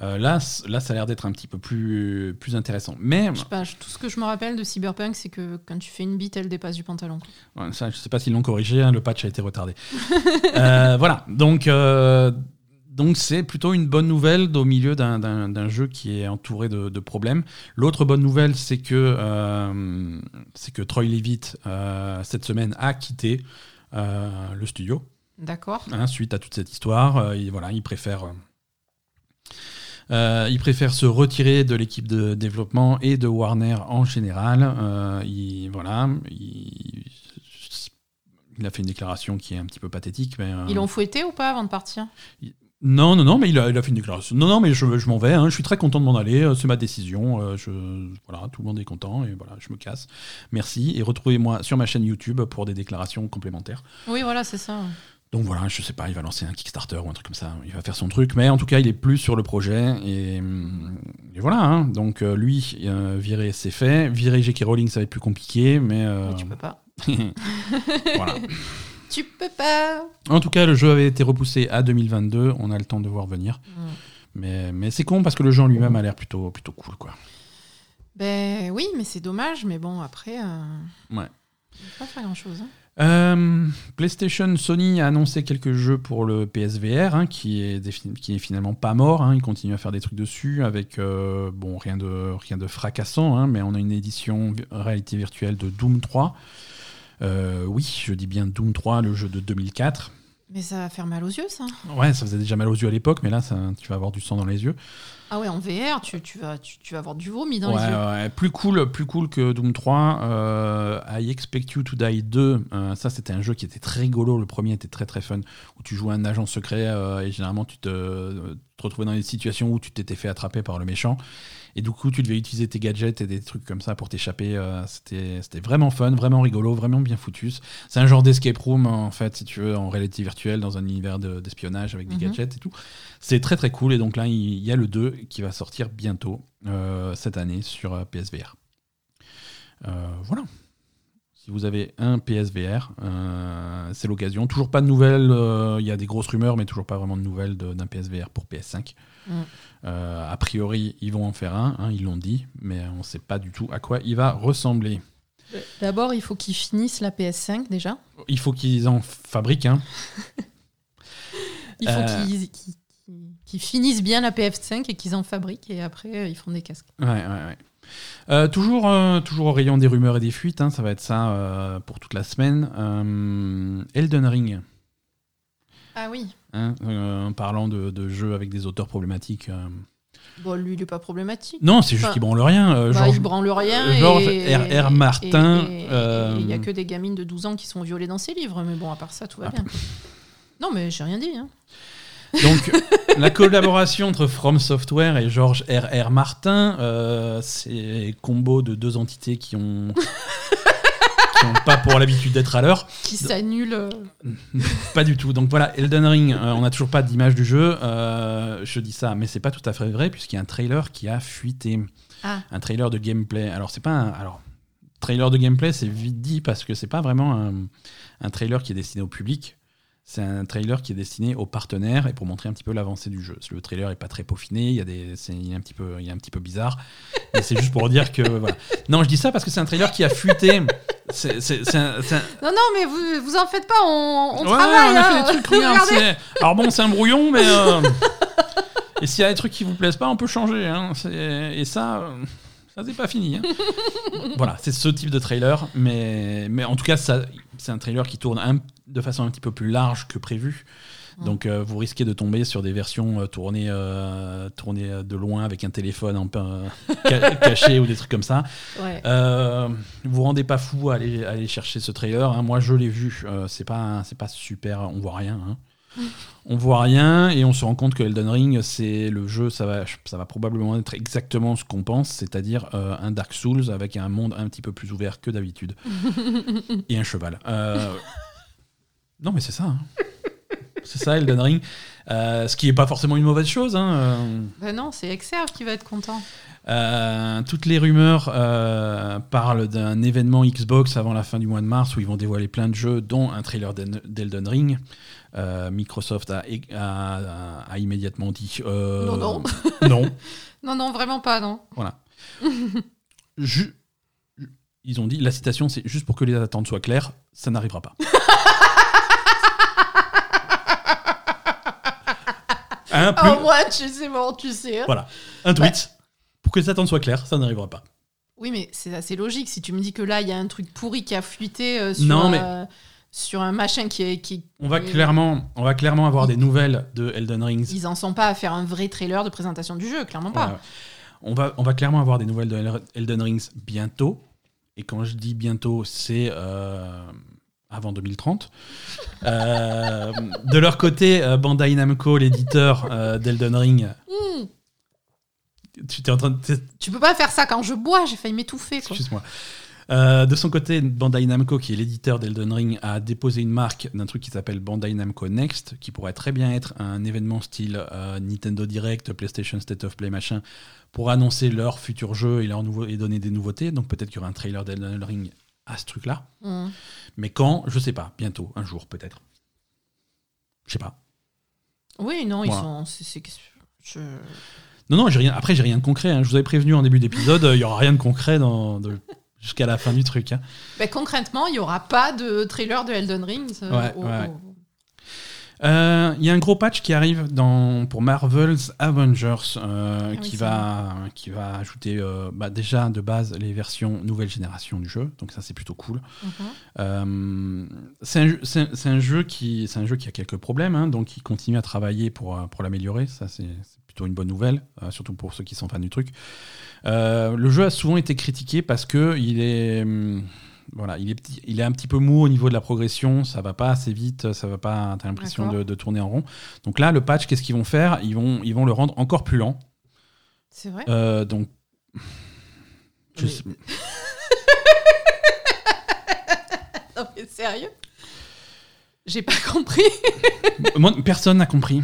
Euh, là, là, ça a l'air d'être un petit peu plus, plus intéressant. Mais Je sais pas, je- tout ce que je me rappelle de Cyberpunk, c'est que quand tu fais une bite, elle dépasse du pantalon. Ouais, ça, je sais pas s'ils l'ont corrigé, hein, le patch a été retardé. Euh, voilà, donc euh, donc c'est plutôt une bonne nouvelle au milieu d'un- jeu qui est entouré de, de problèmes. L'autre bonne nouvelle, c'est que c'est que Troy Levitt cette semaine a quitté le studio D'accord. hein, suite à toute cette histoire. Il, voilà, il préfère. Euh, il préfère se retirer de l'équipe de développement et de Warner en général. Euh, il, voilà, il, il a fait une déclaration qui est un petit peu pathétique. Mais, euh, Ils l'ont fouetté ou pas avant de partir? Non, non, non, mais il a, il a fait une déclaration. Non, non, mais je, je m'en vais. hein, je suis très content de m'en aller. C'est ma décision. je, voilà, tout le monde est content et voilà, je me casse. Merci et retrouvez-moi sur ma chaîne YouTube pour des déclarations complémentaires. Oui, voilà, c'est ça. Donc voilà, je sais pas, il va lancer un Kickstarter ou un truc comme ça, il va faire son truc, mais en tout cas, il est plus sur le projet et, et voilà. hein. Donc euh, lui, euh, virer, c'est fait. Virer J.K. Rowling, ça va être plus compliqué, mais euh, Mais tu peux pas. voilà. Tu peux pas En tout cas, le jeu avait été repoussé à 2022. On a le temps de voir venir, Mm. mais, mais c'est con parce que le jeu en lui-même a l'air plutôt plutôt cool, quoi. Ben oui, mais c'est dommage. Mais bon, après, Ouais. on peut pas faire grand-chose. hein. Euh, PlayStation, Sony a annoncé quelques jeux pour le PSVR, hein, qui, est finalement pas mort. hein. Ils continuent à faire des trucs dessus avec euh, bon rien de rien de fracassant, hein, mais on a une édition réalité virtuelle de Doom 3. Euh, oui, je dis bien Doom 3, le jeu de 2004. Mais ça va faire mal aux yeux, ça. Ouais, ça faisait déjà mal aux yeux à l'époque, mais là, ça, tu vas avoir du sang dans les yeux. Ah ouais, en VR, tu, tu vas, tu, tu vas avoir du vomi dans Ouais, les yeux. ouais, plus cool, plus cool que Doom 3. euh, I Expect You to Die 2. euh, ça, c'était un jeu qui était très rigolo. Le premier était très très fun, où tu jouais un agent secret euh, et généralement tu te, te retrouvais dans des situations où tu t'étais fait attraper par le méchant. Et du coup, tu devais utiliser tes gadgets et des trucs comme ça pour t'échapper. euh, c'était vraiment fun, vraiment rigolo, vraiment bien foutu. C'est un genre d'escape room, en fait, si tu veux, en réalité virtuelle, dans un univers de- d'espionnage avec des Mhm. gadgets et tout. C'est très très cool. Et donc là, il y a le 2 qui va sortir bientôt, euh, cette année, sur euh, PSVR. Voilà. Si vous avez un PSVR, euh, c'est l'occasion. Toujours pas de nouvelles. euh, Il y a des grosses rumeurs, mais toujours pas vraiment de nouvelles d'un PSVR pour PS5. Mm. Euh, a priori, ils vont en faire un, hein, ils l'ont dit, mais on ne sait pas du tout à quoi il va ressembler. D'abord, il faut qu'ils finissent la PS5 déjà. Il faut qu'ils en fabriquent un. Il faut Euh. qu'ils finissent bien la PS5 et qu'ils en fabriquent et après, ils font des casques. Ouais, ouais, ouais. Euh, toujours, euh, toujours au rayon des rumeurs et des fuites, hein, ça va être ça pour toute la semaine. Elden Ring, Ah oui. hein, euh, en parlant de, de jeux avec des auteurs problématiques. euh. Bon, lui, il est pas problématique. Non, c'est juste Enfin, qu'il branle rien. euh, Bah, Georges- il branle rien. Georges et- R.R. Martin, euh, Il y a que des gamines de 12 ans qui sont violées dans ses livres, mais bon, à part ça, tout va Ah. bien. Non, mais j'ai rien dit. Hein. Donc, la collaboration entre From Software et George R.R. Martin, euh, c'est combo de deux entités qui ont. qui n'ont pas pour l'habitude d'être à l'heure. Qui s'annule. euh, Pas du tout. Donc voilà, Elden Ring, euh, on n'a toujours pas d'image du jeu. Euh, je dis ça, mais c'est pas tout à fait vrai, puisqu'il y a un trailer qui a fuité. Ah. Un trailer de gameplay. Alors, c'est pas un. Alors, trailer de gameplay, c'est vite dit, parce que c'est pas vraiment un, un trailer qui est destiné au public. C'est un trailer qui est destiné aux partenaires et pour montrer un petit peu l'avancée du jeu. Le trailer est pas très peaufiné, il y a des, c'est, un petit peu, il est un petit peu bizarre. Mais c'est juste pour dire que voilà. Non, je dis ça parce que c'est un trailer qui a fuité. Un, Non, non, mais vous, vous en faites pas, on, on Ouais, travaille. on a hein. fait des trucs, Alors bon, c'est un brouillon, mais. euh, Et s'il y a des trucs qui vous plaisent pas, on peut changer. hein. Et ça, euh, ça c'est pas fini. hein. voilà, c'est ce type de trailer, mais, mais en tout cas, c'est un trailer qui tourne un- de façon un petit peu plus large que prévu. Mm. Donc euh, vous risquez de tomber sur des versions euh, tournées, euh, tournées de loin avec un téléphone ca- caché ou des trucs comme ça. Ouais. Vous rendez pas fou à aller, à aller chercher ce trailer. hein. Moi, je l'ai vu. C'est pas, c'est pas super. On voit rien. hein. On voit rien et on se rend compte que Elden Ring, c'est le jeu. Ça va, ça va probablement être exactement ce qu'on pense, c'est-à-dire euh, un Dark Souls avec un monde un petit peu plus ouvert que d'habitude et un cheval. Euh, Non, mais c'est ça. hein. C'est ça, Elden Ring. Euh, ce qui n'est pas forcément une mauvaise chose. hein. Ben non, c'est Exerve qui va être content. euh, toutes les rumeurs euh, parlent d'un événement Xbox avant la fin du mois de mars où ils vont dévoiler plein de jeux, dont un trailer d'El- d'Elden Ring. Euh, Microsoft a, a- a- a immédiatement dit euh, Non, non. non. Non, non, vraiment pas, non. Voilà. Ju- ils ont dit, la citation, c'est juste pour que les attentes soient claires, ça n'arrivera pas. Un, plus- Oh, moi, tu sais, bon, tu sais. hein. voilà. Un tweet. Pour que les attentes soient claires, ça n'arrivera pas. Oui, mais c'est assez logique. Si tu me dis que là, il y a un truc pourri qui a fuité euh, sur, Non, mais- sur un machin qui est. Qui, On va clairement, on va clairement avoir des nouvelles de Elden Rings. Ils en sont pas à faire un vrai trailer de présentation du jeu, clairement pas. Ouais. On va, on va clairement avoir des nouvelles de El- Elden Rings bientôt. Et quand je dis bientôt, c'est euh, avant 2030. Euh, de leur côté, euh, Bandai Namco, l'éditeur euh, d'Elden Ring, Hmm. tu es en train de. t'es- Tu peux pas faire ça quand je bois, j'ai failli m'étouffer. Excuse-moi. Euh, de son côté, Bandai Namco, qui est l'éditeur d'Elden Ring, a déposé une marque d'un truc qui s'appelle Bandai Namco Next, qui pourrait très bien être un événement style euh, Nintendo Direct, PlayStation State of Play, machin, pour annoncer leur futur jeu et, leur nouveau, et donner des nouveautés. Donc peut-être qu'il y aura un trailer d'Elden Ring à ce truc-là. Hmm. Mais quand Je sais pas. Bientôt, un jour peut-être. Je sais pas. Oui, non, ils sont. je- Non, non, j'ai rien. Après, j'ai rien de concret. hein. Je vous avais prévenu en début d'épisode, euh, il y aura rien de concret dans, de- jusqu'à la fin du truc. hein. Ben, concrètement, il y aura pas de trailer de Elden Ring. euh, Ouais, au- ouais, ouais. au- Euh, Il y a un gros patch qui arrive dans, pour Marvel's Avengers euh, Ah qui, va, qui va ajouter euh, bah, déjà de base les versions nouvelle génération du jeu. Donc ça c'est plutôt cool. Mhm. C'est un, jeu- c'est un- c'est un jeu qui a quelques problèmes, hein, donc il continue à travailler pour, pour l'améliorer. Ça c'est plutôt une bonne nouvelle, surtout pour ceux qui sont fans du truc. Euh, le jeu a souvent été critiqué parce que il est hum, voilà, il est petit, il est un petit peu mou au niveau de la progression. Ça va pas assez vite, ça va pas. T'as l'impression de, de tourner en rond. Donc là, le patch, qu'est-ce qu'ils vont faire? Ils vont ils vont le rendre encore plus lent. C'est vrai? Euh, donc je sais- Non, mais sérieux? J'ai pas compris. Moi, personne n'a compris.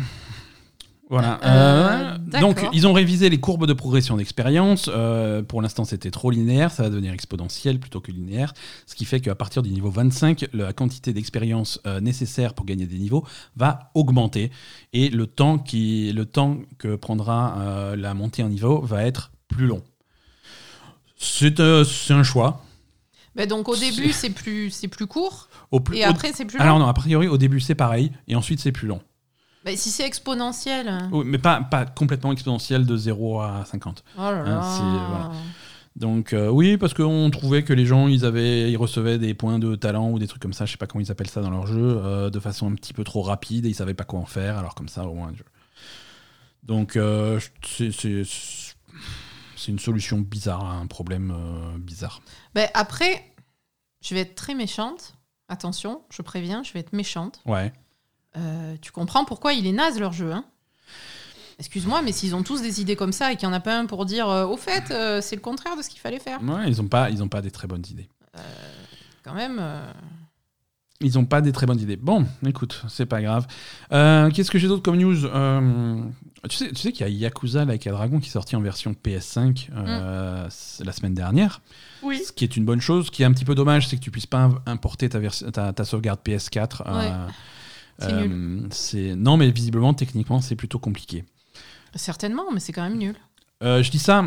Voilà. Euh, Euh, d'accord. donc, ils ont révisé les courbes de progression d'expérience. Euh, pour l'instant, c'était trop linéaire. Ça va devenir exponentiel plutôt que linéaire. Ce qui fait qu'à partir du niveau 25, la quantité d'expérience euh, nécessaire pour gagner des niveaux va augmenter. Et le temps, qui, le temps que prendra la montée en niveau va être plus long. C'est un choix. Bah, donc au début, c'est plus, c'est plus court. Au plus, Et après, c'est plus long. alors non, a priori, au début, c'est pareil. Et ensuite, c'est plus long. Bah, si c'est exponentiel. Oui, mais pas, pas complètement exponentiel de 0 à 50. Oh là Hein, là. c'est- voilà. Donc euh, oui, parce qu'on trouvait que les gens, ils, avaient, ils recevaient des points de talent ou des trucs comme ça, je sais pas comment ils appellent ça dans leur jeu, euh, de façon un petit peu trop rapide et ils savaient pas quoi en faire, alors comme ça, au moins... je- Donc euh, c'est- une solution bizarre à un problème euh, bizarre. Bah, après, je vais être très méchante. Attention, je préviens, je vais être méchante. Ouais. Euh, tu comprends pourquoi il est naze leur jeu, hein Excuse-moi, mais s'ils ont tous des idées comme ça et qu'il n'y en a pas un pour dire euh, au fait, euh, c'est le contraire de ce qu'il fallait faire, Ouais, ils ont pas, ils ont pas des très bonnes idées. quand même. Ils ont pas des très bonnes idées. Bon, écoute, c'est pas grave. Qu'est-ce que j'ai d'autre comme news? Tu sais, tu sais qu'il y a Yakuza Like a Dragon qui est sorti en version PS5 euh, c'est la semaine dernière. Oui. Ce qui est une bonne chose. Ce qui est un petit peu dommage, c'est que tu puisses pas im- importer ta, ta, ta sauvegarde PS4. euh, C'est euh, c'est- Non, mais visiblement, techniquement, c'est plutôt compliqué. Certainement, mais c'est quand même nul. Euh, je dis ça,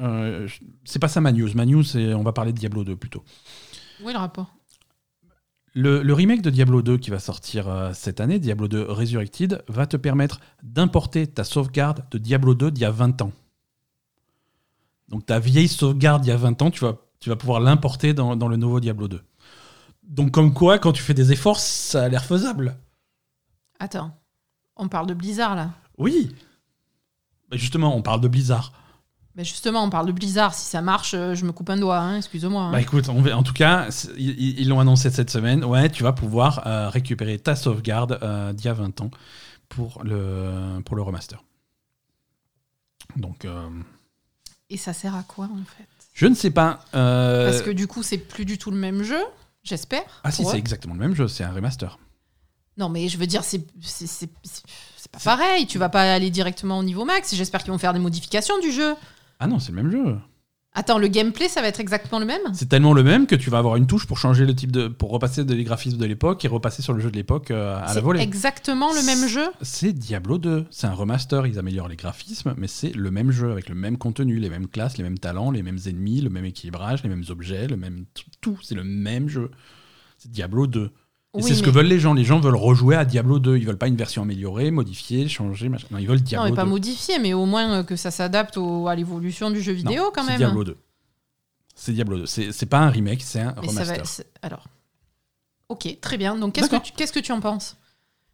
euh, je- c'est pas ça ma news. Ma news, c'est on va parler de Diablo 2 plutôt. Où est le rapport Le, le remake de Diablo 2 qui va sortir euh, cette année, Diablo 2 Resurrected, va te permettre d'importer ta sauvegarde de Diablo 2 d'il y a 20 ans. Donc ta vieille sauvegarde d'il y a 20 ans, tu vas, tu vas pouvoir l'importer dans, dans le nouveau Diablo 2. Donc comme quoi, quand tu fais des efforts, ça a l'air faisable. Attends, on parle de Blizzard là. Oui. Bah, justement, on parle de Blizzard. Bah, justement, on parle de Blizzard. Si ça marche, euh, je me coupe un doigt, hein, excuse-moi. hein. Bah écoute, on en tout cas, ils l'ont annoncé cette semaine. Ouais, tu vas pouvoir euh, récupérer ta sauvegarde euh, d'il y a 20 ans pour le, pour le remaster. Donc, euh, Et ça sert à quoi en fait? je ne sais pas. Parce que du coup, c'est plus du tout le même jeu, j'espère. ah si, c'est exactement le même jeu, c'est un remaster. Non, mais je veux dire, c'est pas pareil. Tu vas pas aller directement au niveau max. J'espère qu'ils vont faire des modifications du jeu. Ah non, c'est le même jeu. Attends, le gameplay, ça va être exactement le même C'est tellement le même que tu vas avoir une touche pour changer le type de, pour repasser des graphismes de l'époque et repasser sur le jeu de l'époque euh, à la C'est volée. exactement le même jeu C'est Diablo 2. C'est un remaster, ils améliorent les graphismes, mais c'est le même jeu avec le même contenu, les mêmes classes, les mêmes talents, les mêmes ennemis, le même équilibrage, les mêmes objets, le même tout. C'est le même jeu. C'est Diablo 2. Et Oui, c'est ce que veulent les gens. Les gens veulent rejouer à Diablo 2. Ils veulent pas une version améliorée, modifiée, changée. Machin. Non, ils veulent Non, Diablo mais pas 2. modifié, mais au moins euh, que ça s'adapte au- à l'évolution du jeu Non, vidéo quand c'est même. Diablo 2. C'est Diablo 2. C'est c'est pas un remake, c'est un Mais ça remaster. va. c'est- Alors. Ok, très bien. Donc qu'est-ce que tu, qu'est-ce que tu en penses?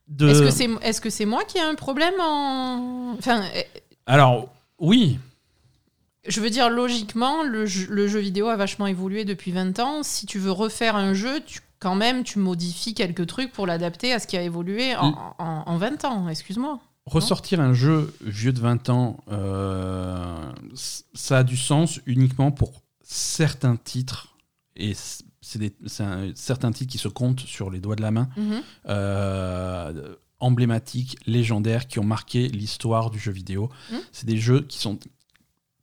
De- Est-ce que c'est est-ce que c'est moi qui ai un problème en. Enfin, euh, Alors, oui. je veux dire, logiquement, le jeu, le jeu vidéo a vachement évolué depuis 20 ans. Si tu veux refaire un jeu, tu, quand même, tu modifies quelques trucs pour l'adapter à ce qui a évolué en, Mm. en- en 20 ans. Excuse-moi. Ressortir un jeu vieux de 20 ans, euh, ça a du sens uniquement pour certains titres. Et c'est certains titres qui se comptent sur les doigts de la main, Mhm. euh, emblématiques, légendaires, qui ont marqué l'histoire du jeu vidéo. Mhm. C'est des jeux qui sont.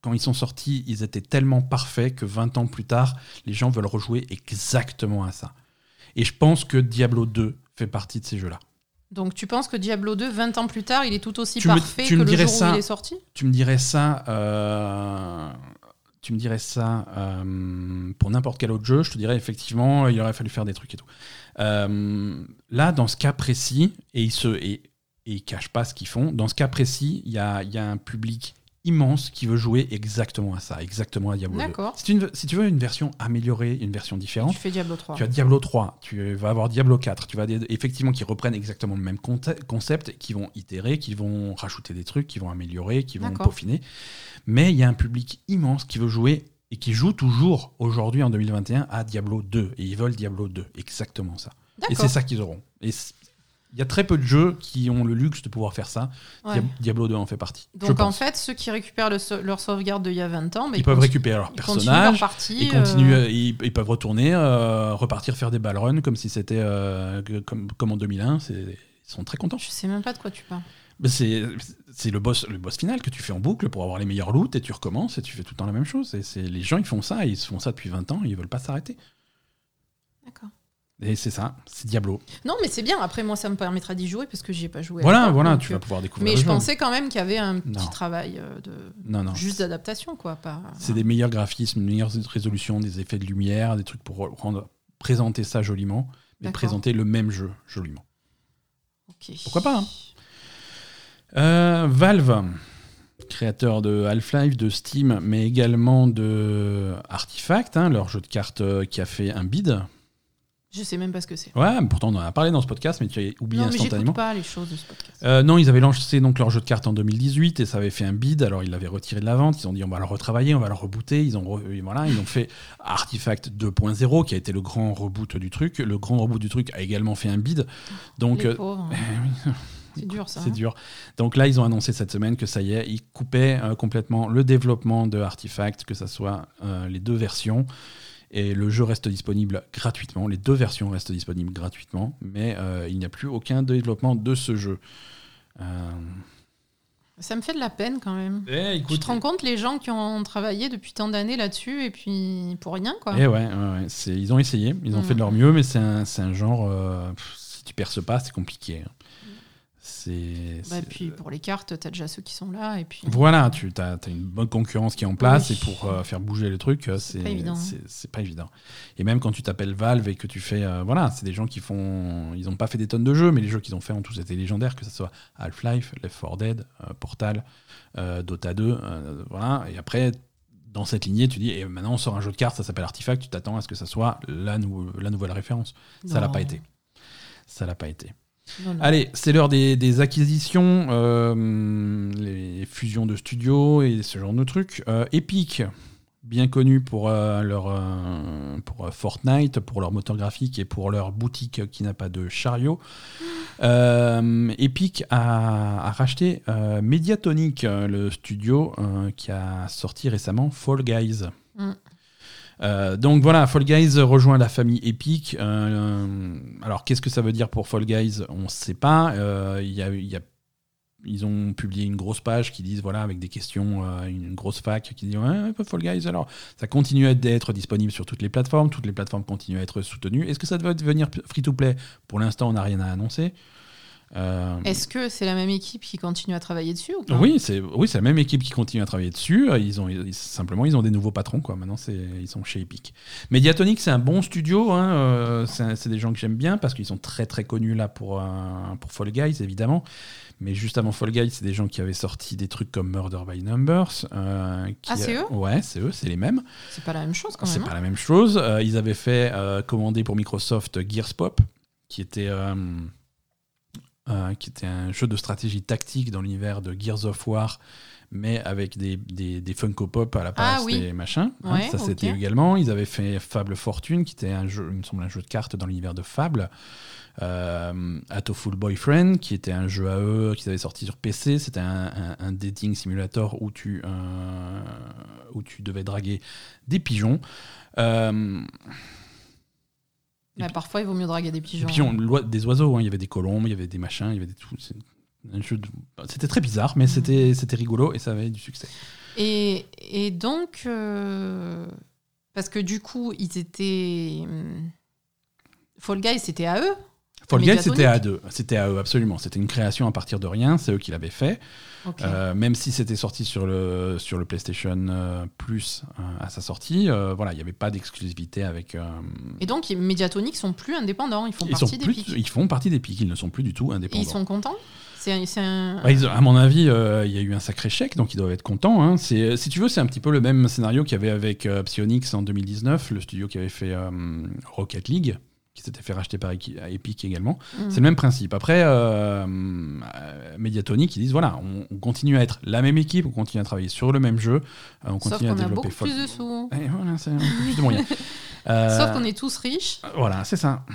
Quand ils sont sortis, ils étaient tellement parfaits que 20 ans plus tard, les gens veulent rejouer exactement à ça. Et je pense que Diablo 2 fait partie de ces jeux-là. Donc tu penses que Diablo 2, 20 ans plus tard, il est tout aussi Tu me- parfait tu que me le jour où il est sorti? Tu me dirais ça, euh, tu me dirais ça euh, pour n'importe quel autre jeu, je te dirais effectivement, il aurait fallu faire des trucs et tout. Euh, là, dans ce cas précis, et ils se et, et ils cachent pas ce qu'ils font, dans ce cas précis, il y a, il y a un public immense qui veut jouer exactement à ça, exactement à Diablo 2. D'accord. Si si tu veux une version améliorée, une version différente, Tu fais Diablo 3. tu as Diablo 3, tu vas avoir Diablo 4, tu vas des- effectivement qui reprennent exactement le même concept, qui vont itérer, qui vont rajouter des trucs, qui vont améliorer, qui vont peaufiner. Mais il y a un public immense qui veut jouer et qui joue toujours aujourd'hui en 2021 à Diablo 2 et ils veulent Diablo 2, exactement ça. Et c'est ça qu'ils auront. Et il y a très peu de jeux qui ont le luxe de pouvoir faire ça. Ouais. Diablo 2 en fait partie. Donc en fait, ceux qui récupèrent le leur sauvegarde d'il y a 20 ans, bah, ils peuvent récupérer leur ils continuent leur personnage, partie. ils, euh, continuent, ils, ils peuvent retourner, euh, repartir faire des ballruns comme si c'était euh, comme, comme en 2001. C'est- Ils sont très contents. Je sais même pas de quoi tu parles. C'est le boss, le boss final que tu fais en boucle pour avoir les meilleurs loots et tu recommences et tu fais tout le temps la même chose. Et les gens ils font ça, et ils font ça depuis 20 ans, ils veulent pas s'arrêter. D'accord. Et c'est ça, c'est Diablo. Non, mais c'est bien. Après, moi, ça me permettra d'y jouer parce que j'y ai pas joué. Voilà, voilà, tu euh, vas pouvoir découvrir Mais je jeu. pensais quand même qu'il y avait un petit Non. travail euh, de Non, non. juste d'adaptation, quoi. Pas... C'est des meilleurs graphismes, une meilleure résolution, des effets de lumière, des trucs pour rendre, présenter ça joliment, mais présenter le même jeu joliment. Ok. Pourquoi pas, hein. Euh, Valve, créateur de Half-Life, de Steam, mais également de Artifact, hein, leur jeu de cartes euh, qui a fait un bid. Je sais même pas ce que c'est. Ouais, pourtant on en a parlé dans ce podcast, mais tu as oublié Non, mais instantanément. pas les choses de ce podcast. Euh, non, ils avaient lancé donc leur jeu de cartes en 2018 et ça avait fait un bid. Alors ils l'avaient retiré de la vente. Ils ont dit on va le retravailler, on va le rebooter. Ils ont re- voilà, ils ont fait Artifact 2.0 qui a été le grand reboot du truc. Le grand reboot du truc a également fait un bid. Donc les euh, pauvres. eh C'est dur, ça. c'est hein. dur. Donc là, ils ont annoncé cette semaine que ça y est, ils coupaient euh, complètement le développement de Artifact, que ce soit euh, les deux versions. Et le jeu reste disponible gratuitement. Les deux versions restent disponibles gratuitement, mais euh, il n'y a plus aucun développement de ce jeu. Euh, Ça me fait de la peine quand même. eh, Tu te rends compte les gens qui ont travaillé depuis tant d'années là-dessus et puis pour rien, quoi. eh ouais, ouais, ouais, c'est- ils ont essayé, ils ont Mm. fait de leur mieux, mais c'est un, genre. euh, pff, si tu perces pas, c'est compliqué. hein. C'est. Bah, et c'est- puis pour les cartes, t'as déjà ceux qui sont là et puis. Voilà, tu as, une bonne concurrence qui est en place Oui. et pour euh, faire bouger le truc, euh, c'est pas évident. c'est pas évident. Et même quand tu t'appelles Valve et que tu fais, euh, voilà, c'est des gens qui font, ils n'ont pas fait des tonnes de jeux, mais les jeux qu'ils ont fait ont tous été légendaires, que ce soit Half-Life, Left 4 Dead, euh, Portal, Dota 2, euh, voilà. Et après, dans cette lignée, tu dis, et maintenant on sort un jeu de cartes, ça s'appelle Artifact, tu t'attends à ce que ça soit la, nou- la nouvelle référence. Ça l'a pas été. Ça l'a pas été. Non, non. Allez, c'est l'heure des, des acquisitions, euh, les fusions de studios et ce genre de trucs. Euh, Epic, bien connu pour euh, leur pour Fortnite, pour leur moteur graphique et pour leur boutique qui n'a pas de chariot. Epic a, a racheté Mediatonic, le studio qui a sorti récemment Fall Guys. Mm. Euh, donc voilà, Fall Guys rejoint la famille Epic. Euh, alors qu'est-ce que ça veut dire pour Fall Guys? On ne sait pas. Euh, ils ont publié une grosse page qui disent voilà avec des questions, euh, une grosse fac qui dit Fall Guys. Alors ça continue à être disponible sur toutes les plateformes. Toutes les plateformes continuent à être soutenues. Est-ce que ça va devenir free to play? Pour l'instant, on n'a rien à annoncer. Euh, Est-ce que c'est la même équipe qui continue à travailler dessus ou pas? Oui, c'est oui, c'est la même équipe qui continue à travailler dessus. Ils ont ils- simplement ils ont des nouveaux patrons quoi. Maintenant c'est ils sont chez Epic. Mediatonic c'est un bon studio. hein, euh, c'est c'est des gens que j'aime bien parce qu'ils sont très très connus là pour euh, pour Fall Guys évidemment. Mais juste avant Fall Guys, c'est des gens qui avaient sorti des trucs comme Murder by Numbers. euh, qui- Ah, c'est eux? Ouais, c'est eux, c'est les mêmes. C'est pas la même chose quand C'est même. pas hein. la même chose. Euh, ils avaient fait euh, commander pour Microsoft Gears Pop, qui était, euh, qui était un jeu de stratégie tactique dans l'univers de Gears of War, mais avec des, des, des Funko Pop à la place Ah oui. des machins. hein. Ouais, ça, c'était également. Ils avaient fait Fable Fortune, qui était un jeu, il me semble, un jeu de cartes dans l'univers de Fable. Euh, Full Boyfriend, qui était un jeu à eux qu'ils avaient sorti sur PC. C'était un, un- un dating simulator où tu, euh, où tu devais draguer des pigeons. Euh, Parfois, il vaut mieux draguer des pigeons. des pigeons, des oiseaux, hein. il y avait des colombes, il y avait des machins, il y avait des tout. C'était très bizarre, mais c'était c'était rigolo et ça avait du succès. Et, et donc, euh, parce que du coup, ils étaient. hum, Fall Guys, c'était à eux Fall Guys, c'était à deux. C'était à eux, absolument. C'était une création à partir de rien. C'est eux qui l'avaient fait. Euh, même si c'était sorti sur le, sur le PlayStation euh, Plus euh, à sa sortie, voilà, il n'y avait pas d'exclusivité avec. Et donc, les Mediatonic sont plus indépendants, ils font ils, partie pics. ils font partie ils ne sont plus du tout Et indépendants. ils sont contents? C'est c'est un. Ouais, ils- à mon avis, euh, il y a eu un sacré chèque, donc ils doivent être contents. hein. C'est, si tu veux, c'est un petit peu le même scénario qu'il y avait avec euh, Psyonix en 2019, le studio qui avait fait euh, Rocket League, qui s'était fait racheter par Epic également. Mhm. C'est le même principe. Après, euh, euh, Mediatonic, ils disent voilà, on, on continue à être la même équipe, on continue à travailler sur le même jeu, euh, on Sauf continue qu'on à a développer beaucoup Fall- plus de sous. Et voilà, c'est plus de moyens. Euh, Sauf qu'on est tous riches. Voilà, c'est ça.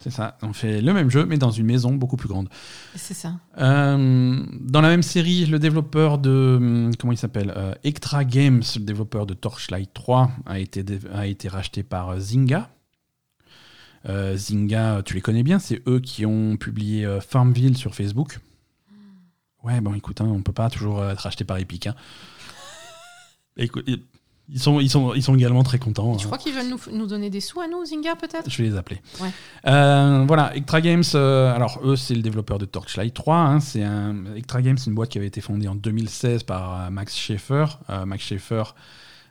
C'est ça. On fait le même jeu, mais dans une maison beaucoup plus grande. C'est ça. Euh, dans la même série, le développeur de. hum, Comment il s'appelle Ectra Games, le développeur de Torchlight 3, a été, a été racheté par Zynga. Euh, Zynga, tu les connais bien, c'est eux qui ont publié euh, Farmville sur Facebook. Ouais, bon, écoute, hein, on peut pas toujours euh, être racheté par Epic. hein. Écoute, ils sont, ils, sont, ils sont également très contents. Tu hein. crois qu'ils veulent nous, nous donner des sous à nous, Zynga, peut-être? Je vais les appeler. Ouais. Euh, voilà, Extra Games, euh, alors eux, c'est le développeur de Torchlight 3. hein, c'est un, Extra Games, c'est une boîte qui avait été fondée en 2016 par euh, Max Schaeffer. Euh, Max Schaeffer,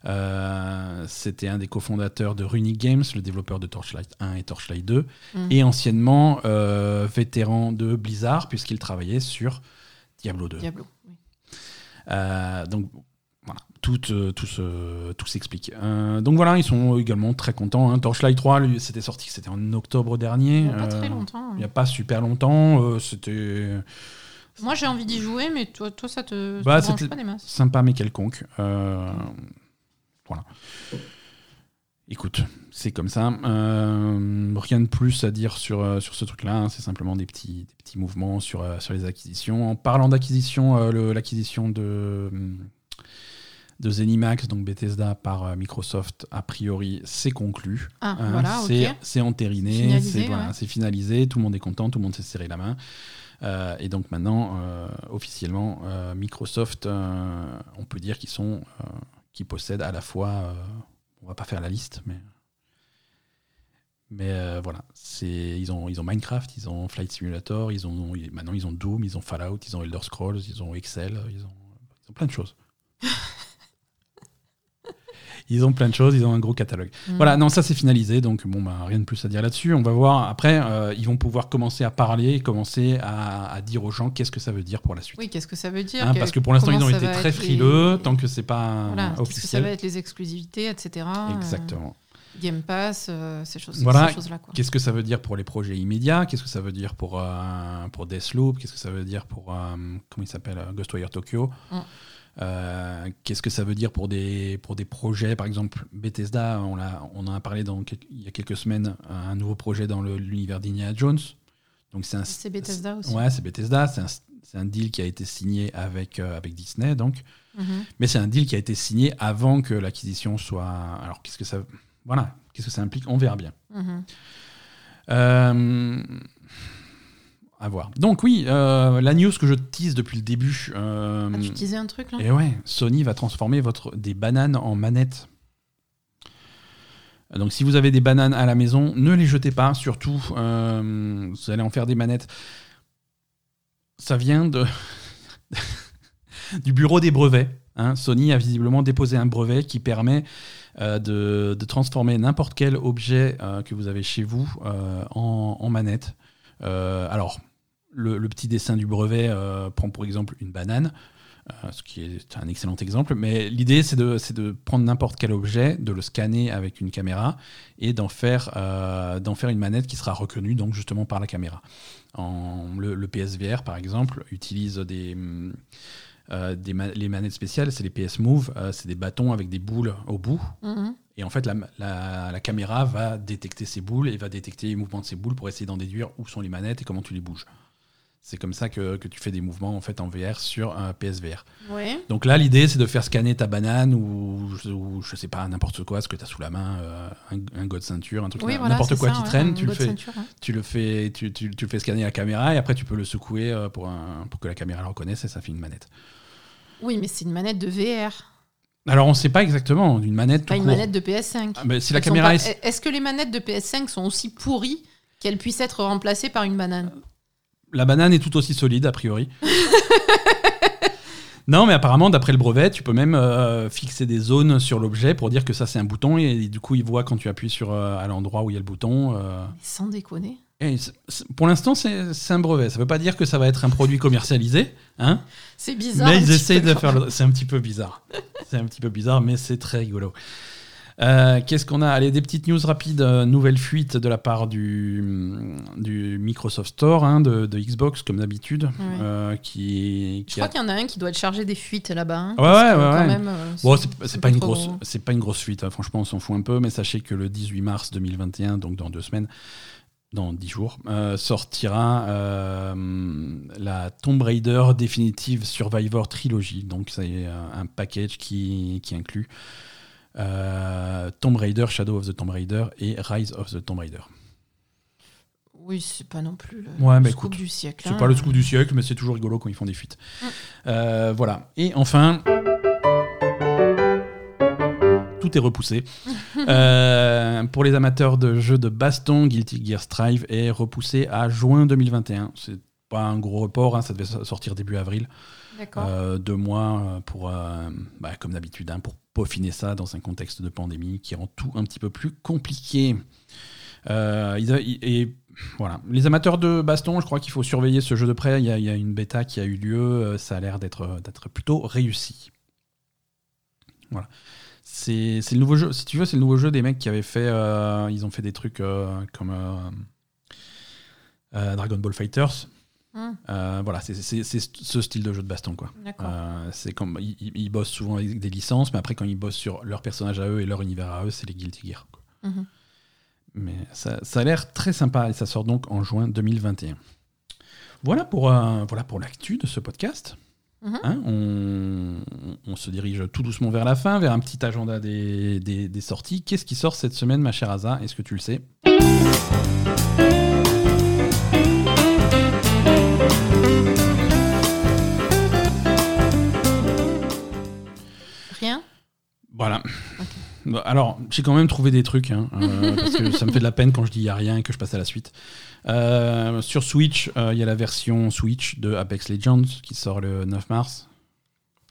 euh, c'était un des cofondateurs de Runic Games, le développeur de Torchlight 1 et Torchlight 2, Mhm. et anciennement euh, vétéran de Blizzard, puisqu'il travaillait sur Diablo 2. Diablo. oui. Euh, donc voilà, tout, tout, tout s'explique. Donc voilà, ils sont également très contents. hein. Torchlight 3, lui, c'était sorti, c'était en octobre dernier. Il y a pas très longtemps. Il hein. n'y a pas super longtemps. c'était Moi, j'ai envie d'y jouer, mais toi, toi ça te, Bah, te branche c'était- pas des masses. sympa mais quelconque. Euh, voilà. Écoute, c'est comme ça. Euh, rien de plus à dire sur, euh, sur ce truc-là. hein. C'est simplement des petits, des petits mouvements sur, euh, sur les acquisitions. En parlant d'acquisition, euh, l'acquisition de, de Zenimax, donc Bethesda par Microsoft, a priori, c'est conclu. Ah, Hein, voilà, c'est entériné, Finalisé, c'est voilà, ouais. c'est finalisé, tout le monde est content, tout le monde s'est serré la main. Euh, et donc maintenant, euh, officiellement, euh, Microsoft, on peut dire qu'ils sont, qu'ils possèdent à la fois, euh, on va pas faire la liste, mais mais euh, voilà, c'est ils ont ils ont Minecraft, ils ont Flight Simulator, ils ont maintenant ils ont Doom, ils ont Fallout, ils ont Elder Scrolls, ils ont Excel, ils ont plein de choses. Ils ont plein de choses, ils ont un gros catalogue. Mm. Voilà, non, ça c'est finalisé, donc bon, bah, rien de plus à dire là-dessus. On va voir. Après, euh, ils vont pouvoir commencer à parler, commencer à, à dire aux gens qu'est-ce que ça veut dire pour la suite. Oui, qu'est-ce que ça veut dire Hein, parce que pour l'instant, ils ont été très les- frileux, tant que c'est pas Voilà, qu'est-ce que ça officiel. va être les exclusivités, etc. euh, Exactement. Game Pass, euh, ces Voilà. choses-là. Qu'est-ce que ça veut dire pour les projets immédiats? Qu'est-ce que ça veut dire pour, euh, pour Deathloop? Qu'est-ce que ça veut dire pour, euh, comment il s'appelle, Ghostwire Tokyo? Mm. Qu'est-ce que ça veut dire pour des, pour des projets, par exemple Bethesda, on, on en a parlé dans il y a quelques semaines, un nouveau projet dans l'univers d'Indiana Jones. Donc c'est un, C'est Bethesda aussi. Ouais, c'est Bethesda. C'est un, c'est un deal qui a été signé avec, avec Disney, donc. Mhm. Mais c'est un deal qui a été signé avant que l'acquisition soit. Alors qu'est-ce que ça, voilà, qu'est-ce que ça implique On verra bien. Mhm. Euh, à voir. Donc oui, euh, la news que je tease depuis le début. euh, Ah, tu disais un truc là? et ouais, Sony va transformer votre, des bananes en manettes. Donc si vous avez des bananes à la maison, ne les jetez pas, surtout euh, vous allez en faire des manettes. Ça vient de du bureau des brevets. hein. Sony a visiblement déposé un brevet qui permet de, de transformer n'importe quel objet euh, que vous avez chez vous euh, en, manette. Euh, alors, le, petit dessin du brevet euh, prend pour exemple une banane, euh, ce qui est un excellent exemple, mais l'idée c'est de, prendre n'importe quel objet, de le scanner avec une caméra et d'en faire, euh, une manette qui sera reconnue donc justement par la caméra. Le, PSVR par exemple utilise des, hum, euh, des ma- les manettes spéciales, c'est les PS Move, euh, c'est des bâtons avec des boules au bout. Mhm. Et en fait, la, la- la caméra va détecter ces boules et va détecter les mouvements de ces boules pour essayer d'en déduire où sont les manettes et comment tu les bouges. C'est comme ça que, que tu fais des mouvements en fait en VR sur un PSVR. Ouais. Donc là, l'idée, c'est de faire scanner ta banane ou, ou je sais pas, n'importe quoi, ce que tu as sous la main, euh, un, un god ceinture, un truc, Oui, voilà, n'importe quoi ça, qui ouais, traîne, tu le, fais, ceinture, tu, le fais, tu, tu- tu le fais scanner à la caméra et après tu peux le secouer euh, pour, un- pour que la caméra le reconnaisse et ça fait une manette. Oui, mais c'est une manette de VR, Alors on ne sait pas exactement, une manette tout pas une court. manette de PS5. Ah, mais si la Elles sont caméra pas- est Est-ce que les manettes de PS5 sont aussi pourries Qu'elle puisse être remplacée par une banane? La banane est tout aussi solide, a priori. non, mais apparemment, d'après le brevet, tu peux même euh, fixer des zones sur l'objet pour dire que ça, c'est un bouton. Et, du coup, il voit quand tu appuies sur, euh, à l'endroit où il y a le bouton. euh. Sans déconner. Et pour l'instant, c'est un brevet. Ça ne veut pas dire que ça va être un produit commercialisé. Hein C'est bizarre. mais ils essayent de faire le... C'est un petit peu bizarre. c'est un petit peu bizarre, mais c'est très rigolo. Euh, Qu'est-ce qu'on a? Allez, des petites news rapides. euh, nouvelle fuite de la part du, du Microsoft Store, hein, de, de Xbox, comme d'habitude, Ouais. euh, qui, Je crois a- qu'il y en a un qui doit être chargé des fuites là-bas. hein, Ouais, ouais, ouais, Bon, c'est- pas une grosse, gros. pas une grosse fuite. hein. Franchement, on s'en fout un peu, mais sachez que le 18 mars 2021, donc dans deux semaines, dans dix jours, euh, sortira euh, la Tomb Raider Definitive Survivor Trilogy. Donc c'est un, un package qui, qui inclut euh, Tomb Raider, Shadow of the Tomb Raider et Rise of the Tomb Raider. Oui, c'est pas non plus le, Ouais, le scoop écoute, du siècle. C'est hein. pas le scoop du siècle, mais c'est toujours rigolo quand ils font des fuites. Mm. Euh, voilà. Et enfin, tout est repoussé. Euh, pour les amateurs de jeux de baston, Guilty Gear Strive est repoussé à juin 2021. C'est pas un gros report, hein, ça devait sortir début avril. Euh, deux mois euh, pour, euh, bah, comme d'habitude, hein, pour peaufiner ça dans un contexte de pandémie qui rend tout un petit peu plus compliqué. Euh, et voilà, les amateurs de baston, je crois qu'il faut surveiller ce jeu de près. Il y, a, il y a une bêta qui a eu lieu, ça a l'air d'être d'être plutôt réussi. Voilà. C'est le nouveau jeu, si tu veux, c'est le nouveau jeu des mecs qui avaient fait, euh, ils ont fait des trucs euh, comme euh, Dragon Ball Fighters. Hum, voilà, c'est ce style de jeu de baston, quoi. C'est comme ils, ils- bossent souvent avec des licences, mais après quand ils bossent sur leur personnage à eux et leur univers à eux, c'est les Guilty Gear. quoi. Mais ça, ça a l'air très sympa et ça sort donc en juin 2021. Voilà pour voilà pour l'actu de ce podcast. Mhm. Hein, on, on se dirige tout doucement vers la fin, vers un petit agenda des, des- des sorties. Qu'est-ce qui sort cette semaine, ma chère Asa? Est-ce que tu le sais? Rien? Voilà. Bon, Alors, j'ai quand même trouvé des trucs, hein, euh, parce que ça me fait de la peine quand je dis il n'y a rien et que je passe à la suite. Euh, sur Switch, euh, il y a la version Switch de Apex Legends qui sort le 9 mars.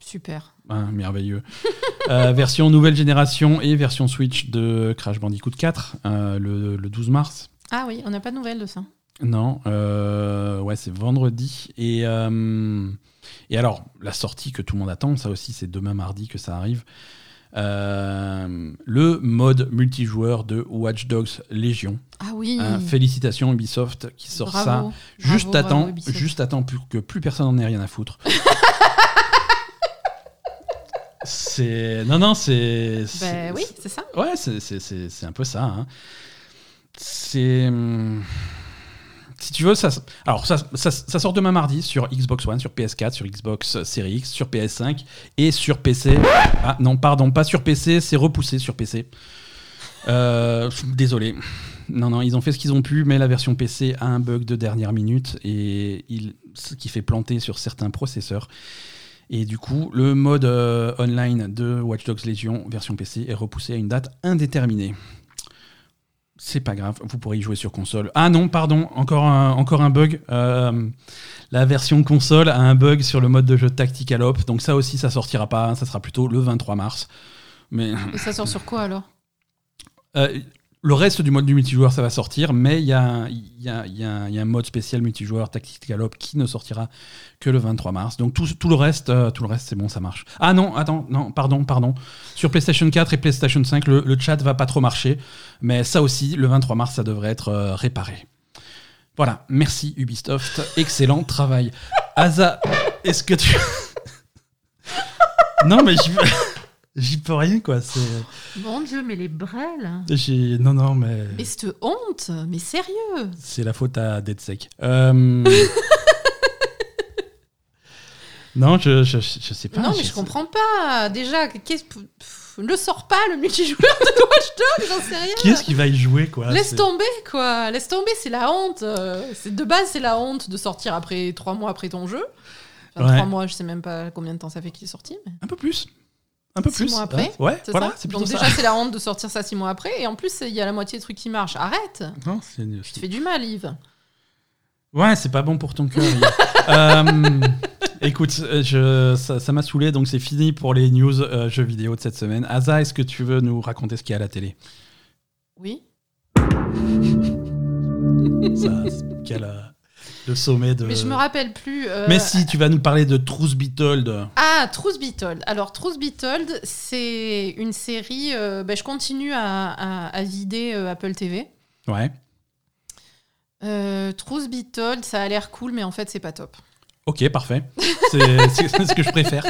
Super. Hein, merveilleux. Euh, version nouvelle génération et version Switch de Crash Bandicoot 4 euh, le, le 12 mars. Ah oui, on n'a pas de nouvelles de ça. Non, euh, ouais, c'est vendredi. Et, et alors, la sortie que tout le monde attend, ça aussi, c'est demain mardi que ça arrive. Euh, le mode multijoueur de Watch Dogs Légion. Ah oui. Hein, félicitations Ubisoft qui sort ça. Bravo. Juste Bravo, à temps, bravo, Ubisoft. juste à temps pour que plus personne n'en ait rien à foutre. c'est non non c'est Ben oui, c'est ça. Ouais, c'est- un peu ça. hein. C'est. Si tu veux, ça, alors ça, ça, ça sort demain mardi sur Xbox One, sur PS4, sur Xbox Series X, sur PS5 et sur PC. Ah non, pardon, pas sur PC, c'est repoussé sur PC. Euh, désolé. Non, non, ils ont fait ce qu'ils ont pu, mais la version PC a un bug de dernière minute et il, ce qui fait planter sur certains processeurs. Et du coup, le mode euh, online de Watch Dogs Legion version PC est repoussé à une date indéterminée. C'est pas grave, vous pourrez y jouer sur console. Ah non, pardon, encore un, encore un bug. Euh, la version console a un bug sur le mode de jeu Tactical Op, donc ça aussi, ça sortira pas, ça sera plutôt le 23 mars. Mais Et ça sort sur quoi alors? Euh, le reste du mode du multijoueur, ça va sortir, mais il y a, un- mode spécial multijoueur Tactical Op qui ne sortira que le 23 mars. Donc tout, le reste, euh, reste, c'est bon, ça marche. Ah non, attends, non, pardon, pardon. Sur PlayStation 4 et PlayStation 5, le, chat va pas trop marcher, mais ça aussi, le 23 mars, ça devrait être euh, réparé. Voilà, merci Ubisoft, excellent travail. Asa, est-ce que tu... non mais j'y j'y peux rien quoi, c'est... Mon Dieu, mais les brels J'ai- Non, non, mais Mais cette honte Mais sérieux c'est la faute à DeadSec. Euh... non, je, je, je sais pas. Non, mais je comprends pas. Déjà, qu'est-ce pff, le sors pas le multijoueur de Watch Dogs, j'en sais rien. Qui est-ce qui va y jouer, quoi Laisse c'est- tomber, quoi. Laisse tomber, c'est la honte. Euh, C'est de base, c'est la honte de sortir après trois mois après ton jeu. Enfin, Ouais. Trois mois, je sais même pas combien de temps ça fait qu'il est sorti. Mais... Un peu plus. Un peu Six plus. mois après, Ouais, ouais, C'est voilà, ça c'est plutôt Donc ça. déjà, c'est la honte de sortir ça six mois après. Et en plus, il y a la moitié des trucs qui marchent. Arrête Non, c'est- Tu te fais du mal, Yves. Ouais, c'est pas bon pour ton cœur. Yves. Euh, écoute, euh, je, ça ça m'a saoulé, donc c'est fini pour les news euh, jeux vidéo de cette semaine. Asa, est-ce que tu veux nous raconter ce qu'il y a à la télé? Oui. Ça, c'est quel, euh, Le sommet de. Mais je me rappelle plus. euh, Mais si, tu vas nous parler de Truth Be Told. Ah, Truth Be Told. Alors, Truth Be Told, c'est une série. euh, ben, je continue à, à- à vider euh, Apple TV. Ouais. Euh, Truth Be Told, ça a l'air cool, mais en fait, c'est pas top. Ok, parfait. C'est c'est ce que je préfère.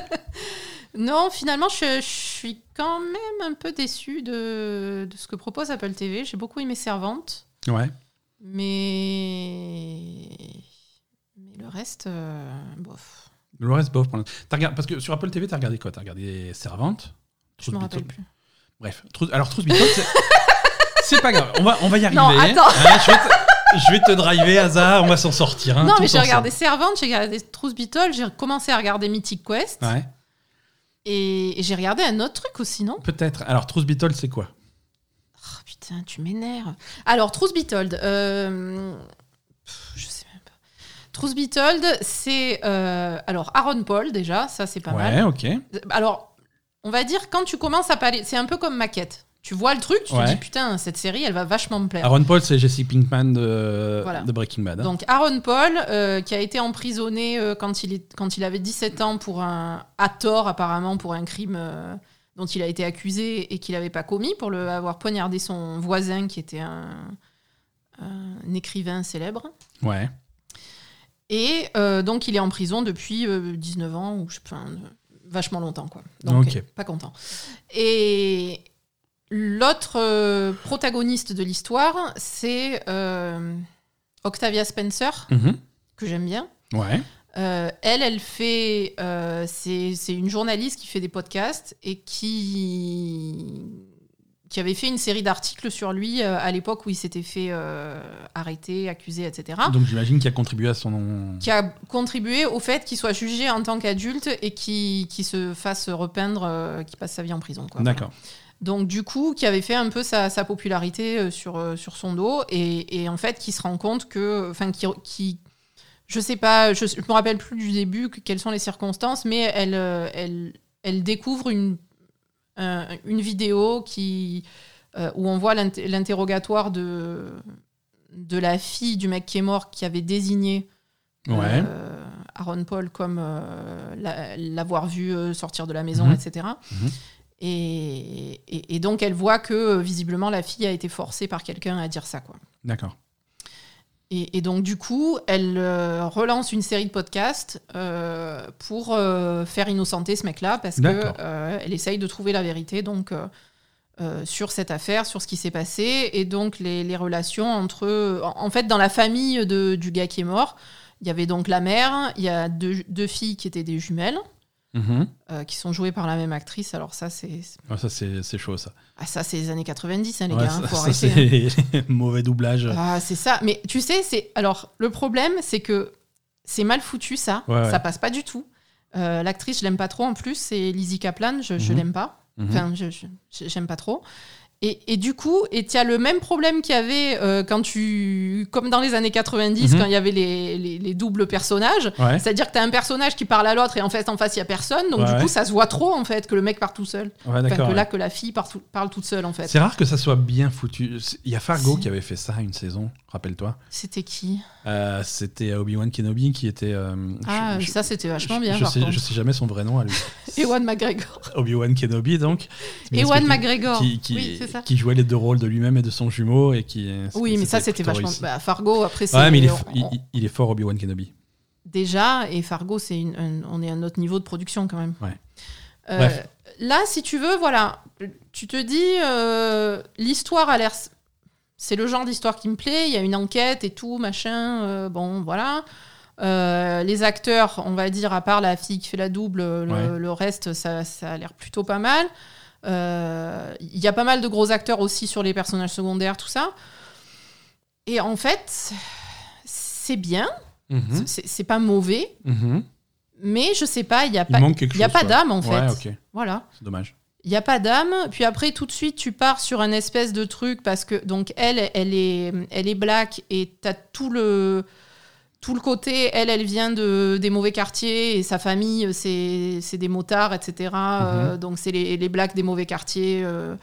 Non, finalement, je, je suis quand même un peu déçue de, de ce que propose Apple TV. J'ai beaucoup aimé Servante, Ouais. Mais. Mais le reste, euh, bof. Le reste, bof. pour regardé- Parce que sur Apple TV, t'as regardé quoi? T'as regardé Servante? Je me rappelle plus. Bref, Truth- alors Truth c'est- c'est pas grave. On va, on va y arriver. Non, attends. Hein, je, vais te, je vais te driver, Asa, on va s'en sortir. hein, non, mais j'ai regardé Servante, j'ai regardé Truth Be Told, j'ai commencé à regarder Mythic Quest. Ouais, Et, et j'ai regardé un autre truc aussi, non? Peut-être. Alors, Truth Be Told, c'est quoi? Oh, Putain, tu m'énerves. Alors, Truth Be Told, euh, je sais même pas. Truth Be Told, c'est euh, alors Aaron Paul déjà, ça c'est pas Ouais, mal. ok. Alors, on va dire quand tu commences à parler, c'est un peu comme maquette. Tu vois le truc, tu Ouais. te dis putain, cette série, elle va vachement me plaire. Aaron Paul, c'est Jesse Pinkman de, Voilà. de Breaking Bad. hein. Donc Aaron Paul, euh, qui a été emprisonné euh, quand, il est, quand il avait 17 ans pour un, à tort apparemment pour un crime euh, dont il a été accusé et qu'il n'avait pas commis, pour le, avoir poignardé son voisin qui était un, un écrivain célèbre. Ouais. Et euh, donc il est en prison depuis euh, 19 ans, ou je sais pas, euh, vachement longtemps quoi. Donc Ok. euh, pas content. Et l'autre euh, protagoniste de l'histoire, c'est euh, Octavia Spencer, Mhm. que j'aime bien. Ouais. Euh, elle, elle fait. euh, c'est une journaliste qui fait des podcasts et qui qui avait fait une série d'articles sur lui euh, à l'époque où il s'était fait arrêter, accusé, etc. Donc, j'imagine qu'il a contribué à son. Qui a contribué au fait qu'il soit jugé en tant qu'adulte et qui qui se fasse repeindre, euh, qui passe sa vie en prison. D'accord. Donc du coup, qui avait fait un peu sa, sa popularité sur, sur son dos et, et en fait qui se rend compte que, enfin qui, qui je sais pas, je, je me rappelle plus du début que- quelles sont les circonstances, mais elle, euh, elle, elle découvre une, un- une vidéo qui, euh, où on voit l'inter- l'interrogatoire de, de la fille du mec qui est mort qui avait désigné Ouais. euh, Aaron Paul comme euh, la- l'avoir vu sortir de la maison, Mhm. etc. Mhm. Et, et- et donc elle voit que visiblement la fille a été forcée par quelqu'un à dire ça. D'accord. Et, et donc du coup, elle euh, relance une série de podcasts euh, pour euh, faire innocenter ce mec-là parce que D'accord. euh, elle essaye de trouver la vérité donc sur cette affaire, sur ce qui s'est passé et donc les, les relations entre. En, en fait, dans la famille de- du gars qui est mort, il y avait donc la mère, il y a deux, deux filles qui étaient des jumelles. Mhm. euh, qui sont jouées par la même actrice. Alors ça, c'est Ah, ça, c'est c'est chaud, ça. ah, ça, c'est les années 90, hein, les Ouais, gars. hein, ça, faut ça, arrêter, hein. mauvais doublage. Ah, c'est ça. Mais tu sais, c'est alors le problème, c'est que c'est mal foutu ça. Ouais, ouais. Ça passe pas du tout. Euh, L'actrice, je l'aime pas trop en plus. C'est Lizzie Kaplan. Je, je Mhm. l'aime pas. Mhm. Enfin, je- je- j'aime pas trop. Et, et du coup, et tu as le même problème qu'il y avait euh, quand tu. Comme dans les années 90, Mhm. quand il y avait les, les- les doubles personnages. Ouais. C'est-à-dire que tu as un personnage qui parle à l'autre et en fait, en face, il y a personne. Donc, Ouais, du ouais. coup, ça se voit trop, en fait, que le mec part tout seul. Ouais, Enfin, que là, que la fille part tout- parle toute seule, en fait. C'est rare que ça soit bien foutu. Il y a Fargo qui avait fait ça une saison, rappelle-toi. C'était qui? Euh, C'était Obi-Wan Kenobi qui était. euh, Ah, je- je- ça, c'était vachement bien, Je, par sais, contre. je sais jamais son vrai nom à lui. Ewan McGregor. Obi-Wan Kenobi, donc. Ewan McGregor. Qui, qui, oui, c'est ça. qui jouait les deux rôles de lui-même et de son jumeau. Et qui, Oui, mais ça, c'était vachement. Bah, Fargo, après, c'est. Ouais, mais il est, on- f- il, il- il est fort, Obi-Wan Kenobi. Déjà, et Fargo, c'est une- un- on est à un autre niveau de production quand même. Ouais. Euh, Bref. Là, si tu veux, voilà, tu te dis, euh, l'histoire a l'air. C'est le genre d'histoire qui me plaît. Il y a une enquête et tout, machin. euh, bon, voilà. Euh, les acteurs, on va dire, à part la fille qui fait la double, le, Ouais. le reste, ça, ça a l'air plutôt pas mal. Euh, Il y a pas mal de gros acteurs aussi sur les personnages secondaires, tout ça. Et en fait, c'est bien, Mhm. c'est pas mauvais, Mhm. mais je sais pas, il y a pas, y a pas d'âme en fait. Ouais. Voilà. C'est dommage. Il n'y a pas d'âme. Puis après, tout de suite, tu pars sur un espèce de truc parce que donc elle, elle est, elle est black et t'as tout le tout le côté. Elle, elle vient de des mauvais quartiers et sa famille, c'est c'est des motards, etc. Euh, donc c'est les, les blacks des mauvais quartiers, euh,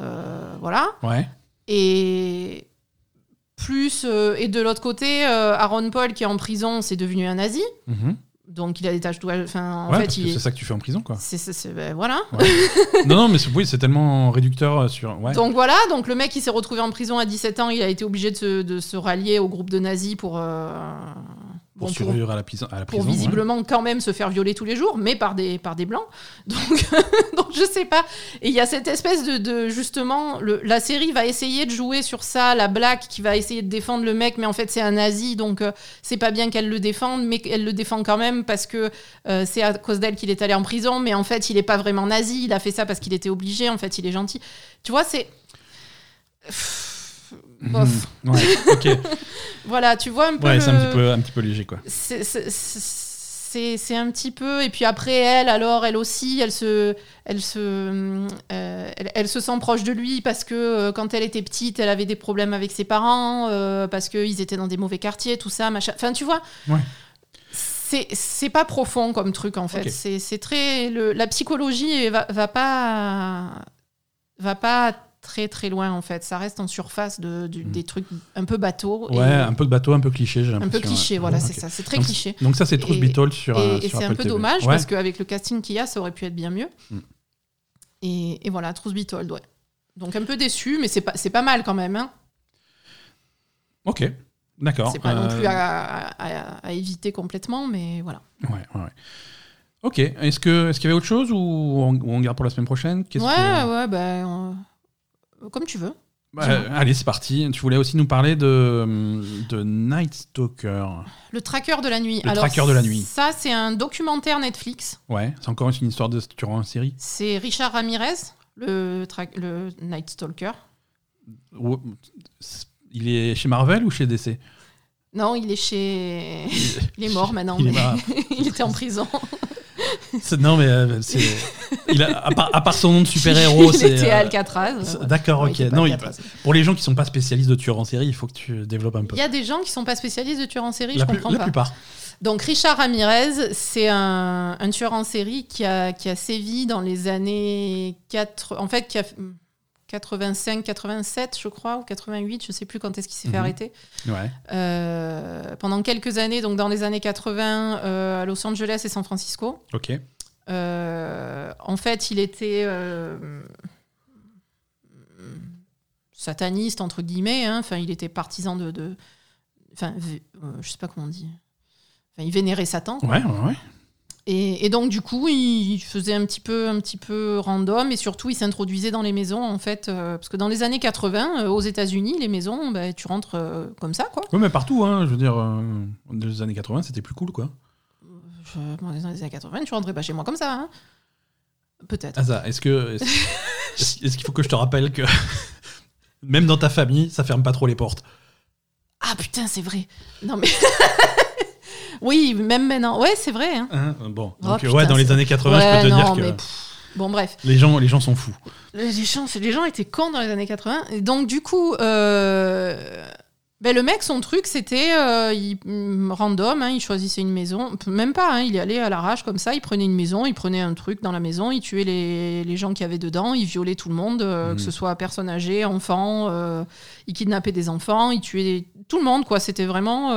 euh, voilà. Ouais. Et plus et de l'autre côté, Aaron Paul qui est en prison, c'est devenu un nazi. Mhm. Donc il a des douages. Enfin, en Ouais, fait, c'est ça que tu fais en prison, quoi. c'est- ben, voilà. non, non, mais c'est- oui, c'est tellement réducteur sur. Ouais. Donc voilà, donc le mec il s'est retrouvé en prison à 17 ans, il a été obligé de se, de se rallier au groupe de nazis pour, euh, pour bon, survivre à la prison. À la pour ouais. visiblement quand même se faire violer tous les jours, mais par des, par des blancs. Donc, donc je sais pas. Et il y a cette espèce de, de justement, le- la série va essayer de jouer sur ça, la black qui va essayer de défendre le mec, mais en fait c'est un nazi, donc euh, c'est pas bien qu'elle le défende, mais elle le défend quand même parce que euh, c'est à cause d'elle qu'il est allé en prison, mais en fait il est pas vraiment nazi, il a fait ça parce qu'il était obligé, en fait il est gentil. Tu vois, c'est... Bof. Mhm. Ouais, ok. Voilà, tu vois un peu Ouais, le- c'est un petit peu, un petit peu léger, quoi. c'est- c'est- c'est c'est un petit peu et puis après elle alors elle aussi elle se elle se euh, elle, elle se sent proche de lui parce que euh, quand elle était petite elle avait des problèmes avec ses parents euh, parce qu'ils étaient dans des mauvais quartiers tout ça machin enfin tu vois Ouais. c'est c'est pas profond comme truc en fait c'est c'est très le, la psychologie va, va pas va pas très très loin en fait ça reste en surface de, Mm. des trucs un peu bateau Ouais, un peu de bateau, un peu cliché, j'ai un l'impression. peu cliché ouais. voilà c'est ça c'est très Donc, cliché Donc ça, c'est Truth Et- Be Told sur, euh, et, et sur c'est un peu TV. dommage Ouais. parce qu'avec le casting qu'il y a, ça aurait pu être bien mieux. Mm. Et, et voilà, Truth Be Told, ouais. Donc un peu déçu, mais c'est pas, pas mal quand même. Hein. Ok, d'accord. C'est pas non Euh, plus à, à- à éviter complètement, mais voilà. Ouais, ouais, ouais. Ok, est-ce qu'il y avait autre chose ou on, ou on garde pour la semaine prochaine? Ouais, que- ouais, ben. euh, comme tu veux. Bah, dis-moi. allez, c'est parti. Tu voulais aussi nous parler de, de Night Stalker. Le tracker de la nuit. Le tracker de la nuit. Ça, c'est un documentaire Netflix. Ouais, c'est encore une histoire de tueur en série. C'est Richard Ramirez, le, le Night Stalker. Il est chez Marvel ou chez DC Non, il est chez. il est mort maintenant. Il mais il était en prison. Non, mais euh, c'est. il a- à, part, à part son nom de super-héros, il c'est. était à euh, Alcatraz. D'accord, ok. Non, il- pour les gens qui sont pas spécialistes de tueurs en série, il faut que tu développes un peu. Il y a des gens qui sont pas spécialistes de tueurs en série, la, je plus- comprends la pas. plupart. Donc Richard Ramirez, c'est un, un tueur en série qui a, qui a sévi dans les années 4, en fait qui a 85, 87 je crois, ou 88, je sais plus quand est-ce qu'il s'est fait Mhm. arrêter. Ouais. Euh, pendant quelques années, donc dans les années 80, euh, à Los Angeles et San Francisco. Ok. Euh, en fait, il était sataniste entre guillemets. hein. Enfin, il était partisan de, de- enfin, je sais pas comment on dit. Enfin, il vénérait Satan. quoi. Ouais, ouais, ouais. Et, et donc du coup, il faisait un petit peu, un petit peu random et surtout, il s'introduisait dans les maisons en fait, euh, parce que dans les années 80, euh, aux États-Unis, les maisons, bah, tu rentres euh, comme ça, quoi. Ouais, mais partout, hein, je veux dire, dans les années 80, c'était plus cool, quoi. Je- dans les années 80, tu rentrais pas chez moi comme ça, hein. Peut-être. Ah, ça, est-ce que. Est-ce qu'il faut que je te rappelle que. Même dans ta famille, ça ferme pas trop les portes? Ah putain, c'est vrai. Non mais. oui, même maintenant. Ouais, c'est vrai. Hein. Hein bon, Oh, donc, putain, ouais, dans les années 80, Ouais, je peux te non, dire que pff, Bon, bref. les, gens, les gens sont fous. Les gens, les gens étaient cons dans les années 80. Et donc, du coup, euh, ben, le mec, son truc, c'était euh, il, mm, random. hein, il choisissait une maison. Même pas, hein, il y allait à l'arrache comme ça. Il prenait une maison, il prenait un truc dans la maison, il tuait les, les gens qui avaient dedans, il violait tout le monde, euh, que ce soit personnes âgées, enfants. euh, il kidnappait des enfants, il tuait tout le monde, quoi. C'était vraiment.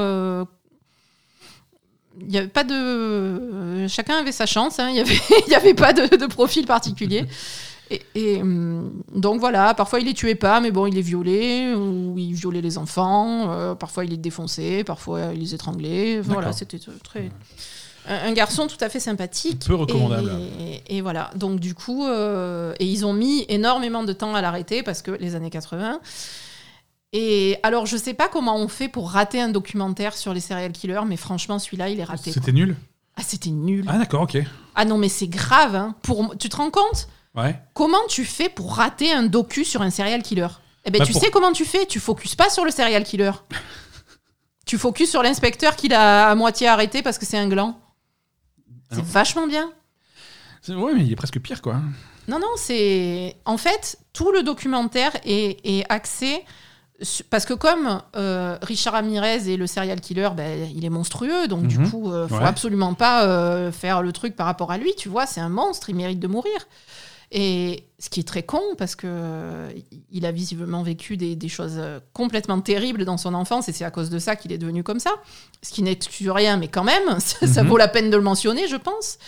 Euh, il n'y avait pas de. euh, chacun avait sa chance, hein, il n'y avait, il y avait pas de, de profil particulier. Et, et, hum, donc voilà, parfois il les tuait pas, mais bon, il les violait, ou il violait les enfants, euh, parfois il les défonçait, parfois il les étranglait. Voilà, c'était très. Un, un garçon tout à fait sympathique. Peu recommandable. Et, et voilà, donc du coup, euh, et ils ont mis énormément de temps à l'arrêter parce que les années 80. Et alors, je sais pas comment on fait pour rater un documentaire sur les serial killers, mais franchement, celui-là, il est raté. C'était nul Ah, c'était nul. Ah, d'accord, ok. Ah non, mais c'est grave. Hein. Pour... Tu te rends compte? Ouais. Comment tu fais pour rater un docu sur un serial killer? Eh ben, Bah, tu pour- sais comment tu fais? Tu focuses pas sur le serial killer. tu focuses sur l'inspecteur qu'il a à moitié arrêté parce que c'est un gland. C'est vachement bien. Ouais, mais il est presque pire, quoi. Non, non, c'est. En fait, tout le documentaire est, est axé. Parce que comme euh, Richard Ramirez est le serial killer, ben, il est monstrueux, donc du Mhm. coup, euh, faut Ouais. absolument pas euh, faire le truc par rapport à lui, tu vois, c'est un monstre, il mérite de mourir. Et ce qui est très con, parce que euh, il a visiblement vécu des, des choses complètement terribles dans son enfance, et c'est à cause de ça qu'il est devenu comme ça. Ce qui n'excuse rien, mais quand même, ça, ça Mhm. vaut la peine de le mentionner, je pense.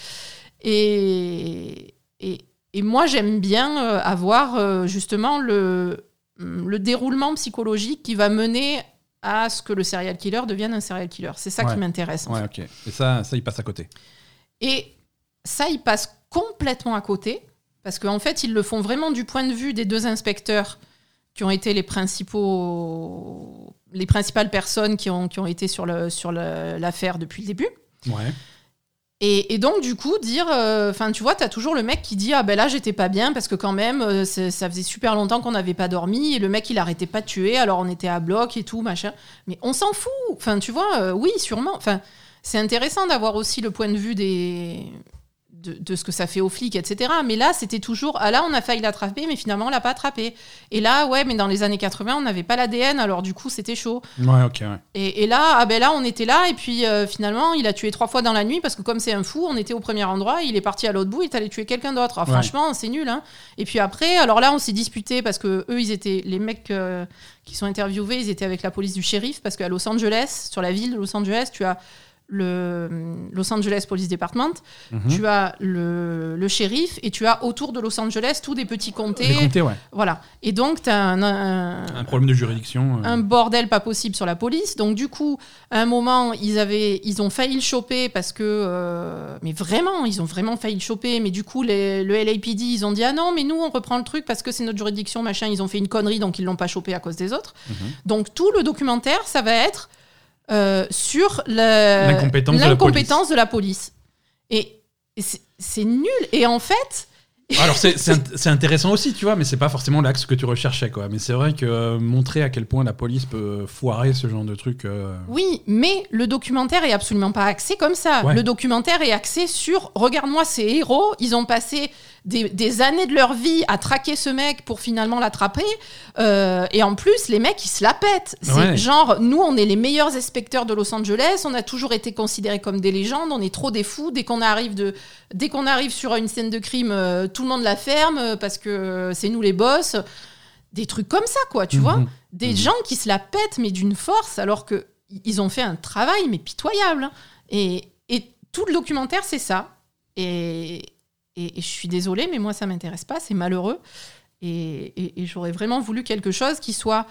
Et, et, et moi, j'aime bien avoir justement le, le déroulement psychologique qui va mener à ce que le serial killer devienne un serial killer. C'est ça Ouais. qui m'intéresse. Ouais. Et ça, ça, il passe à côté. Et ça, il passe complètement à côté, parce qu'en fait, ils le font vraiment du point de vue des deux inspecteurs qui ont été les principaux les principales personnes qui ont, qui ont été sur le- sur le- l'affaire depuis le début. Ouais. Et, donc, du coup, dire. Enfin, tu vois, t'as toujours le mec qui dit Ah ben là, j'étais pas bien parce que quand même, euh, ça faisait super longtemps qu'on n'avait pas dormi et le mec, il arrêtait pas de tuer, alors on était à bloc et tout, machin. Mais on s'en fout. Enfin, tu vois, euh, oui, sûrement. Enfin, c'est intéressant d'avoir aussi le point de vue des. De, de ce que ça fait aux flics, etc. Mais là, c'était toujours, ah là, on a failli l'attraper, mais finalement, on l'a pas attrapé. Et là, ouais, mais dans les années 80, on n'avait pas l'ADN, alors du coup, c'était chaud. Ouais, ok, ouais. Et, et là, ah ben là, on était là, et puis euh, finalement, il a tué trois fois dans la nuit parce que comme c'est un fou, on était au premier endroit, il est parti à l'autre bout, il est allé tuer quelqu'un d'autre. Ah, Ouais. Franchement, c'est nul. Hein. Et puis après, alors là, on s'est disputé parce que eux, ils étaient les mecs euh, qui sont interviewés, ils étaient avec la police du shérif parce qu'à Los Angeles, sur la ville de Los Angeles, tu as le hum, Los Angeles Police Department, Mhm. tu as le, le shérif et tu as autour de Los Angeles tous des petits comtés. Les comtés, ouais. Voilà. Et donc, tu as un- un, Un problème de juridiction. euh. un bordel pas possible sur la police. Donc du coup, à un moment, ils avaient, ils ont failli le choper parce que, euh, mais vraiment, ils ont vraiment failli le choper. Mais du coup, les- le LAPD, ils ont dit ah non, mais nous on reprend le truc parce que c'est notre juridiction, machin. Ils ont fait une connerie, donc ils l'ont pas chopé à cause des autres. Mhm. Donc tout le documentaire, ça va être euh, sur la- L'incompétence de la l'incompétence de la police. Et, et c'est- nul. Et en fait, Alors c'est c'est int- c'est intéressant aussi, tu vois, mais c'est pas forcément l'axe que tu recherchais, quoi. Mais c'est vrai que euh, montrer à quel point la police peut foirer ce genre de truc. euh, Oui, mais le documentaire est absolument pas axé comme ça. Ouais. Le documentaire est axé sur regarde-moi ces héros, ils ont passé des, des années de leur vie à traquer ce mec pour finalement l'attraper. Euh, et en plus, les mecs, ils se la pètent. C'est Ouais. genre, nous, on est les meilleurs inspecteurs de Los Angeles, on a toujours été considérés comme des légendes, on est trop des fous. Dès qu'on arrive, de, dès qu'on arrive sur une scène de crime, euh, tout le monde la ferme euh, parce que c'est nous les boss. Des trucs comme ça, quoi, tu vois mhm. des Mhm. gens qui se la pètent, mais d'une force, alors que ils ont fait un travail, mais pitoyable. hein. Et, et tout le documentaire, c'est ça. Et, et, je suis désolée, mais moi, ça m'intéresse pas, c'est malheureux. Et, j'aurais vraiment voulu quelque chose qui soit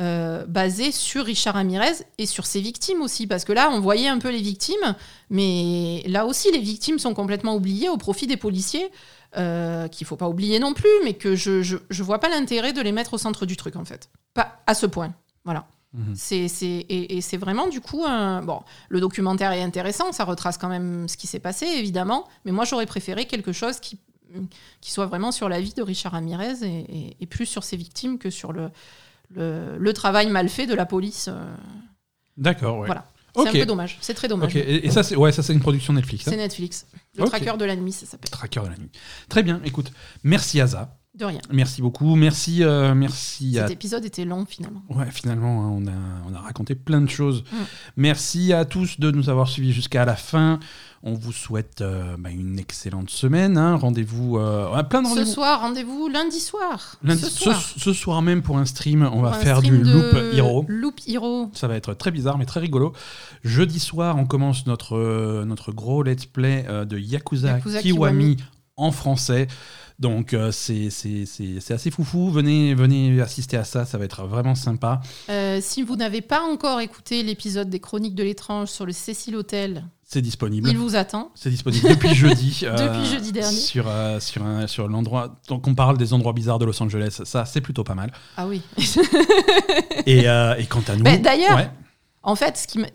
euh, basé sur Richard Ramirez et sur ses victimes aussi. Parce que là, on voyait un peu les victimes, mais là aussi, les victimes sont complètement oubliées au profit des policiers. Euh, qu'il faut pas oublier non plus, mais que je, je vois pas l'intérêt de les mettre au centre du truc en fait. Pas à ce point. Voilà. Mhm. C'est, c'est, et, et c'est vraiment du coup un... Bon, le documentaire est intéressant, ça retrace quand même ce qui s'est passé, évidemment, mais moi j'aurais préféré quelque chose qui, qui soit vraiment sur la vie de Richard Ramirez et, et- et plus sur ses victimes que sur le, le, le travail mal fait de la police. euh. D'accord, ouais. Voilà. C'est un peu dommage, c'est très dommage. Et, ça, c'est ouais, ça, c'est une production Netflix. hein C'est Netflix. Le tracker de la nuit, ça s'appelle. Tracker de la nuit. Très bien, écoute, merci Aza. De rien. Merci beaucoup. Merci, euh, merci à Cet épisode était long finalement. Ouais, finalement, hein, on, a, on a raconté plein de choses. Mm. Merci à tous de nous avoir suivis jusqu'à la fin. On vous souhaite euh, bah, une excellente semaine. hein. Rendez-vous, euh, on a plein de Ce rendez-vous. soir, rendez-vous lundi soir. Lundi- ce ce, soir. ce soir même pour un stream, on va Pour faire du Loop Hero. Loop Hero. Ça va être très bizarre, mais très rigolo. Jeudi soir, on commence notre, notre gros let's play de Yakuza, Yakuza Kiwami, Kiwami. en français. Donc euh, c'est assez foufou. Venez, venez assister à ça, ça va être vraiment sympa. Euh, si vous n'avez pas encore écouté l'épisode des Chroniques de l'étrange sur le Cécile Hotel, C'est disponible. il vous attend. C'est disponible depuis jeudi. euh, Depuis jeudi dernier. Sur, euh, sur, un- sur l'endroit. Donc on parle des endroits bizarres de Los Angeles. Ça, c'est plutôt pas mal. Ah oui. Et, euh, et quant à nous. Mais d'ailleurs- ouais. en fait, ce qui me...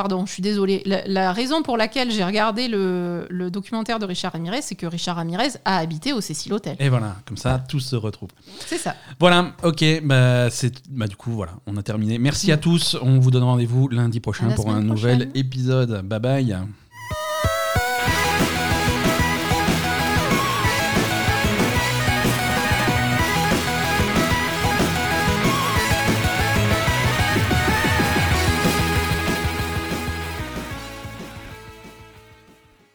Pardon, je suis désolée. La, la raison pour laquelle j'ai regardé le, le documentaire de Richard Ramirez, c'est que Richard Ramirez a habité au Cécile Hotel. Et voilà, comme ça, tout se retrouve. C'est ça. Voilà, ok, bah, c'est, bah, du coup, voilà, on a terminé. Merci à tous. On vous donne rendez-vous lundi prochain pour un nouvel épisode. Bye bye.